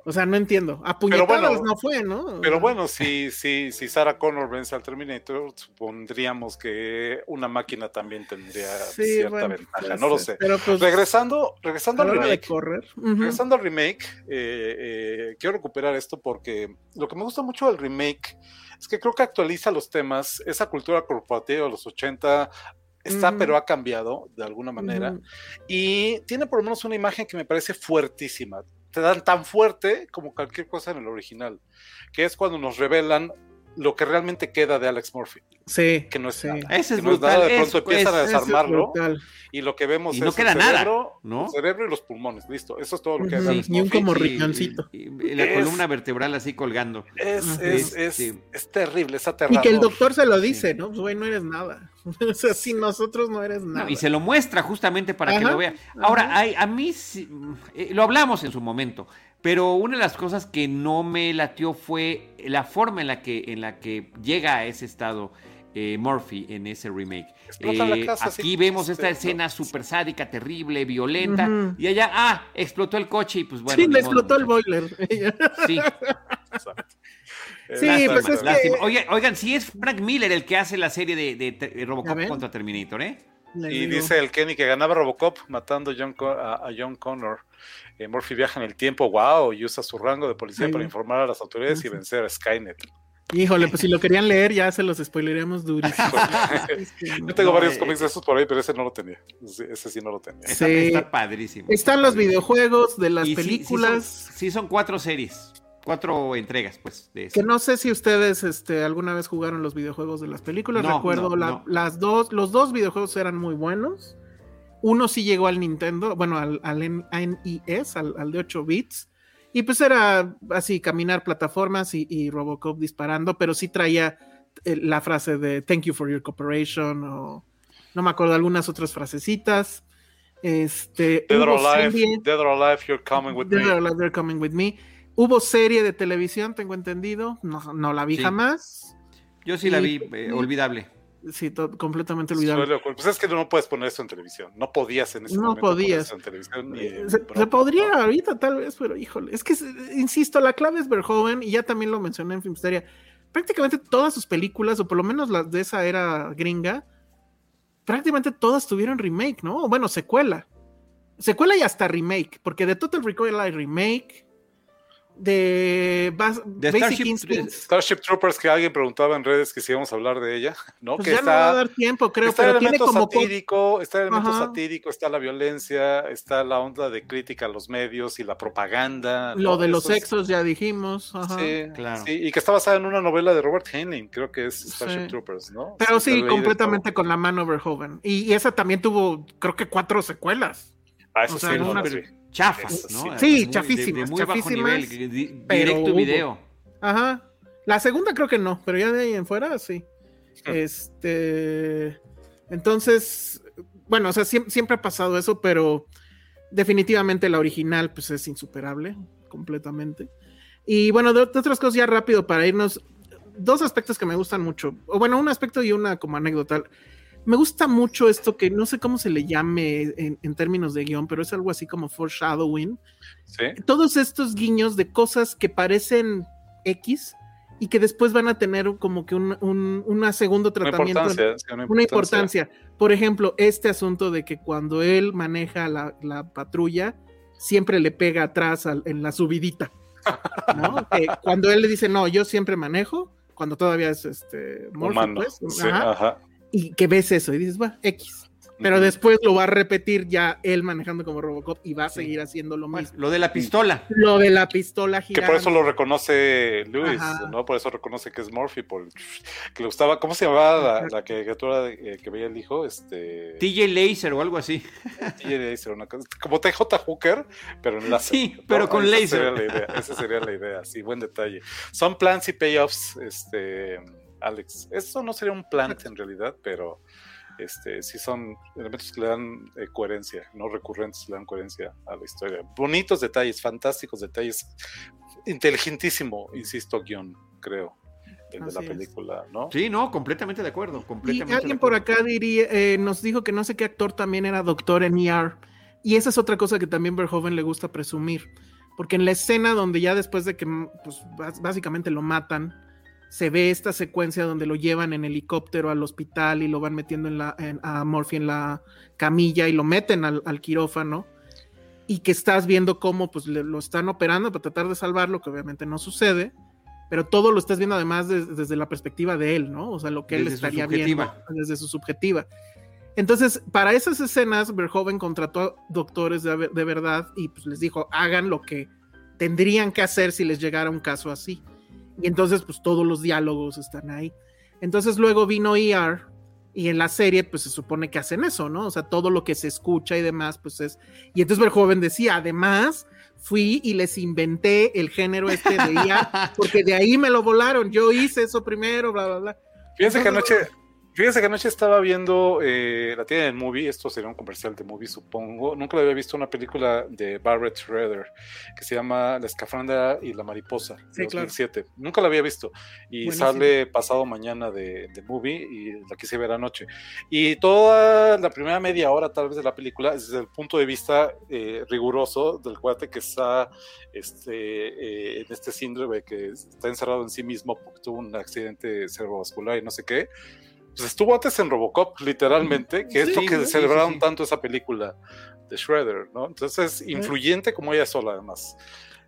O sea, no entiendo. A bueno, no fue, ¿no? Pero bueno, si, si, si Sarah Connor vence al Terminator, supondríamos que una máquina también tendría Sí, cierta bueno, ventaja. No lo sé. Pero pues, Regresando, regresando al remake. Regresando al remake, eh, eh, quiero recuperar esto porque lo que me gusta mucho del remake es que creo que actualiza los temas. Esa cultura corporativa de los 80 está, pero ha cambiado de alguna manera. Ujú. Y tiene por lo menos una imagen que me parece fuertísima. Te dan tan fuerte como cualquier cosa en el original, que es cuando nos revelan lo que realmente queda de Alex Murphy, Sí. que no es sí. nada. Ese es Que no es nada, brutal. de pronto es- empiezan a es- Eso es desarmarlo brutal. y lo que vemos Y no es queda el nada, cerebro, ¿no? el cerebro y los pulmones, listo. Eso es todo lo que hay. Alex Ni un como Sí, riñoncito. y- y la Es- columna vertebral así colgando. Es, Ujú. es, es, Sí. es terrible, es Y aterrador. que el doctor se lo dice, Sí. ¿no? Pues, güey, no eres nada. o sea, sin nosotros no eres nada. No, y se lo muestra justamente para que lo vea. Ahora, hay- a mí sí, eh, lo hablamos en su momento, pero una de las cosas que no me latió fue la forma en la que, en la que llega a ese estado eh, Murphy en ese remake. Eh, casa, aquí sí, vemos esta escena súper sádica, terrible, violenta, y allá, ah, explotó el coche y pues bueno. sí, le modo, explotó el boiler. Sí, Exacto. Eh, Sí, lástima, pues es que- lástima. Oye, oigan, si es Frank Miller el que hace la serie de, de- de Ya Robocop contra Terminator, ¿eh? Le Y digo. dice el Kenny que ganaba Robocop matando a John, Co- a, a John Connor. Eh, Murphy viaja en el tiempo, wow, y usa su rango de policía Sí. para informar a las autoridades y vencer a Skynet. Híjole, pues si lo querían leer, ya se los spoileremos durísimo. Es que no. Yo tengo No, varios eh, cómics de esos por ahí, pero ese no lo tenía. Ese, ese sí no lo tenía. Está, Sí. está padrísimo. Están los videojuegos de las Y sí- películas. Sí son, sí son cuatro series, cuatro entregas, pues. De. Que no sé si ustedes este, alguna vez jugaron los videojuegos de las películas. No, Recuerdo no, la- no. las dos, los dos videojuegos eran muy buenos. Uno sí llegó al Nintendo, bueno, al, al N- NES, al, al de 8 bits. Y pues era así, caminar plataformas y, y Robocop disparando, pero sí traía eh, la frase de Thank you for your cooperation o no me acuerdo, algunas otras frasecitas. Este, Dead or Alive, serie- Dead or Alive, you're coming with Dead me. or Alive, They're Coming With Me. Hubo serie de televisión, tengo entendido. No, no la vi Sí. jamás. Yo sí la vi, eh, olvidable. Sí, completamente olvidable. Pues es que no puedes poner esto en televisión. No podías en ese No momento poner podías. esto en televisión. ni en Se, podría ¿no? ahorita tal vez, pero híjole, es que, eh, insisto, la clave es Verhoeven y ya también lo mencioné en Filmsteria. Prácticamente todas sus películas, o por lo menos las de esa era gringa, prácticamente todas tuvieron remake, ¿no? O Bueno, secuela. Secuela y hasta remake, porque de Total Recall hay remake, de, Bas- De Basic Starship- Starship Troopers, que alguien preguntaba en redes que si íbamos a hablar de ella, ¿no? pues que ya no va a está, dar tiempo, creo, está el pero tiene elemento como... co- satírico, está el elemento Ajá. satírico, está la violencia, está la onda de crítica a los medios y la propaganda. Lo ¿no? de los Eso es- sexos ya dijimos. ajá. Sí, Claro. sí, y que está basada en una novela de Robert Heinlein, creo que es Starship Sí. Troopers, ¿no? Pero sí, de completamente con la mano Verhoeven. Y, y esa también tuvo, creo que cuatro secuelas. Ah, eso o sea, sí, no, pero- sí. Chafas, Sí, ¿no? sí, de- chafísimas, De, muy bajo chafísimas, nivel, que di- pero directo hubo. video. Ajá. La segunda creo que no, pero ya de ahí en fuera sí. Este. Entonces, bueno, o sea, siem- siempre, ha pasado eso, pero definitivamente la original, pues es insuperable, completamente. Y bueno, de, de otras cosas ya rápido para irnos. Dos aspectos que me gustan mucho. O bueno, un aspecto y una como anécdota. Me gusta mucho esto que no sé cómo se le llame en, en términos de guion, pero es algo así como foreshadowing Sí. todos estos guiños de cosas que parecen X y que después van a tener como que un, un una segundo Una tratamiento, importancia, sí, una una importancia. Por ejemplo, este asunto de que cuando él maneja la, la patrulla, siempre le pega atrás al- en la subidita. ¿no? Cuando él le dice, no, yo siempre manejo, cuando todavía es este Humano. pues, Sí, ajá, ajá. Y que ves eso y dices, bueno, X. Pero después lo va a repetir ya él manejando como Robocop y va a seguir haciendo lo mismo. lo de la pistola. Lo de la pistola Que girando. por eso lo reconoce Ajá. ¿no? Por eso reconoce que es Murphy, por que le gustaba, ¿cómo se llamaba la, la caricatura de- eh, que veía el hijo? Este TJ Laser o algo así. TJ Laser, una cosa- como TJ Hooker, pero en láser. Sí, pero con esa laser. Sería la idea, esa sería la idea, sí, buen detalle. Son plans y payoffs, este, Alex. Eso no sería un plant en realidad, pero este, sí son elementos que le dan eh, coherencia, no recurrentes, le dan coherencia a la historia. Bonitos detalles, fantásticos detalles, inteligentísimo, insisto, guion, creo, el de la es. película, ¿no? Sí, no, completamente de acuerdo. Y Completamente alguien de por acá diría, eh, nos dijo que no sé qué actor también era doctor en ER. Y esa es otra cosa que también Verhoeven le gusta presumir. Porque en la escena donde ya después de que pues, bás- básicamente lo matan, se ve esta secuencia donde lo llevan en helicóptero al hospital y lo van metiendo en la, en- a Murphy en la camilla y lo meten al, al quirófano. Y que estás viendo cómo pues, le- lo están operando para tratar de salvarlo, que obviamente no sucede. Pero todo lo estás viendo además des- desde la perspectiva de él, ¿no? O sea, lo que él Desde estaría viendo desde su subjetiva. Entonces, para esas escenas, Verhoeven contrató a doctores de, de verdad y pues les dijo, hagan lo que tendrían que hacer si les llegara un caso así. Y entonces, pues todos los diálogos están ahí. Entonces luego vino ER y en la serie, pues se supone que hacen eso, ¿no? O sea, todo lo que se escucha y demás, pues es... Y entonces Verhoeven decía, además, fui y les inventé el género este de ER, porque de ahí me lo volaron, yo hice eso primero, bla, bla, bla. Fíjense que anoche, fíjense que anoche estaba viendo eh, la tienda del movie, esto sería un comercial de movie, supongo. Nunca había visto una película de Barrett Schroeder que se llama La escafandra y la mariposa, de Sí, claro. 2007. Nunca la había visto. Y Buenísimo. sale pasado mañana de, de movie y la quise ver anoche. Y toda la primera media hora, tal vez, de la película, es desde el punto de vista eh, riguroso del cuate que está este, eh, en este síndrome que está encerrado en sí mismo porque tuvo un accidente cerebrovascular y no sé qué. Pues estuvo antes en Robocop, literalmente, que es Sí, lo que sí, celebraron sí, sí. tanto esa película de Shredder, ¿no? Entonces, influyente como ella sola, además.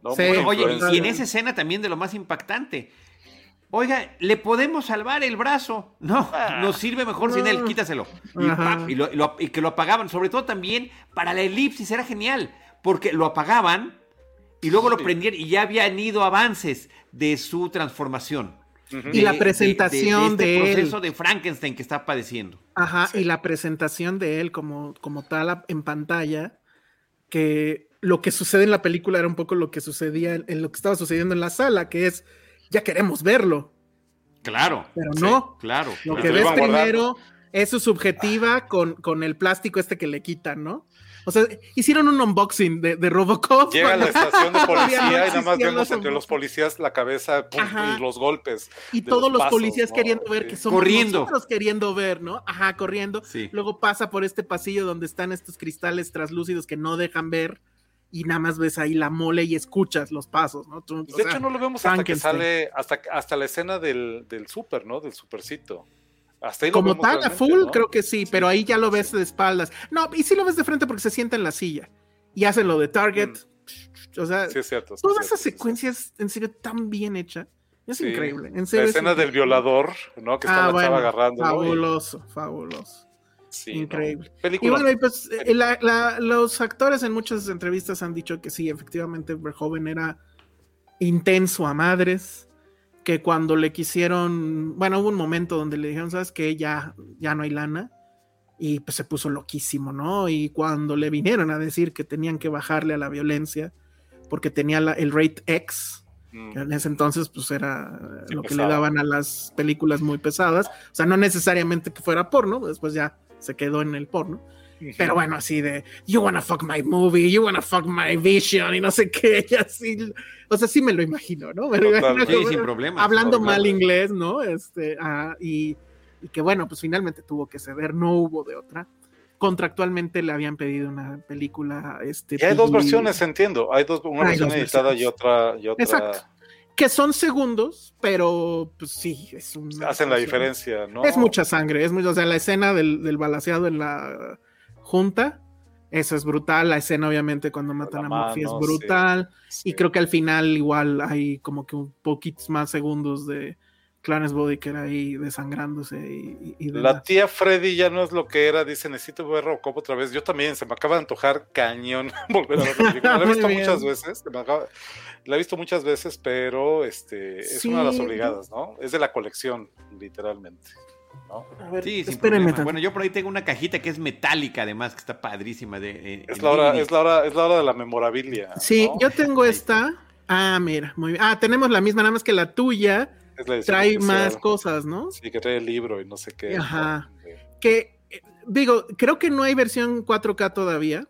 ¿no? Oye, y en esa escena también de lo más impactante. Oiga, ¿le podemos salvar el brazo? No, nos sirve mejor sin él, No. quítaselo. Y, y lo- y lo- y que lo apagaban, sobre todo también para la elipsis, era genial, porque lo apagaban y luego lo prendían y ya habían ido avances de su transformación. Y la De- presentación de, de este él. proceso de Frankenstein que está padeciendo. Ajá, Sí. y la presentación de él como, como tal a- en pantalla, que lo que sucede en la película era un poco lo que sucedía en, en lo que estaba sucediendo en la sala, que es, ya queremos verlo, Claro, pero Sí. no, claro. lo claro. que ves guardando. primero es su subjetiva con, con el plástico este que le quitan, ¿no? O sea, hicieron un unboxing de, de Robocop. Llega a la estación de no policía y nada más vemos los entre los policías la cabeza pum, y los golpes. Y todos los, policías ¿no? queriendo ver Sí. que somos Corriendo. nosotros queriendo ver, ¿no? Ajá, corriendo. Sí. Luego pasa por este pasillo donde están estos cristales translúcidos que no dejan ver y nada más ves ahí la mole y escuchas los pasos, ¿no? Tú- o De sea, hecho, no lo vemos hasta que sale, hasta, hasta la escena del, del super, ¿no? Del supercito. Hasta ahí lo como tal, a full, ¿no? creo que sí, pero ahí ya lo ves de espaldas. No, y sí lo ves de frente porque se sienta en la silla y hacen lo de Target. O sea, Mm. Sí, es cierto. sí, toda es esa cierto, sí, secuencia es en serio tan bien hecha. Es Sí. increíble. En La es escena del violador, ¿no? Que está Ah, la bueno, chava agarrando. Fabuloso, fabuloso. Increíble. Y Película. bueno, y pues eh, la- la- los actores en muchas entrevistas han dicho que sí, efectivamente, Verhoeven era intenso a madres, que cuando le quisieron, bueno, hubo un momento donde le dijeron, ¿sabes qué? Ya, ya no hay lana. Y pues se puso loquísimo, ¿no? Y cuando le vinieron a decir que tenían que bajarle a la violencia, porque tenía la- el rate X, Mm. que en ese entonces pues era Sí, lo que le daban a las películas muy pesadas, o sea, no necesariamente que fuera porno, después ya se quedó en el porno, pero bueno, así de, you wanna fuck my movie, you wanna fuck my vision, y no sé qué, y así, o sea, sí me lo imagino, ¿no? Me lo imagino Sí, como- sin problema. hablando mal inglés, ¿no? Este, ah, y, y que bueno, pues finalmente tuvo que ceder, no hubo de otra. Contractualmente le habían pedido una película, este, Y hay dos versiones, entiendo. Hay dos, una Hay versión dos editada y otra, y otra. Exacto. que son segundos, pero pues sí, es un Hacen la diferencia, ¿no? Es mucha sangre, es mucho, o sea, la escena del, del balaseado en la junta, eso es brutal, la escena obviamente cuando matan la a Murphy mano, es brutal, Sí. y creo que al final igual hay como que un poquitos más segundos de Clarence Bodiker ahí desangrándose y, y- y La demás. tía Freddy ya no es lo que era, dice, necesito ver Robocop otra vez. Yo también, se me acaba de antojar cañón volver a ver la película. La he visto bien. muchas veces, se me acaba- la he visto muchas veces, pero este es una de las obligadas, ¿no? Es de la colección, literalmente. ¿No? A ver, Sí, sin problema. Bueno, yo por ahí tengo una cajita que es metálica, además, que está padrísima. De, eh, Es la hora, es la hora, es la hora de la memorabilia. Sí, ¿no? yo tengo esta. Ah, mira, muy bien. Ah, tenemos la misma, nada más que la tuya Es la edición trae especial. más cosas, ¿no? Sí, que trae el libro y no sé qué. Ajá. ¿no? Sí. Que, eh, digo, creo que no hay versión 4K todavía.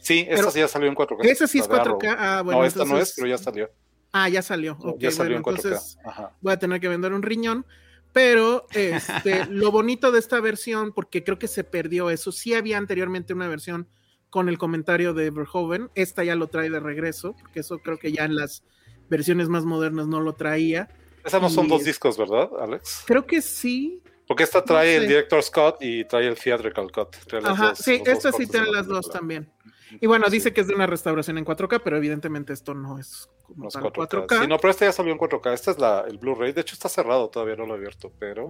Sí, esta Pero- sí ya salió en 4K. Esa sí es la de Arrow. 4K. Ah, bueno, no, esta no es, pero ya salió. Ah, ya salió. Ok, ya salió bueno, en 4K. entonces Ajá. voy a tener que vender un riñón. Pero este, lo bonito de esta versión, porque creo que se perdió eso, sí había anteriormente una versión con el comentario de Verhoeven. Esta ya lo trae de regreso, porque eso creo que ya en las versiones más modernas no lo traía. Esas no son dos discos, ¿verdad, Alex? Creo que sí. Porque esta trae No sé. el Director's Cut y trae el Theatrical Cut. Trae Ajá, dos- sí, esta sí la las dos también. Y bueno, Sí. dice que es de una restauración en 4K, pero evidentemente esto no es como Los tal 4K. 4K. Sí, no, pero este ya salió en 4K. Este es la, el Blu-ray. De hecho, está cerrado, todavía no lo he abierto, pero,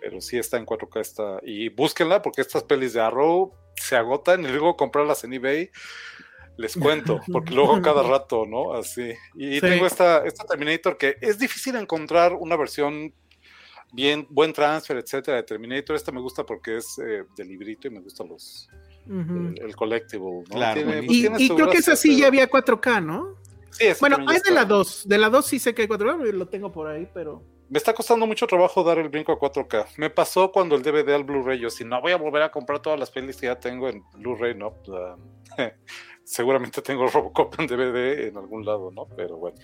pero sí está en 4K. Está. Y búsquenla porque estas pelis de Arrow se agotan y luego comprarlas en eBay. Les cuento, porque luego cada rato, ¿no? Así. Y Sí. tengo esta, esta Terminator que es difícil encontrar una versión bien, buen transfer, etcétera, de Terminator. Esta me gusta porque es eh, de librito y me gustan los, El, el collectible, ¿no? Claro, Tiene- buenísimo. Y, tiene y su creo que esa sí ya había 4K, ¿no? Sí, Bueno, hay de la está. 2. De la 2 sí sé que hay 4K, lo tengo por ahí, pero. Me está costando mucho trabajo dar el brinco a 4K. Me pasó cuando el DVD al Blu-ray. Yo, si no voy a volver a comprar todas las pelis que ya tengo en Blu-ray, no. pues, ah, seguramente tengo Robocop en DVD en algún lado, ¿no? Pero bueno.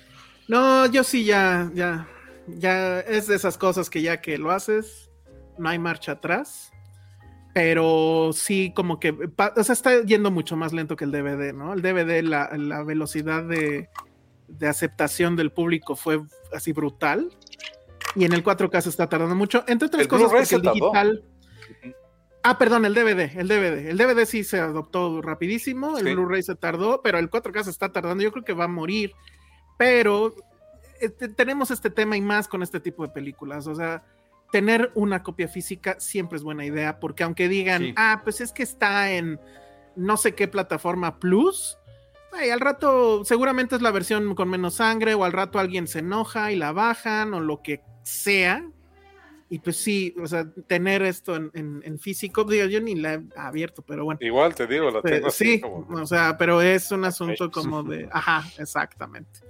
No, yo sí ya, ya. Ya es de esas cosas que ya que lo haces, no hay marcha atrás. Pero sí, como que. O sea, está yendo mucho más lento que el DVD, ¿no? El DVD, la, la velocidad de, de aceptación del público fue así brutal. Y en el 4K se está tardando mucho. Entre otras El cosas, porque el tardó. digital. Ah, perdón, el DVD, el DVD. El DVD sí se adoptó rapidísimo, el Sí. Blu-ray se tardó, pero el 4K se está tardando. Yo creo que va a morir. Pero este, tenemos este tema y más con este tipo de películas. O sea, tener una copia física siempre es buena idea, porque aunque digan, Sí. ah, pues es que está en no sé qué plataforma plus, ay, al rato seguramente es la versión con menos sangre, o al rato alguien se enoja y la bajan, o lo que sea. Y pues sí, o sea, tener esto en, en- en físico, digo, yo ni la he abierto, pero bueno. Igual te digo, la tengo así sí, como- o sea, pero es un asunto como de, ajá, exactamente.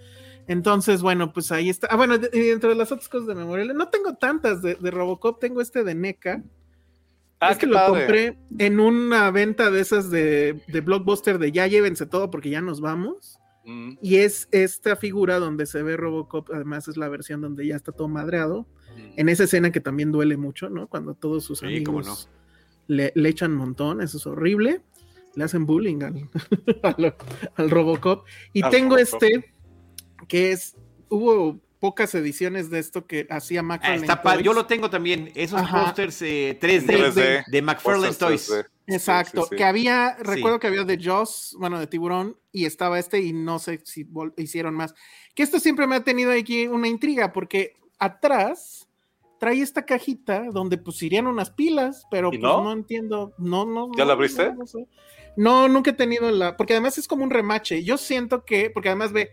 Entonces, bueno, pues ahí está. Ah, bueno, dentro de las otras cosas de Memorial, no tengo tantas de, de Robocop, tengo este de NECA, Ah, es que qué lo padre. compré en una venta de esas de, de Blockbuster de ya llévense todo porque ya nos vamos. Mm, Y es esta figura donde se ve Robocop, además es la versión donde ya está todo madreado. mm. En esa escena que también duele mucho, ¿no? Cuando todos sus Sí, amigos le, le echan montón, eso es horrible. Le hacen bullying al, al, al Robocop. Y Al tengo Robocop. este, que es, hubo pocas ediciones de esto que hacía Ah, McFarlane está Toys. Yo lo tengo también. Esos pósters eh, En 3D, 3D. de McFarlane Toys. 3D. Exacto, Sí, sí, sí. que había, Sí. recuerdo que había de Jaws, bueno, de Tiburón, y estaba este, y no sé si hicieron más. Que esto siempre me ha tenido aquí una intriga, porque atrás trae esta cajita donde pues irían unas pilas, pero ¿Y pues no? no, entiendo, no, no. ¿Ya no, la abriste? No, no sé. No, nunca he tenido la, porque además es como un remache. Yo siento que, porque además ve,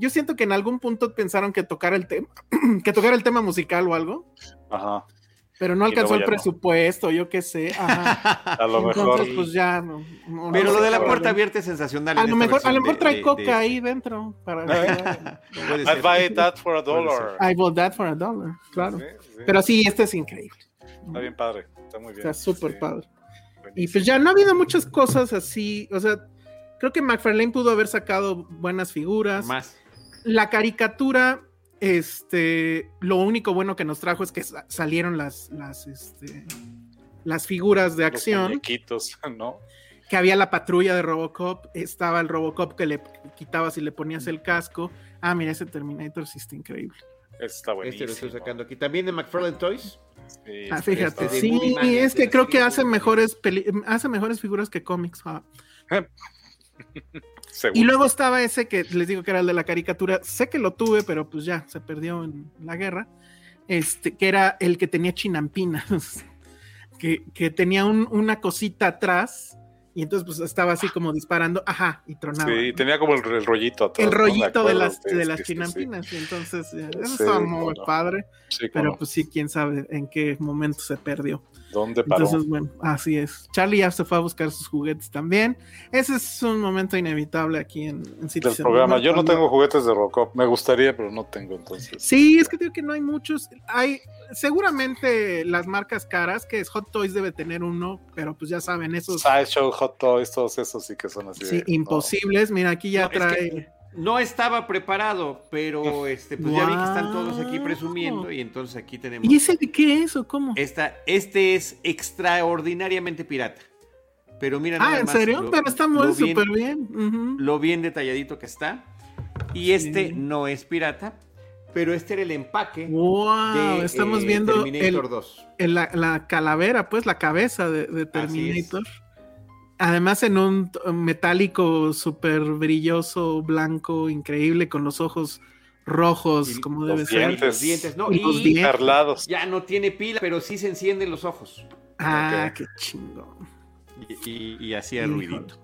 yo siento que en algún punto pensaron que tocar el tema, que tocar el tema musical o algo, Ajá. pero no alcanzó el no. presupuesto, yo qué sé. Ajá. A lo mejor. Entonces, pues ya no. no- Pero no lo de la puerta abierta es sensacional. A lo mejor, a lo mejor de- trae de- coca de- ahí dentro para I buy that for a dollar. I bought that for a dollar, claro. Sí, sí. Pero sí, este es increíble. Está bien padre. Está muy bien. Está súper Sí, padre. Y pues ya no ha habido muchas cosas así, o sea, creo que McFarlane pudo haber sacado buenas figuras. Más. La caricatura, este, lo único bueno que nos trajo es que sa- salieron las, las, este, las figuras de Los acción. muñequitos, ¿no? que había la patrulla de Robocop, estaba el Robocop que le quitabas y le ponías el casco. Ah, mira, ese Terminator sí está increíble. Está Este buenísimo. lo estoy sacando aquí. También de McFarlane Toys. Sí, Ah, fíjate, este de sí, Movie es que creo que serie hace Movie Man. mejores peli- hace mejores figuras que cómics. ah. seguro. Y luego estaba ese que les digo que era el de la caricatura. Sé que lo tuve, pero pues ya se perdió en la guerra. Este, que era el que tenía chinampinas, que, que tenía un- una cosita atrás y entonces pues estaba así como disparando, ajá, y tronaba. Sí, tenía como el, el rollito atrás. el rollito de las, de las sí, chinampinas, y entonces eh, eso Sí, estaba muy no. padre, Sí, pero no. pues sí, quién sabe en qué momento se perdió. ¿Dónde paró? Entonces, bueno, así es. Charlie ya se fue a buscar sus juguetes también. Ese es un momento inevitable aquí en, en del Citizen programa. Luna Yo no tengo juguetes de Robocop. Me gustaría, pero no tengo entonces. Sí, es que digo que no hay muchos. Hay seguramente las marcas caras, que es Hot Toys debe tener uno, pero pues ya saben, esos Sideshow, Hot Toys, todos esos sí que son así. sí, de- imposibles. Mira, aquí ya No, es trae. que no estaba preparado, pero este, pues ya vi que están todos aquí presumiendo y entonces aquí tenemos. ¿Y ese de qué es o cómo? Esta, este es extraordinariamente pirata. Pero mira, ah, nada ¿en más serio? lo- pero está muy bien- súper bien. Lo bien detalladito que está. Y este no es pirata, pero este era el empaque. Wow, de, estamos eh, viendo Terminator el, 2. el- la, la calavera, pues la cabeza de, de Así es. Terminator. Además en un metálico súper brilloso, blanco, increíble, con los ojos rojos, Y como los debe ser. dientes. Los dientes, no, Y y los dientes. Perlados. ya no tiene pila, pero sí se encienden los ojos. Ah, qué chingón. Y, y- y hacía ruidito.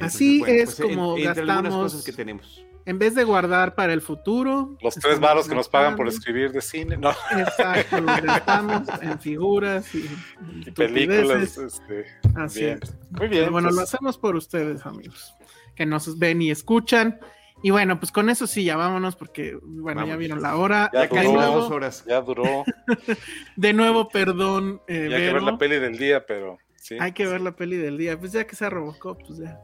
Así es en- como entre algunas gastamos- cosas que tenemos. En vez de guardar para el futuro. Los tres estamos varos que nos pagan por escribir de cine. No, Exacto, los gastamos en figuras y, y películas. Este, Así bien. es. Muy bien. Pero bueno, pues, lo hacemos por ustedes, amigos, que nos ven y escuchan. Y bueno, pues con eso sí, ya vámonos, porque bueno, ya Vámonos. vieron la hora. Ya Ya casi duró. las nuevo- dos horas. Ya duró. de nuevo, perdón, eh, Ya hay que ver la peli del día, pero sí. Hay que ver la peli del día. Pues ya que sea Robocop, pues ya.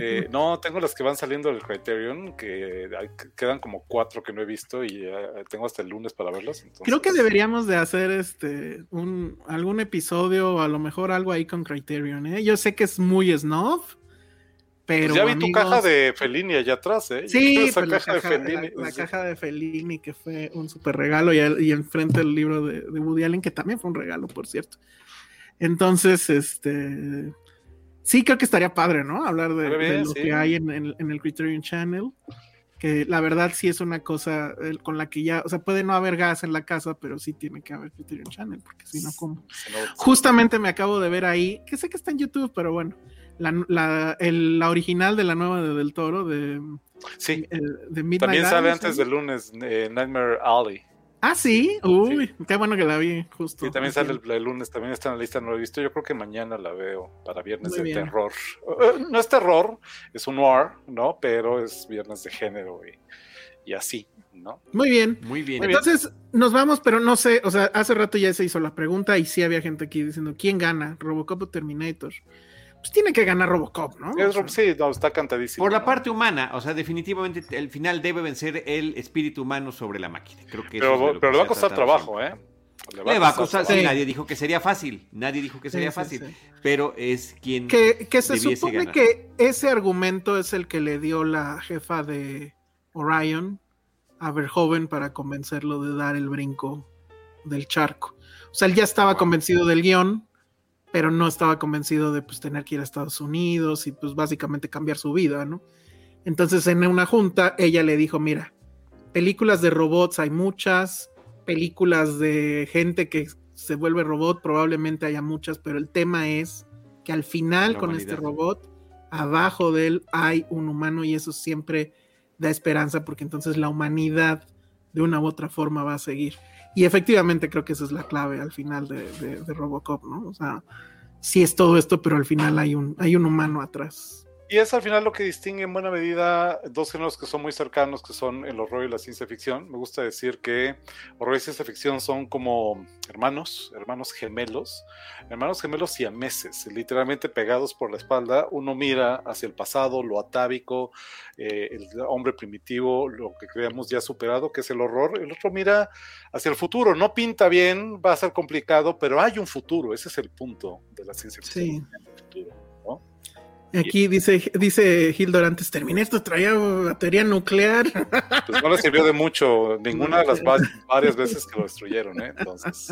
Eh, no, tengo las que van saliendo del Criterion, que hay- quedan como cuatro que no he visto y eh, tengo hasta el lunes para entonces- Creo que deberíamos de hacer este un algún episodio o a lo mejor algo ahí con Criterion, ¿eh? Yo sé que es muy snob, pero Pues ya vi tu caja de Fellini allá atrás, ¿eh? Sí, esa caja de Fellini. la- caja de Fellini que fue un super regalo y, y enfrente el libro de, de Woody Allen que también fue un regalo, por cierto. Entonces, este, sí creo que estaría padre, ¿no? Hablar de, bien, de lo sí. que hay en, el- en el Criterion Channel, que la verdad sí es una cosa eh, con la que ya, o sea, puede no haber gas en la casa, pero sí tiene que haber Criterion Channel, porque si no, ¿cómo? No, Justamente me acabo de ver ahí, que sé que está en YouTube, pero bueno, la, la, el- la original de la nueva de Del Toro, de, sí, eh, de Midnight también sale antes del lunes eh, Nightmare Alley. Ah, sí, uy, qué bueno que la vi justo. Sí, también sale el, el lunes, también está en la lista, no lo he visto. Yo creo que mañana la veo para viernes Muy de bien. terror. Eh, no es terror, es un noir, ¿no? Pero es viernes de género y, y así, ¿no? Muy bien. Muy bien. Entonces nos vamos, pero no sé, o sea, hace rato ya se hizo la pregunta y sí había gente aquí diciendo, ¿quién gana? ¿Robocop o Terminator? Pues tiene que ganar Robocop, ¿no? Es- O sea, sí, no, está cantadísimo. Por la ¿no? parte humana, o sea, definitivamente el final debe vencer el espíritu humano sobre la máquina. Creo que es Pero, lo pero que le va a costar trabajo, siempre. ¿eh? Le va a costar, sí, Sí. nadie dijo que sería fácil, nadie dijo que sería sí, fácil, sí. pero es quien que, que se supone ganar. que ese argumento es el que le dio la jefa de Orion a Verhoeven para convencerlo de dar el brinco del charco. O sea, él ya estaba convencido del guion, pero no estaba convencido de pues tener que ir a Estados Unidos y pues básicamente cambiar su vida, ¿no? Entonces en una junta ella le dijo, mira, películas de robots hay muchas, películas de gente que se vuelve robot probablemente haya muchas, pero el tema es que al final La con humanidad. este robot, abajo de él hay un humano y eso siempre da esperanza porque entonces la humanidad de una u otra forma va a seguir. Y efectivamente creo que esa es la clave al final de, de- Robocop, ¿no? O sea, sí es todo esto, pero al final hay un, hay un humano atrás. Y es al final lo que distingue en buena medida dos géneros que son muy cercanos, que son el horror y la ciencia ficción. Me gusta decir que horror y ciencia ficción son como hermanos, hermanos gemelos, hermanos gemelos siameses, literalmente pegados por la espalda. Uno mira hacia el pasado, lo atávico, eh, el hombre primitivo, lo que creamos ya superado, que es el horror. El otro mira hacia el futuro. No pinta bien, va a ser complicado, pero hay un futuro. Ese es el punto de la ciencia ficción. Sí. Aquí dice, dice Hildor antes, terminé esto, traía batería nuclear. Pues no le sirvió de mucho ninguna de las va- varias veces que lo destruyeron, ¿eh? Entonces,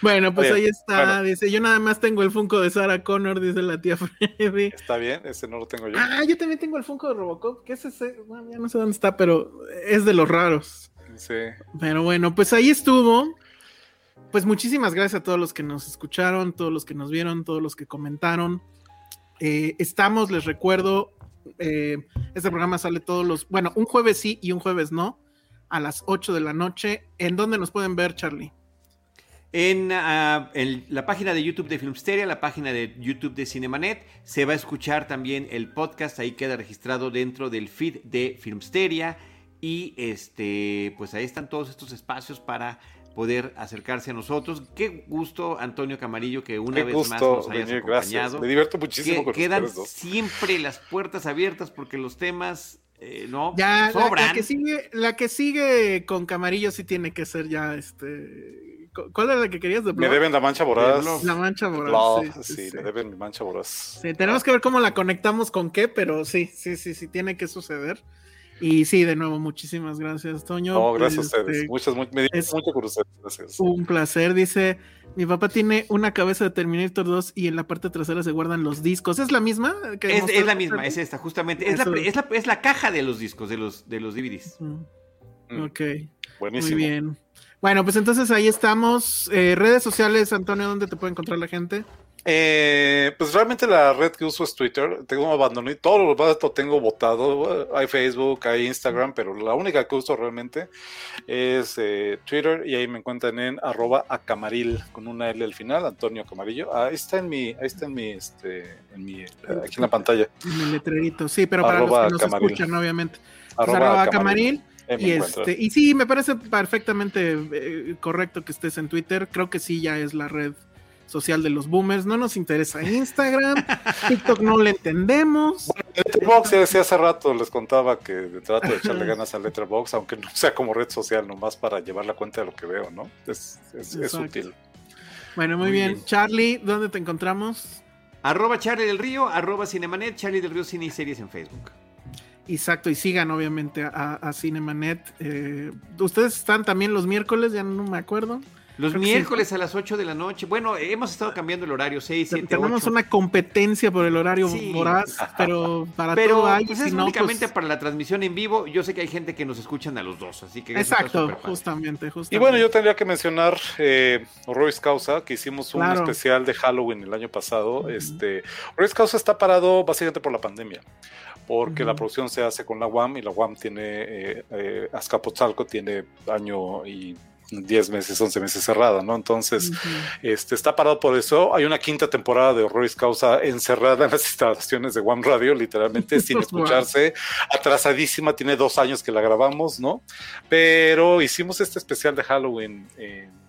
Bueno, pues ahí está. bueno. Dice, yo nada más tengo el Funko de Sarah Connor, dice la tía Freddy. está bien, ese no lo tengo yo. Ah, yo también tengo el Funko de Robocop, que es ese, bueno, ya no sé dónde está, pero es de los raros. Sí. Pero bueno, pues ahí estuvo. Pues muchísimas gracias a todos los que nos escucharon, todos los que nos vieron, todos los que comentaron. Eh, estamos, les recuerdo, eh, este programa sale todos los, bueno, un jueves sí y un jueves no, a las 8 de la noche. ¿En dónde nos pueden ver, Charlie? En, ah, en la página de YouTube de Filmsteria, la página de YouTube de Cinemanet, se va a escuchar también el podcast, ahí queda registrado dentro del feed de Filmsteria y este, pues ahí están todos estos espacios para poder acercarse a nosotros. Qué gusto, Antonio Camarillo, que una Qué vez más nos hayas venir, gracias. acompañado. Me divierto muchísimo Que- con quedan dos. siempre las puertas abiertas porque los temas eh, no Ya, la, sobran. la que sigue, la que sigue con Camarillo sí tiene que ser ya este. cu- ¿Cuál era la que querías de Me Blob? deben la mancha voraz. La mancha voraz. Blob, sí, sí, sí, sí. me deben mi mancha voraz. Sí, tenemos que ver cómo la conectamos con qué, pero sí, sí, sí, sí, tiene que suceder. Y sí, de nuevo, muchísimas gracias, Toño. No, gracias Este, a ustedes. Muchas, mu- me es-. Gracias. Un placer, dice. Mi papá tiene una cabeza de Terminator 2 y en la parte trasera se guardan los discos. ¿Es la misma? que Es, es la misma, es esta, justamente. Es la, es, la, es la caja de los discos, de los, de los DVDs. Mm, Mm, Ok, Buenísimo. muy bien. Bueno, pues entonces ahí estamos. Eh, redes sociales, Antonio, ¿dónde te puede encontrar la gente? Eh, pues realmente la red que uso es Twitter. Tengo abandoné todo lo demás lo tengo votado. Hay Facebook, hay Instagram, pero la única que uso realmente es eh, Twitter y ahí me encuentran en arroba acamaril con una L al final, Antonio Camarillo. Ahí está en mi, ahí está en mi, este, en mi, aquí en la pantalla. En el letrerito. Sí, pero para Arroba los que nos escuchan, obviamente. Pues Arroba acamaril. Y, este, y sí, me parece perfectamente eh, correcto que estés en Twitter. Creo que sí, ya es la red social de los boomers. No nos interesa Instagram, TikTok no le entendemos. Letterboxd, ya decía hace rato, les contaba que trato de echarle ganas a Letterboxd, aunque no sea como red social, nomás para llevar la cuenta de lo que veo, ¿no? Es, es, útil. Bueno, muy, Muy bien. bien. Charlie, ¿dónde te encontramos? Arroba Charlie del Río, arroba Cinemanet, Charlie del Río Cine y Series en Facebook. Exacto, y sigan obviamente a, a Cinemanet. Eh, Ustedes están también los miércoles, ya no me acuerdo. Los Creo que sí. miércoles a las 8 de la noche. Bueno, hemos estado cambiando el horario, 6, 7, Tenemos 8. una competencia por el horario Sí. voraz, pero para Pero todo hay. pues es no, únicamente pues- para la transmisión en vivo. Yo sé que hay gente que nos escuchan a los dos, así que Exacto, justamente, justamente. Y bueno, yo tendría que mencionar eh, Horroris Causa, que hicimos un Claro. especial de Halloween el año pasado. este, Horroris Causa está parado básicamente por la pandemia, porque la producción se hace con la UAM y la UAM tiene, eh, eh, Azcapotzalco tiene año y 10 meses, 11 meses cerrada, ¿no? Entonces, este, está parado por eso. Hay una quinta temporada de Horroris Causa encerrada en las instalaciones de One Radio, literalmente, sin escucharse, atrasadísima, tiene dos años que la grabamos, ¿no? Pero hicimos este especial de Halloween en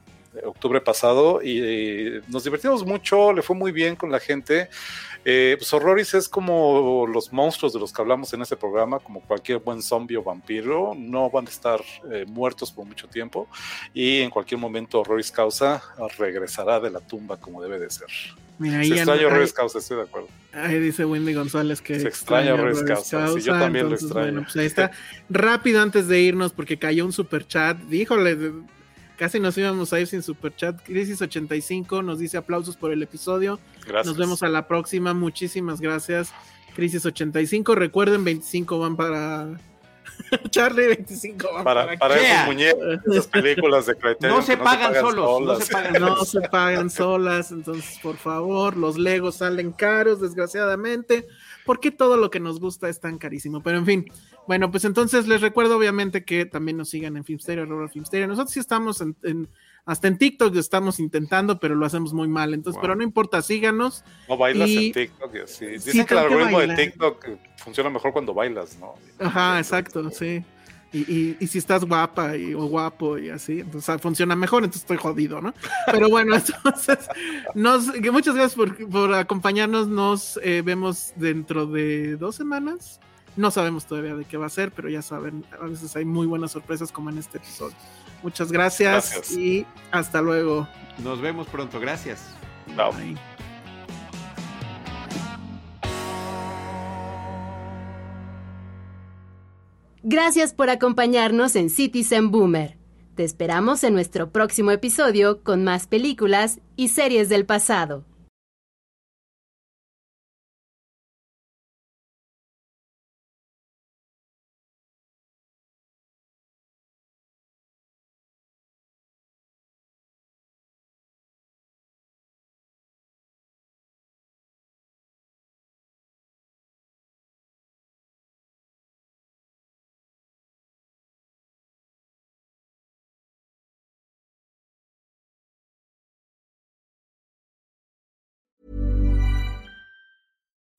octubre pasado y nos divertimos mucho, le fue muy bien con la gente. Eh, pues Horroris es como los monstruos de los que hablamos en este programa, como cualquier buen zombie o vampiro, no van a estar eh, muertos por mucho tiempo y en cualquier momento Horroris Causa regresará de la tumba como debe de ser. Mira, Se extraña Horroris Causa, estoy de acuerdo. Ahí dice Wendy González que Se extraña Horroris Causa, sí, yo también lo extraño. Bueno, pues ahí está. Rápido antes de irnos, porque cayó un super chat. Híjole, de- casi nos íbamos a ir sin super chat. Crisis 85 nos dice aplausos por el episodio. Gracias. Nos vemos a la próxima. Muchísimas gracias. Crisis 85. Recuerden, 25 van para. Charlie, 25 van para, Para, para esos muñecos, esas películas de Criterion No se pagan solos, no solas. se pagan No solos. se pagan solas, entonces por favor, los Legos salen caros, desgraciadamente, porque todo lo que nos gusta es tan carísimo. Pero en fin, bueno, pues entonces les recuerdo obviamente que también nos sigan en Filmsteria, arroba Filmsteria. Nosotros sí estamos en, en- hasta en TikTok estamos intentando, pero lo hacemos muy mal. Entonces, Wow. pero no importa, síganos. No bailas Y- en TikTok y así. Dicen Sí, que el que algoritmo de. TikTok funciona mejor cuando bailas, ¿no? Ajá, exacto, sí. Y, y- y si estás guapa y, o guapo y así, entonces funciona mejor, entonces estoy jodido, ¿no? Pero bueno, entonces, nos, muchas gracias por, por acompañarnos. Nos eh, vemos dentro de dos semanas. No sabemos todavía de qué va a ser, pero ya saben, a veces hay muy buenas sorpresas como en este episodio. Muchas gracias, Gracias. y hasta luego. Nos vemos pronto, gracias. Bye. Gracias por acompañarnos en Citizen Boomer. Te esperamos en nuestro próximo episodio con más películas y series del pasado.